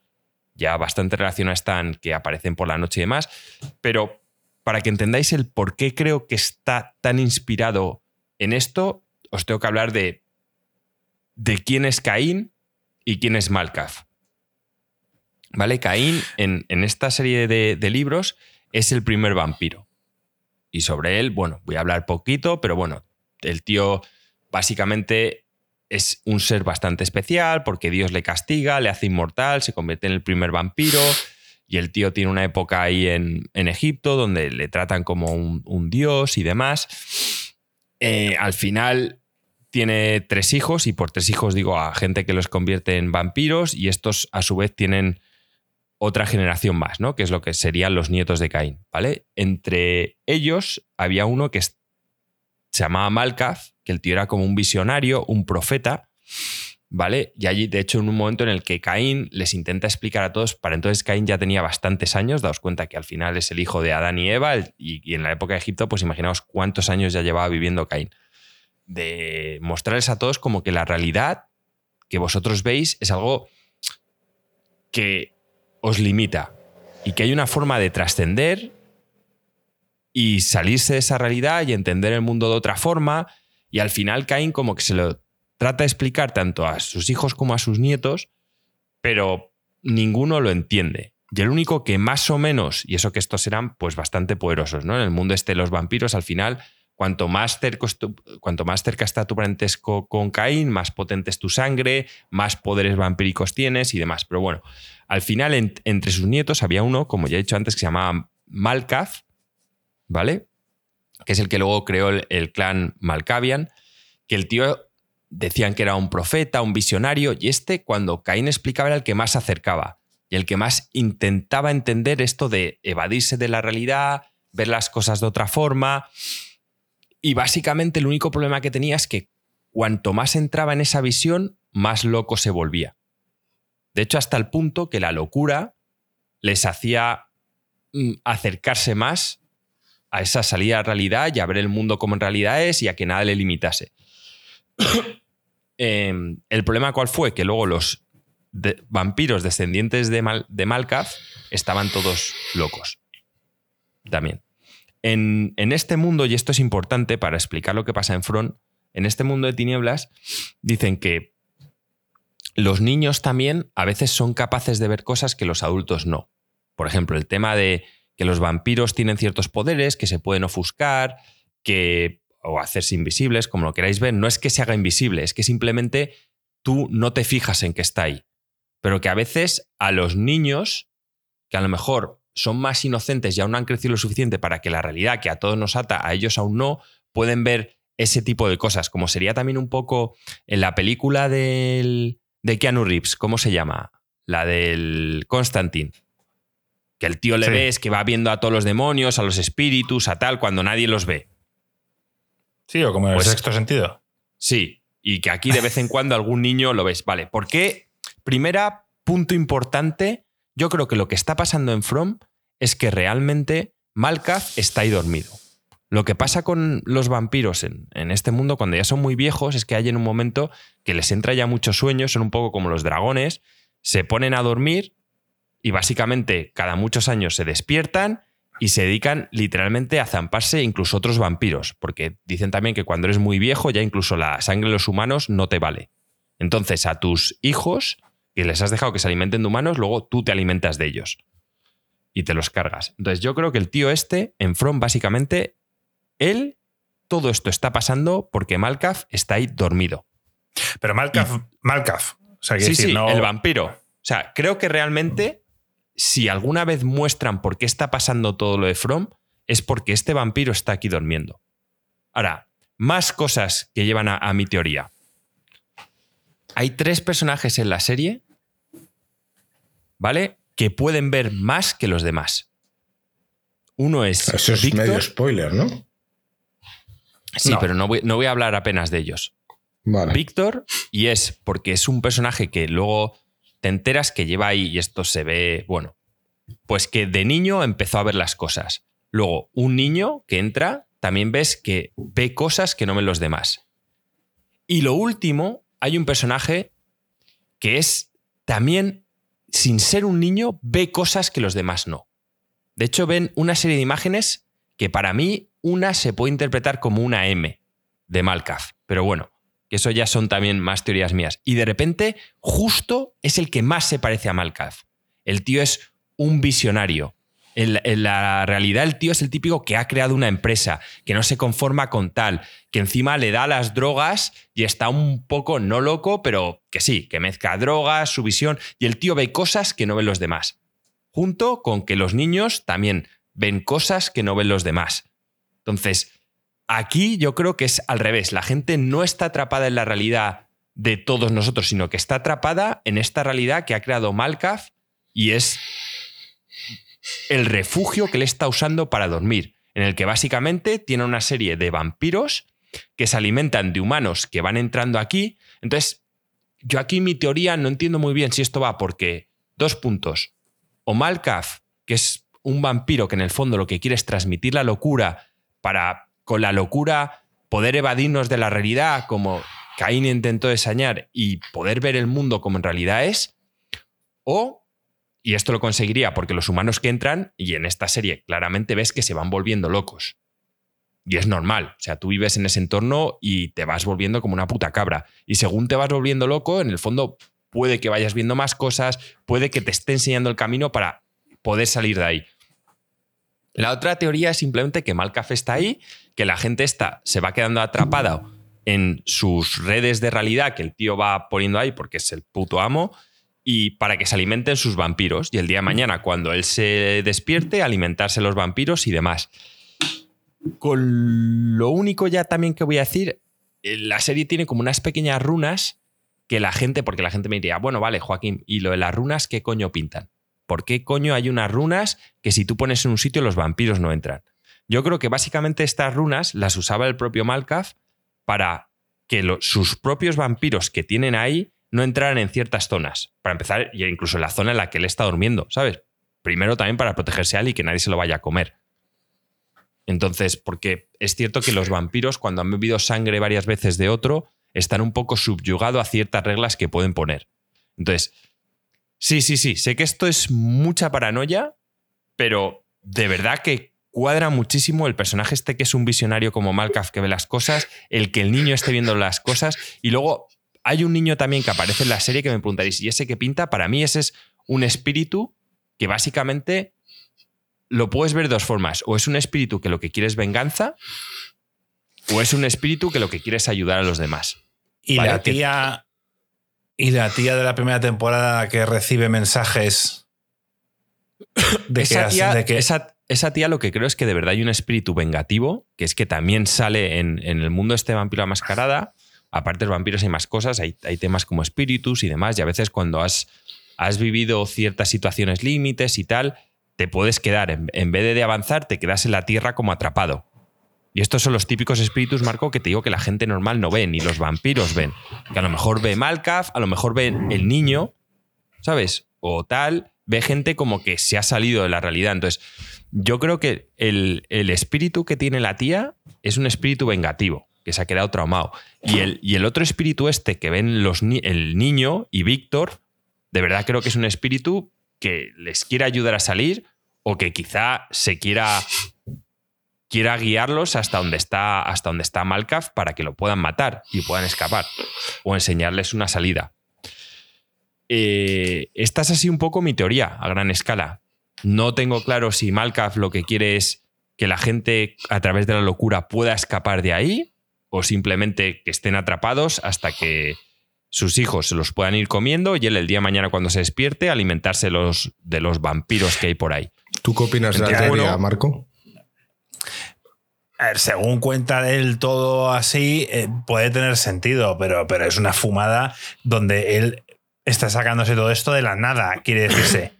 ya bastante relacionadas están que aparecen por la noche y demás, pero para que entendáis el por qué creo que está tan inspirado en esto, os tengo que hablar de, de quién es Caín y quién es Malkaf. ¿Vale? Caín en, en esta serie de libros es el primer vampiro. y sobre él, bueno, voy a hablar poquito, pero bueno, el tío básicamente es un ser bastante especial porque Dios le castiga, le hace inmortal, se convierte en el primer vampiro y el tío tiene una época ahí en, Egipto donde le tratan como un, dios y demás. Eh, al final tiene tres hijos y por tres hijos digo a gente que los convierte en vampiros y estos a su vez tienen otra generación más, ¿no? Que es lo que serían los nietos de Caín, ¿vale? Entre ellos había uno que se llamaba Malkaz, que el tío era como un visionario, un profeta, ¿vale? Y allí, de hecho, en un momento en el que Caín les intenta explicar a todos, para entonces Caín ya tenía bastantes años, daos cuenta que al final es el hijo de Adán y Eva, y, en la época de Egipto, pues imaginaos cuántos años ya llevaba viviendo Caín. De mostrarles a todos como que la realidad que vosotros veis es algo que os limita y que hay una forma de trascender y salirse de esa realidad y entender el mundo de otra forma. Y al final Caín como que se lo trata de explicar tanto a sus hijos como a sus nietos, pero ninguno lo entiende. Y el único que más o menos, y eso que estos serán pues bastante poderosos, ¿no? En el mundo este de los vampiros, al final, cuanto más, cerca, cuanto más cerca está tu parentesco con Caín, más potente es tu sangre, más poderes vampíricos tienes y demás. Pero bueno, al final, entre sus nietos había uno, como ya he dicho antes, que se llamaba Malkaz, ¿vale? Que es el que luego creó el, clan Malkavian, que el tío decían que era un profeta, un visionario, y este, cuando Caín explicaba, era el que más se acercaba y el que más intentaba entender esto de evadirse de la realidad, ver las cosas de otra forma. Y básicamente el único problema que tenía es que cuanto más entraba en esa visión, más loco se volvía. De hecho, hasta el punto que la locura les hacía mm, acercarse más a esa salida a realidad y a ver el mundo como en realidad es y a que nada le limitase. Em, el problema cuál fue? Que luego los vampiros descendientes de, Mal de estaban todos locos. También. En, en, este mundo, y esto es importante para explicar lo que pasa en Front, en este mundo de tinieblas, dicen que los niños también a veces son capaces de ver cosas que los adultos no. Por ejemplo, el tema de que los vampiros tienen ciertos poderes, que se pueden ofuscar, que o hacerse invisibles, como lo queráis ver, no es que se haga invisible, es que simplemente tú no te fijas en que está ahí. Pero que a veces a los niños, que a lo mejor son más inocentes y aún no han crecido lo suficiente para que la realidad que a todos nos ata, a ellos aún no, pueden ver ese tipo de cosas, como sería también un poco en la película del, de Keanu Reeves, ¿cómo se llama? La del Constantine. Que el tío le ve es que va viendo a todos los demonios, a los espíritus, a tal, cuando nadie los ve. Sí, o como en el pues sexto sentido. Sí, y que aquí de vez en cuando algún niño lo ves. Vale, ¿por qué? Primera, punto importante, yo creo que lo que está pasando en From es que realmente Malkath está ahí dormido. Lo que pasa con los vampiros en, este mundo cuando ya son muy viejos es que hay en un momento que les entra ya mucho sueño, son un poco como los dragones, se ponen a dormir y básicamente cada muchos años se despiertan y se dedican literalmente a zamparse incluso otros vampiros, porque dicen también que cuando eres muy viejo ya incluso la sangre de los humanos no te vale. Entonces a tus hijos, que les has dejado que se alimenten de humanos, luego tú te alimentas de ellos y te los cargas. Entonces yo creo que el tío este, en From, básicamente él, todo esto está pasando porque Malkaf está ahí dormido. Pero Malkaf, Malkaf. O sea, sí, sí, el vampiro. O sea, creo que realmente, si alguna vez muestran por qué está pasando todo lo de From, es porque este vampiro está aquí durmiendo. Ahora, más cosas que llevan a, mi teoría. Hay tres personajes en la serie, ¿vale? Que pueden ver más que los demás. Uno es. Eso es medio spoiler, ¿no? Sí, pero no voy, a hablar apenas de ellos. Víctor, y es porque es un personaje que luego te enteras que lleva ahí, y esto se ve, bueno, pues que de niño empezó a ver las cosas. Luego, un niño que entra, también ves que ve cosas que no ven los demás. Y lo último, hay un personaje que es también, sin ser un niño, ve cosas que los demás no. De hecho, ven una serie de imágenes que para mí una se puede interpretar como una M de Malkaf, pero bueno, que eso ya son también más teorías mías. Y de repente, justo es el que más se parece a Malkaf. El tío es un visionario, En, en la realidad el tío es el típico que ha creado una empresa, que no se conforma con tal, que encima le da las drogas y está un poco no loco, pero que sí, que mezcla drogas, su visión, y el tío ve cosas que no ven los demás. Junto con que los niños también ven cosas que no ven los demás. Entonces, aquí yo creo que es al revés. La gente no está atrapada en la realidad de todos nosotros, sino que está atrapada en esta realidad que ha creado Malkaf y es el refugio que le está usando para dormir, en el que básicamente tiene una serie de vampiros que se alimentan de humanos que van entrando aquí. Entonces, yo aquí mi teoría no entiendo muy bien si esto va porque, dos puntos, o Malkaf, que es un vampiro que en el fondo lo que quiere es transmitir la locura para, con la locura, poder evadirnos de la realidad como Caín intentó desañar y poder ver el mundo como en realidad es, o, y esto lo conseguiría porque los humanos que entran, y en esta serie claramente ves que se van volviendo locos. Y es normal, o sea, tú vives en ese entorno y te vas volviendo como una puta cabra. Y según te vas volviendo loco, en el fondo puede que vayas viendo más cosas, puede que te esté enseñando el camino para poder salir de ahí. La otra teoría es simplemente que Malcaf está ahí, que la gente está, se va quedando atrapada en sus redes de realidad que el tío va poniendo ahí porque es el puto amo y para que se alimenten sus vampiros y el día de mañana cuando él se despierte alimentarse los vampiros y demás. Con lo único ya también que voy a decir, eh, la serie tiene como unas pequeñas runas que la gente, porque la gente me diría, bueno, vale, Joaquín, ¿y lo de las runas qué coño pintan? ¿Por qué coño hay unas runas que si tú pones en un sitio los vampiros no entran? Yo creo que básicamente estas runas las usaba el propio Malkaf para que sus propios vampiros que tienen ahí no entraran en ciertas zonas. Para empezar, incluso en la zona en la que él está durmiendo, ¿sabes? Primero también para protegerse a él y que nadie se lo vaya a comer. Entonces, porque es cierto que los vampiros, cuando han bebido sangre varias veces de otro, están un poco subyugados a ciertas reglas que pueden poner. Entonces, sí, sí, sí, sé que esto es mucha paranoia, pero de verdad que cuadra muchísimo el personaje este que es un visionario como Malkaf que ve las cosas, el que el niño esté viendo las cosas y luego hay un niño también que aparece en la serie que me preguntaréis, ¿y ese que pinta? Para mí ese es un espíritu que básicamente lo puedes ver de dos formas, o es un espíritu que lo que quiere es venganza o es un espíritu que lo que quiere es ayudar a los demás. Y la tía y la tía de la primera temporada que recibe mensajes de esa, tía, de que esa tía lo que creo es que de verdad hay un espíritu vengativo, que es que también sale en, el mundo este vampiro mascarada. Aparte de los vampiros hay más cosas, hay, temas como espíritus y demás, y a veces cuando has, has vivido ciertas situaciones límites y tal, te puedes quedar, en, vez de avanzar, te quedas en la tierra como atrapado. Y estos son los típicos espíritus, Marco, que te digo que la gente normal no ve, ni los vampiros ven. Que a lo mejor ve Malkaf, a lo mejor ve el niño, ¿sabes? O tal, ve gente como que se ha salido de la realidad. Entonces, yo creo que el, espíritu que tiene la tía es un espíritu vengativo, que se ha quedado traumado. Y el, y el otro espíritu este que ven los, el niño y Víctor, de verdad creo que es un espíritu que les quiere ayudar a salir o que quizá se quiera quiera guiarlos hasta donde está hasta donde está Malkaf para que lo puedan matar y puedan escapar o enseñarles una salida. Eh, esta es así un poco mi teoría a gran escala. No tengo claro si Malkaf lo que quiere es que la gente a través de la locura pueda escapar de ahí o simplemente que estén atrapados hasta que sus hijos se los puedan ir comiendo y él el día de mañana cuando se despierte alimentarse los, de los vampiros que hay por ahí. ¿Tú qué opinas de la teoría, Marco? A ver, según cuenta él todo así, eh, puede tener sentido, pero, pero es una fumada donde él está sacándose todo esto de la nada, quiere decirse.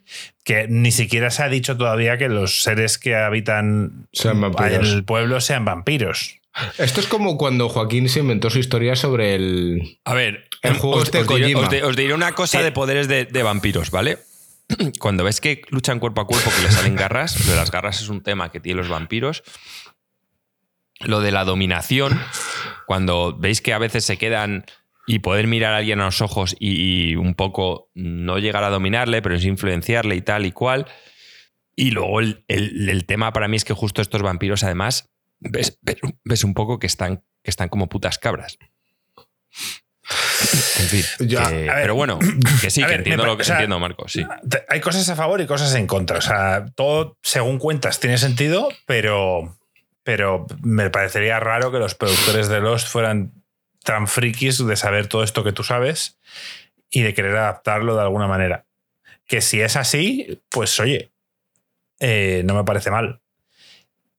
Que ni siquiera se ha dicho todavía que los seres que habitan en el pueblo sean vampiros. Esto es como cuando Joaquín se inventó su historia sobre el. A ver, el juego os, este os, diré, una cosa de poderes de, de, vampiros, ¿vale? Cuando ves que luchan cuerpo a cuerpo, que le salen garras, lo de las garras es un tema que tienen los vampiros. Lo de la dominación, cuando veis que a veces se quedan y poder mirar a alguien a los ojos y, un poco no llegar a dominarle, pero es influenciarle y tal y cual. Y luego el, tema para mí es que justo estos vampiros, además, ves, ves, un poco que están, que están como putas cabras. En fin. Que- ver, pero bueno, que sí, que ver, entiendo lo que pa- o sea, entiendo, Marco. Sí. Hay cosas a favor y cosas en contra. O sea, todo, según cuentas, tiene sentido, pero, pero me parecería raro que los productores de Lost fueran tan frikis de saber todo esto que tú sabes y de querer adaptarlo de alguna manera. Que si es así, pues oye, eh, no me parece mal.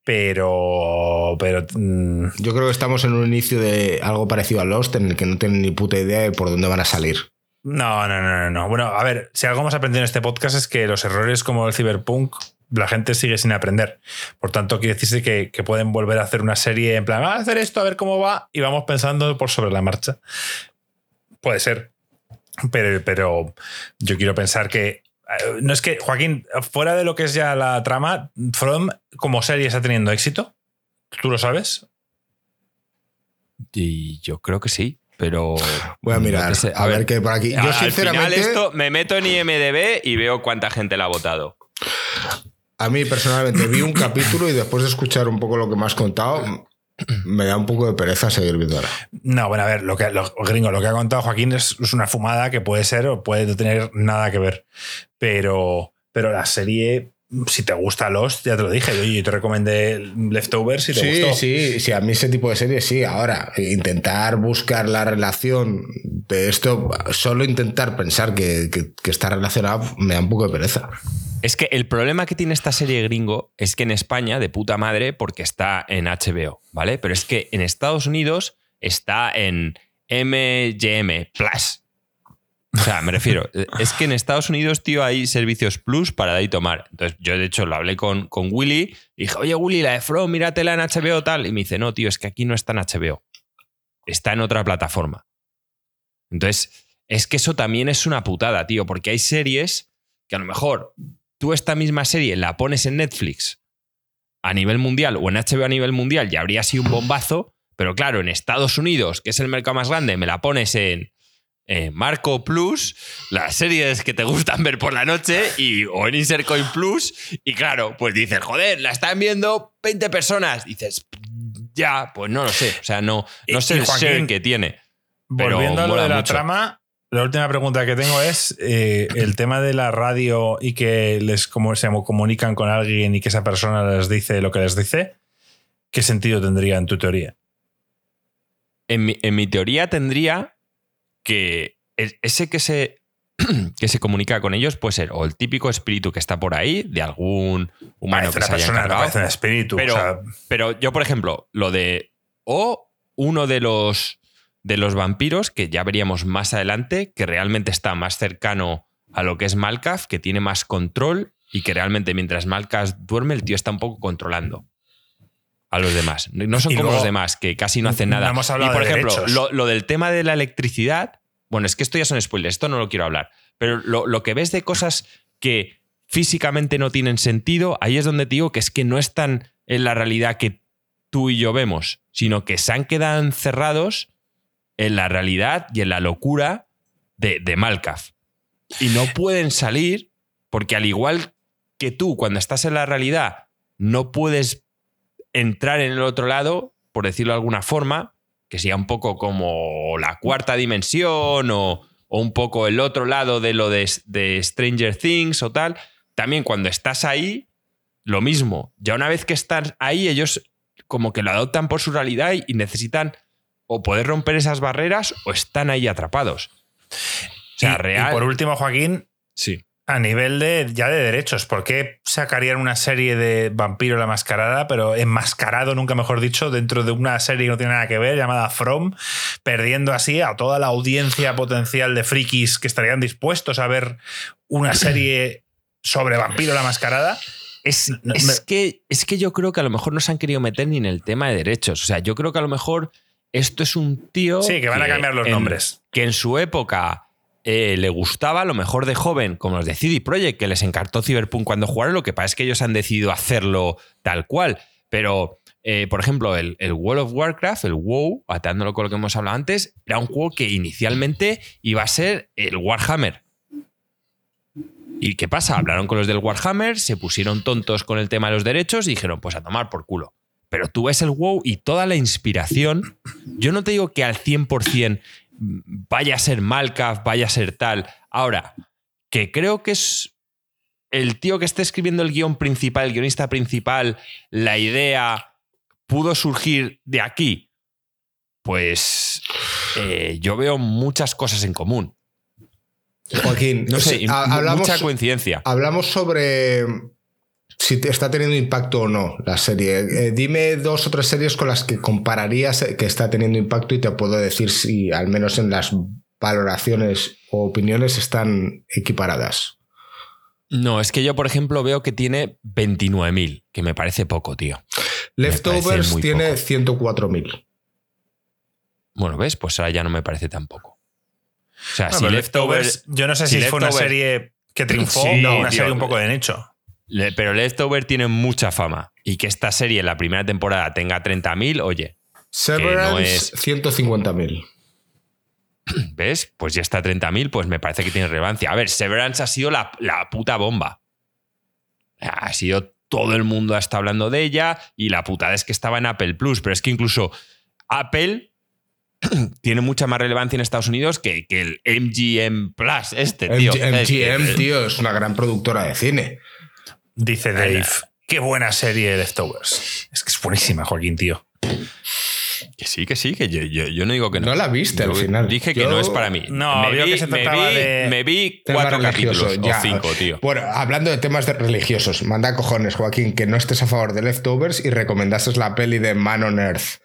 Pero, pero mm, Yo creo que estamos en un inicio de algo parecido a Lost, en el que no tienen ni puta idea de por dónde van a salir. No, no, no, no, no. Bueno, a ver, si algo hemos aprendido en este podcast es que los errores como el Cyberpunk, la gente sigue sin aprender. Por tanto, quiere decirse que, que pueden volver a hacer una serie en plan, vamos a hacer esto, a ver cómo va, y vamos pensando por sobre la marcha. Puede ser. Pero, pero yo quiero pensar que. eh, No es que, Joaquín, fuera de lo que es ya la trama, From como serie está teniendo éxito. ¿Tú lo sabes? Y yo creo que sí, pero. Voy a mirar, a, ver qué por aquí. Yo, al final sinceramente, esto me meto en IMDB y veo cuánta gente la ha votado. A mí personalmente vi un capítulo y después de escuchar un poco lo que me has contado, me da un poco de pereza seguir viendo ahora. No, bueno, a ver, lo que, gringo, lo que ha contado Joaquín es, una fumada que puede ser o puede no tener nada que ver. Pero, pero la serie, si te gusta Lost, ya te lo dije, yo, yo te recomendé Leftovers si te Sí, gustó. sí, sí, a mí ese tipo de series sí. Ahora, intentar buscar la relación de esto, solo intentar pensar que, que- que está relacionado, me da un poco de pereza. Es que el problema que tiene esta serie gringo es que en España, de puta madre, porque está en HBO, ¿vale? Pero es que en Estados Unidos está en MGM Plus. O sea, me refiero, es que en Estados Unidos, tío, hay servicios plus para dar y tomar. Entonces, yo de hecho lo hablé con, con Willy y dije, oye, Willy, la de From, míratela en HBO tal. Y me dice, no, tío, es que aquí no está en HBO. Está en otra plataforma. Entonces, es que eso también es una putada, tío, porque hay series que a lo mejor tú esta misma serie la pones en Netflix a nivel mundial o en HBO a nivel mundial y habría sido un bombazo, pero claro, en Estados Unidos, que es el mercado más grande, me la pones en eh, Marco Plus, las series que te gustan ver por la noche, y, o en Insert Coin Plus, y claro, pues dices, joder, la están viendo 20 personas. Dices, ya, pues no lo sé, o sea, no, no sé y el Joaquín, share que tiene. Volviendo a lo de la mucho. trama, la última pregunta que tengo es eh, el tema de la radio y que les como, se comunican con alguien y que esa persona les dice lo que les dice. ¿Qué sentido tendría en tu teoría? En mi, en mi teoría tendría que es- ese que se, que se comunica con ellos puede ser o el típico espíritu que está por ahí, de algún humano Parece que se haya encargado. un espíritu. Pero, o sea, pero yo, por ejemplo, lo de. O uno de los, de los vampiros, que ya veríamos más adelante, que realmente está más cercano a lo que es Malkaf, que tiene más control y que realmente mientras Malkaf duerme, el tío está un poco controlando a los demás. No son Y como luego, los demás, que casi no hacen no nada. hemos hablado y por de ejemplo, lo, lo del tema de la electricidad, bueno, es que esto ya son spoilers, esto no lo quiero hablar, pero lo, lo que ves de cosas que físicamente no tienen sentido, ahí es donde te digo que es que no están en la realidad que tú y yo vemos, sino que se han quedado encerrados en la realidad y en la locura de, de Malkaf. Y no pueden salir porque al igual que tú, cuando estás en la realidad, no puedes entrar en el otro lado, por decirlo de alguna forma, que sea un poco como la cuarta dimensión o, o un poco el otro lado de lo de, de Stranger Things o tal. También cuando estás ahí, lo mismo. Ya una vez que estás ahí, ellos como que lo adoptan por su realidad y, y necesitan o poder romper esas barreras o están ahí atrapados. O sea, y- y real. por último, Joaquín, sí. A nivel de ya de derechos, ¿por qué sacarían una serie de Vampiro la Mascarada, pero enmascarado, nunca mejor dicho, dentro de una serie que no tiene nada que ver, llamada From, perdiendo así a toda la audiencia potencial de frikis que estarían dispuestos a ver una serie sobre Vampiro la Mascarada? Es, No, es me- que, es que yo creo que a lo mejor no se han querido meter ni en el tema de derechos. O sea, yo creo que a lo mejor esto es un tío. Sí, que van a cambiar los en- nombres. Que en su época eh, le gustaba, lo mejor de joven, como los de CD Projekt, que les encantó Cyberpunk cuando jugaron. Lo que pasa es que ellos han decidido hacerlo tal cual. Pero, eh, por ejemplo, el, el World of Warcraft, el WoW, atándolo con lo que hemos hablado antes, era un juego que inicialmente iba a ser el Warhammer. ¿Y qué pasa? Hablaron con los del Warhammer, se pusieron tontos con el tema de los derechos y dijeron, pues a tomar por culo. Pero tú ves el WoW y toda la inspiración, yo no te digo que al 100% vaya a ser Malcaf, vaya a ser tal. Ahora, que creo que es el tío que está escribiendo el guion principal, el guionista principal, la idea pudo surgir de aquí. Pues eh, yo veo muchas cosas en común. Joaquín, No sé, hablamos, mucha coincidencia. hablamos sobre si te está teniendo impacto o no la serie. Eh, dime dos o tres series con las que compararías eh, que está teniendo impacto y te puedo decir si al menos en las valoraciones o opiniones están equiparadas. No, es que yo, por ejemplo, veo que tiene 29.000, que me parece poco, tío. Leftovers tiene poco. 104.000. Bueno, ¿ves? Pues ahora ya no me parece tan poco. O sea, No, si Leftovers... Leftovers, yo no sé si si fue una serie que triunfó Sí, o una tío. serie un poco de nicho. Le- Pero Leftover tiene mucha fama. Y que esta serie en la primera temporada tenga 30.000, oye, Severance, es- 150.000. ¿ves? Pues ya está 30.000, pues me parece que tiene relevancia. A ver, Severance ha sido la, la puta bomba. Ha sido todo el mundo está hablando de ella y la putada es que estaba en Apple Plus, pero es que incluso Apple tiene mucha más relevancia en Estados Unidos que, que el MGM Plus, este, tío. MGM, tío, es una gran productora de cine. Dice Dave. Qué buena serie Leftovers. Es que es buenísima, Joaquín, tío. Que sí, que sí, que yo, yo- yo no digo que no. No la viste Yo al final. Dije que no es para mí. No, me vio vi, que se me trataba vi- de- me vi cuatro capítulos ya. o cinco, tío. Bueno, hablando de temas de religiosos, manda cojones, Joaquín, que no estés a favor de Leftovers y recomendases la peli de Man on Earth.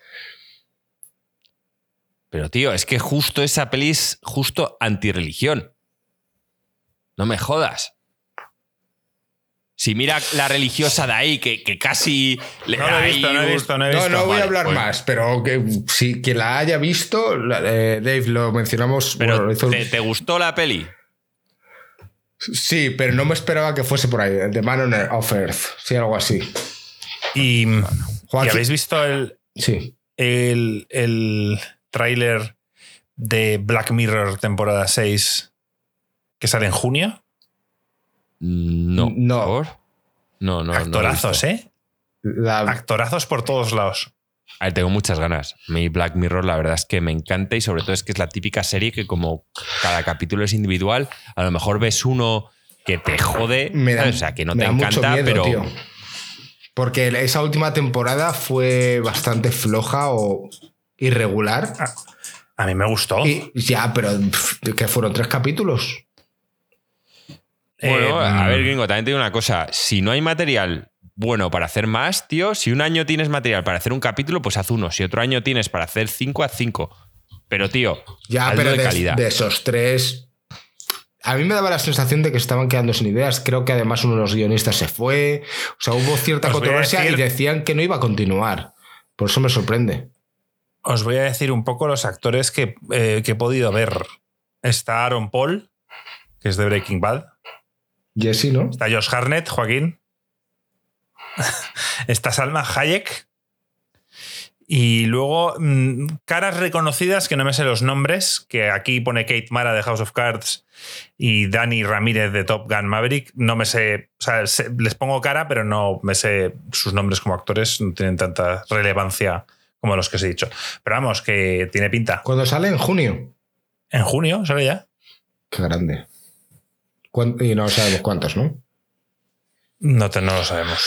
Pero, tío, es que justo esa peli es justo antirreligión. No me jodas. Si mira la religiosa de ahí, que, que casi le No lo he ahí visto, no he visto, no he No, visto. no voy Vale, a hablar pues- más, pero que si quien la haya visto, eh, Dave, lo mencionamos. Pero, bueno, lo hizo- ¿te, te gustó la peli? Sí, pero no me esperaba que fuese por ahí, de Man on Earth, of Earth, sí, algo así. Y, ¿y Joaquín, habéis visto el, sí. el, el tráiler de Black Mirror temporada 6 que sale en junio? No. No. ¿Por? No, no. Actorazos. ¿eh? La- Actorazos por todos lados. A ver, tengo muchas ganas. Mi Black Mirror, la verdad es que me encanta y sobre todo es que es la típica serie que como cada capítulo es individual, a lo mejor ves uno que te jode, me da, o sea, que no me te da mucho encanta, miedo, pero tío. Porque esa última temporada fue bastante floja o irregular. A mí me gustó. Y ya, pero que fueron tres capítulos. Bueno, Eh, a ver, mm, gringo, también te digo una cosa, si no hay material bueno para hacer más, tío, si un año tienes material para hacer un capítulo, pues haz uno, si otro año tienes para hacer cinco, haz cinco. Pero, tío, Ya, pero de de, calidad. de esos tres. A mí me daba la sensación de que estaban quedando sin ideas. Creo que además uno de los guionistas se fue. O sea, hubo cierta Os controversia decir- y decían que no iba a continuar. Por eso me sorprende. Os voy a decir un poco los actores que, eh, que he podido ver. Está Aaron Paul, que es de Breaking Bad. Jesse, ¿no? Está Josh Harnett, Joaquín. Está Salma Hayek. Y luego mm, caras reconocidas que no me sé los nombres, que aquí pone Kate Mara de House of Cards y Dani Ramírez de Top Gun Maverick. No me sé, o sea, les pongo cara, pero no me sé sus nombres como actores, no tienen tanta relevancia como los que os he dicho. Pero vamos, que tiene pinta. Cuando sale en junio. En junio, ¿sale ya? Qué grande. ¿Cuán- Y no sabemos cuántos, ¿no? No, te- no lo sabemos.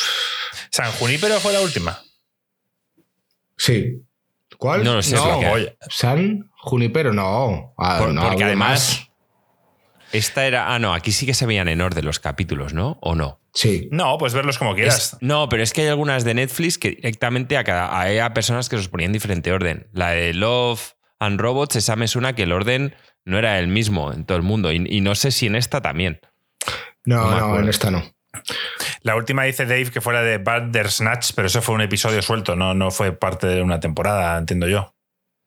San Junípero fue la última. Sí. ¿Cuál? No lo sé, que. Oye, San Junipero, no. Ah, Por- no, porque además esta era... Ah, no, aquí sí que se veían en orden los capítulos, ¿no? ¿O no? Sí. No, pues verlos como quieras. Es- no, pero es que hay algunas de Netflix que directamente a cada hay a personas que los ponían en diferente orden. La de Love and Robots, esa me suena que el orden no era el mismo en todo el mundo. Y, y no sé si en esta también. No, No en esta no. La última dice Dave que fuera de Bandersnatch, pero eso fue un episodio suelto, no, no fue parte de una temporada, entiendo yo.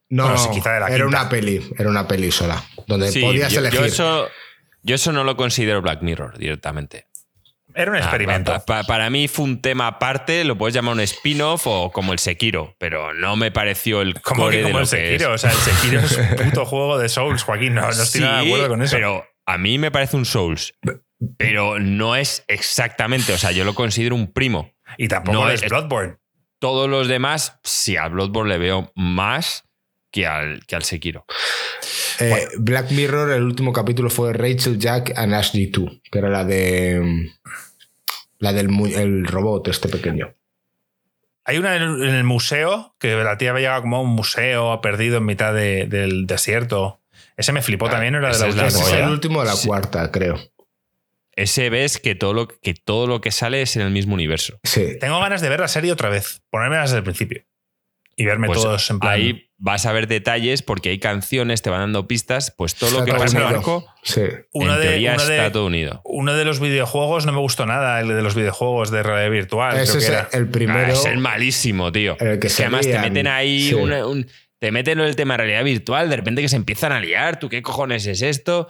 No, Bueno, sí, quizá de la era quinta. una peli, era una peli sola, donde Sí, podías yo, elegir. yo eso, yo eso no lo considero Black Mirror directamente. Era un Ah, experimento. pa- pa- para mí fue un tema aparte, lo puedes llamar un spin-off o como el Sekiro, pero no me pareció el Como core que de como lo el que Sekiro. es. O sea, el Sekiro es un puto juego de Souls, Joaquín. No, no estoy nada de acuerdo con eso. Pero a mí me parece un Souls. Pero no es exactamente, o sea, yo lo considero un primo. y tampoco no es es- Bloodborne. Todos los demás, sí, a Bloodborne le veo más que al, que al Sekiro. Eh, Black Mirror, el último capítulo fue Rachel, Jack and Ashley 2, que era la de. La del el robot, este pequeño. Hay una en el, museo, que la tía había llegado como a un museo perdido en mitad de- del desierto. Ese me flipó también, ¿no? era de la última es el último de la Sí. cuarta, creo. Ese ves que todo, lo, que todo lo que sale es en el mismo universo. Sí. Tengo ganas de ver la serie otra vez, ponerme desde el principio y verme Pues todos en plan. Ahí vas a ver detalles porque hay canciones, te van dando pistas, pues todo lo Está que pasa en el barco, Sí. uno en de, teoría de- está todo unido. uno de los videojuegos no me gustó nada, el de los videojuegos de realidad virtual. creo Ese que es era. el primero. Ah, es el malísimo, tío. El que además te meten ahí Sí. una- un- te meten el tema de realidad virtual, de repente que se empiezan a liar, ¿tú qué cojones es esto?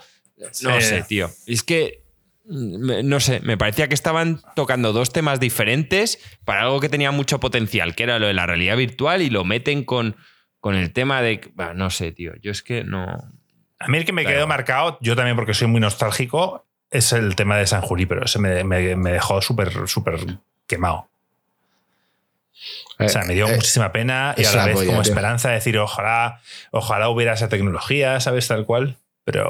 No Sí. sé, tío. Es que no sé, me parecía que estaban tocando dos temas diferentes para algo que tenía mucho potencial, que era lo de la realidad virtual y lo meten con, con el tema de bah, no sé, tío. Yo es que no A mí el que me Claro. quedó marcado, yo también porque soy muy nostálgico, es el tema de San Junípero. Ese me, me- me dejó súper, súper quemado. O sea, me dio Eh, eh, muchísima pena y a es la vez como tío. esperanza de decir, ojalá, ojalá hubiera esa tecnología, ¿sabes? Tal cual. Pero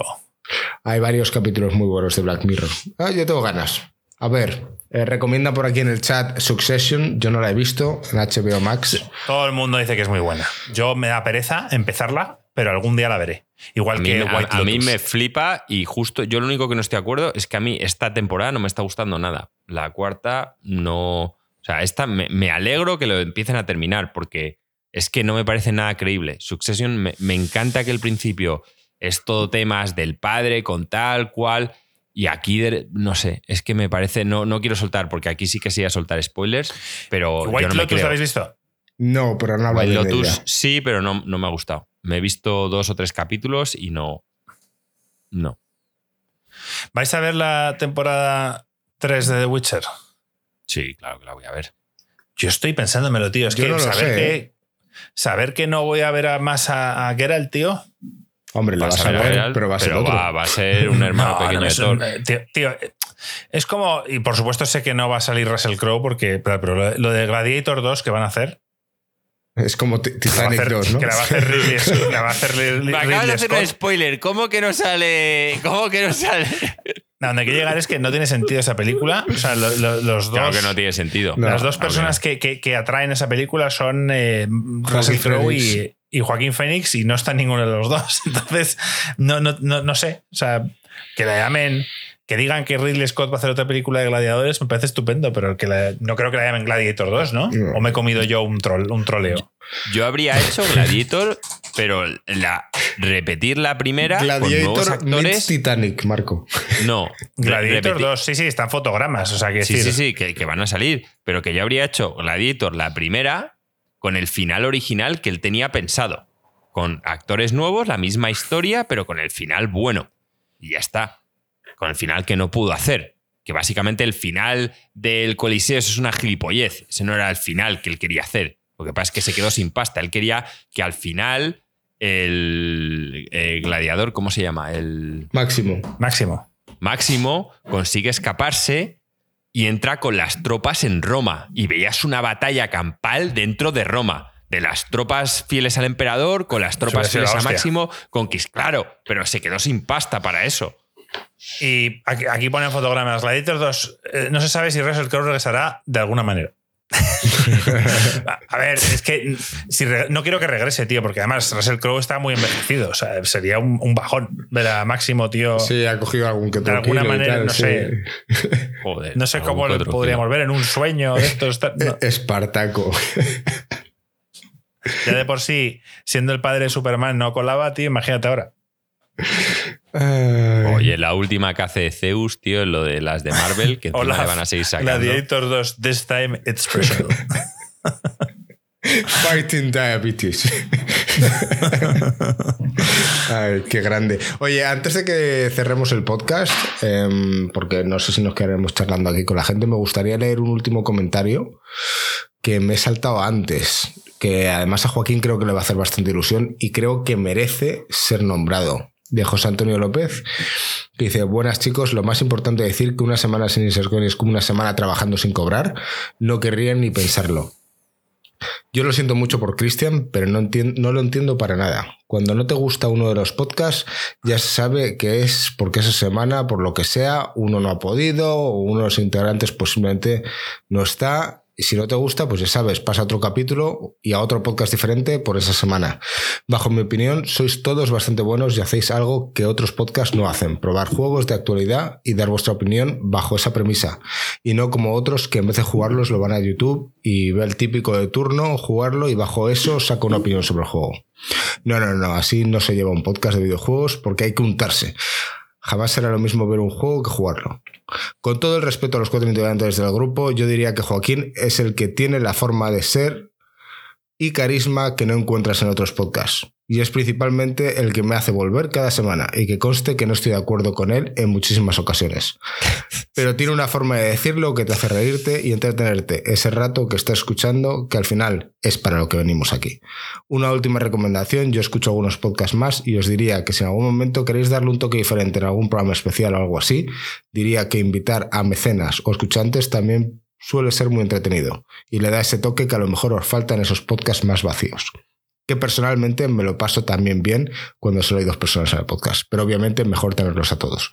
Hay varios capítulos muy buenos de Black Mirror. Ah, yo tengo ganas. A ver, eh, recomienda por aquí en el chat Succession. Yo no la he visto en HBO Max. todo el mundo dice que es muy buena. Yo me da pereza empezarla, pero algún día la veré. Igual A mí, que a- a mí me flipa y justo yo lo único que no estoy de acuerdo es que a mí esta temporada no me está gustando nada. La cuarta no... O sea, esta me, me alegro que lo empiecen a terminar porque es que no me parece nada creíble. Succession me, me encanta que el principio es todo temas del padre con tal cual y aquí de- no sé, es que me parece no, no quiero soltar porque aquí sí que sí a soltar spoilers, pero ¿White yo no me Lotus habéis visto? No, pero no White de Lotus ella. sí, pero no, no me ha gustado. Me he visto dos o tres capítulos y no. No. ¿Vais a ver la temporada 3 de The Witcher? Sí, claro que la voy a ver. Yo estoy pensándomelo, tío. Es Yo que no lo saber, sé, que, ¿eh? saber que no voy a ver a más a, a Geralt, tío. Hombre, lo vas a ver, pero va a ser otro. va, va a ser un hermano No, pequeño no, de es, Thor. un- eh, tío, tío, es como, y por supuesto sé que no va a salir Russell Crowe porque, pero, pero lo, lo de Gladiator 2 que van a hacer, Es como Titanic hacer, 2, ¿no? que la va a hacer Ridley, la va a hacer Ridley- Me acabas de hacer un spoiler. ¿Cómo que no sale? ¿Cómo que no sale? A donde hay que llegar es que no tiene sentido esa película. O sea, lo- lo- los dos. Claro que no tiene sentido. No, las dos personas que, que- que atraen esa película son eh, Russell Crowe y, y Joaquín Phoenix y no está ninguno de los dos. Entonces, no, no, no, no sé. O sea, que la llamen, que digan que Ridley Scott va a hacer otra película de gladiadores me parece estupendo, pero que la- no creo que la llamen Gladiator 2, ¿no? O me he comido yo un, troll, un troleo. Yo habría hecho Gladiator, pero la, repetir la primera con nuevos Gladiator meets actores. Titanic, Marco. No. Gladiator repetir- 2, sí, sí, están fotogramas. O sea, que Sí, decir, sí, sí, que, que van a salir. Pero que yo habría hecho Gladiator la primera con el final original que él tenía pensado. Con actores nuevos, la misma historia, pero con el final bueno. Y ya está. Con el final que no pudo hacer. Que básicamente el final del Coliseo eso es una gilipollez. Ese no era el final que él quería hacer. Lo que pasa es que se quedó sin pasta. Él quería que al final el, el gladiador, ¿cómo se llama? El, Máximo. Máximo. Máximo consigue escaparse y entra con las tropas en Roma. Y veías una batalla campal dentro de Roma. De las tropas fieles al emperador con las tropas fieles a Máximo. Con Quis- claro, pero se quedó sin pasta para eso. Y aquí, aquí ponen fotogramas. Gladiator 2, eh, no se sabe si Russell Crowe regresará de alguna manera. A- ver, es que si re- no quiero que regrese, tío, porque además Russell Crowe está muy envejecido. O sea, sería un, un bajón ver a Máximo, tío. Sí, ha cogido algún que otro De alguna manera, tal, no sí. sé. Joder. No sé cómo lo podríamos ver en un sueño de estos. no. Espartaco. Ya de por sí, siendo el padre de Superman, no colaba, tío, imagínate ahora. Oye, la última que hace Zeus, tío, es lo de las de Marvel, que encima Hola, le van a seguir sacando. Gladiator 2, this time it's personal. Fighting diabetes. Ay, qué grande. Oye, antes de que cerremos el podcast, em, porque no sé si nos quedaremos charlando aquí con la gente, me gustaría leer un último comentario que me he saltado antes, que además a Joaquín creo que le va a hacer bastante ilusión y creo que merece ser nombrado. De José Antonio López, que dice, buenas chicos, lo más importante decir que una semana sin Insert Coin es como una semana trabajando sin cobrar, no querrían ni pensarlo. Yo lo siento mucho por Cristian, pero no, no lo entiendo para nada. Cuando no te gusta uno de los podcasts, ya se sabe que es porque esa semana, por lo que sea, uno no ha podido o uno de los integrantes posiblemente no está y si no te gusta, pues ya sabes, pasa a otro capítulo y a otro podcast diferente por esa semana. Bajo mi opinión, sois todos bastante buenos y hacéis algo que otros podcasts no hacen, probar juegos de actualidad y dar vuestra opinión bajo esa premisa. Y no como otros que en vez de jugarlos lo van a YouTube y ve el típico de turno, jugarlo y bajo eso saca una opinión sobre el juego. No, no, no, así no se lleva un podcast de videojuegos porque hay que untarse. Jamás será lo mismo ver un juego que jugarlo. Con todo el respeto a los cuatro integrantes del grupo, yo diría que Joaquín es el que tiene la forma de ser y carisma que no encuentras en otros podcasts y es principalmente el que me hace volver cada semana y que conste que no estoy de acuerdo con él en muchísimas ocasiones. Pero tiene una forma de decirlo que te hace reírte y entretenerte ese rato que estás escuchando que al final es para lo que venimos aquí. Una última recomendación, yo escucho algunos podcasts más y os diría que si en algún momento queréis darle un toque diferente en algún programa especial o algo así, diría que invitar a mecenas o escuchantes también suele ser muy entretenido y le da ese toque que a lo mejor os falta en esos podcasts más vacíos que personalmente me lo paso también bien cuando solo hay dos personas en el podcast, pero obviamente mejor tenerlos a todos.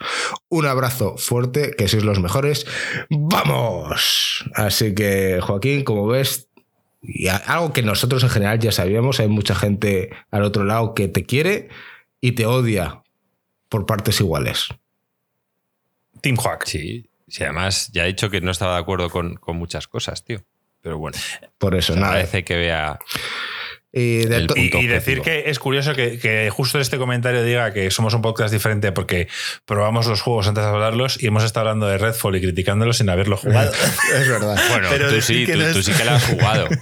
Un abrazo fuerte, que sois los mejores. ¡Vamos! Así que, Joaquín, como ves, y algo que nosotros en general ya sabíamos, hay mucha gente al otro lado que te quiere y te odia por partes iguales. Team Joaquín. Sí, sí, además ya he dicho que no estaba de acuerdo con, muchas cosas, tío. Pero bueno. Por eso, nada. Parece que vea y, decir que es curioso que, justo este comentario diga que somos un podcast diferente porque probamos los juegos antes de hablarlos y hemos estado hablando de Redfall y criticándolos sin haberlo jugado. es verdad. Bueno, tú, sí, tú, sí que lo has jugado.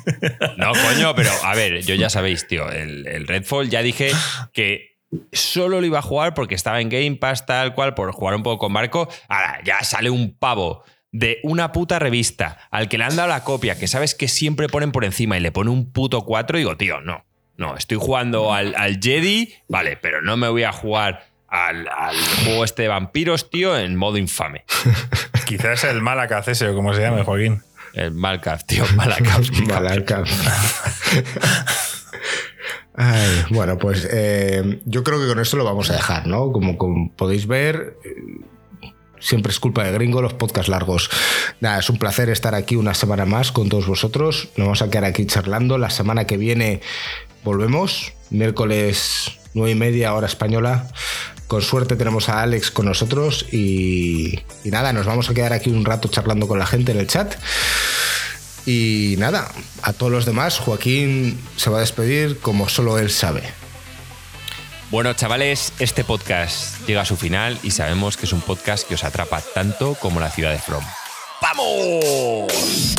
No, coño, pero a ver, yo ya sabéis, tío, el, el Redfall ya dije que solo lo iba a jugar porque estaba en Game Pass tal cual, por jugar un poco con Marco. Ahora, ya sale un pavo de una puta revista al que le han dado la copia, que sabes que siempre ponen por encima y le pone un puto 4, digo, tío, no. No, estoy jugando al, Jedi, vale, pero no me voy a jugar al, juego este de vampiros, tío, en modo infame. Quizás el Malakaz ese, o como se llama, Joaquín. El Malakaz, tío, Malakaz. Bueno, pues eh, yo creo que con esto lo vamos a dejar, ¿no? Como, podéis ver, siempre es culpa de gringo los podcasts largos. Nada, es un placer estar aquí una semana más con todos vosotros. Nos vamos a quedar aquí charlando. La semana que viene volvemos, miércoles nueve y media hora española. Con suerte tenemos a Alex con nosotros y, y nada, nos vamos a quedar aquí un rato charlando con la gente en el chat. Y nada, a todos los demás, Joaquín se va a despedir como solo él sabe. Bueno, chavales, este podcast llega a su final y sabemos que es un podcast que os atrapa tanto como la ciudad de From. ¡Vamos!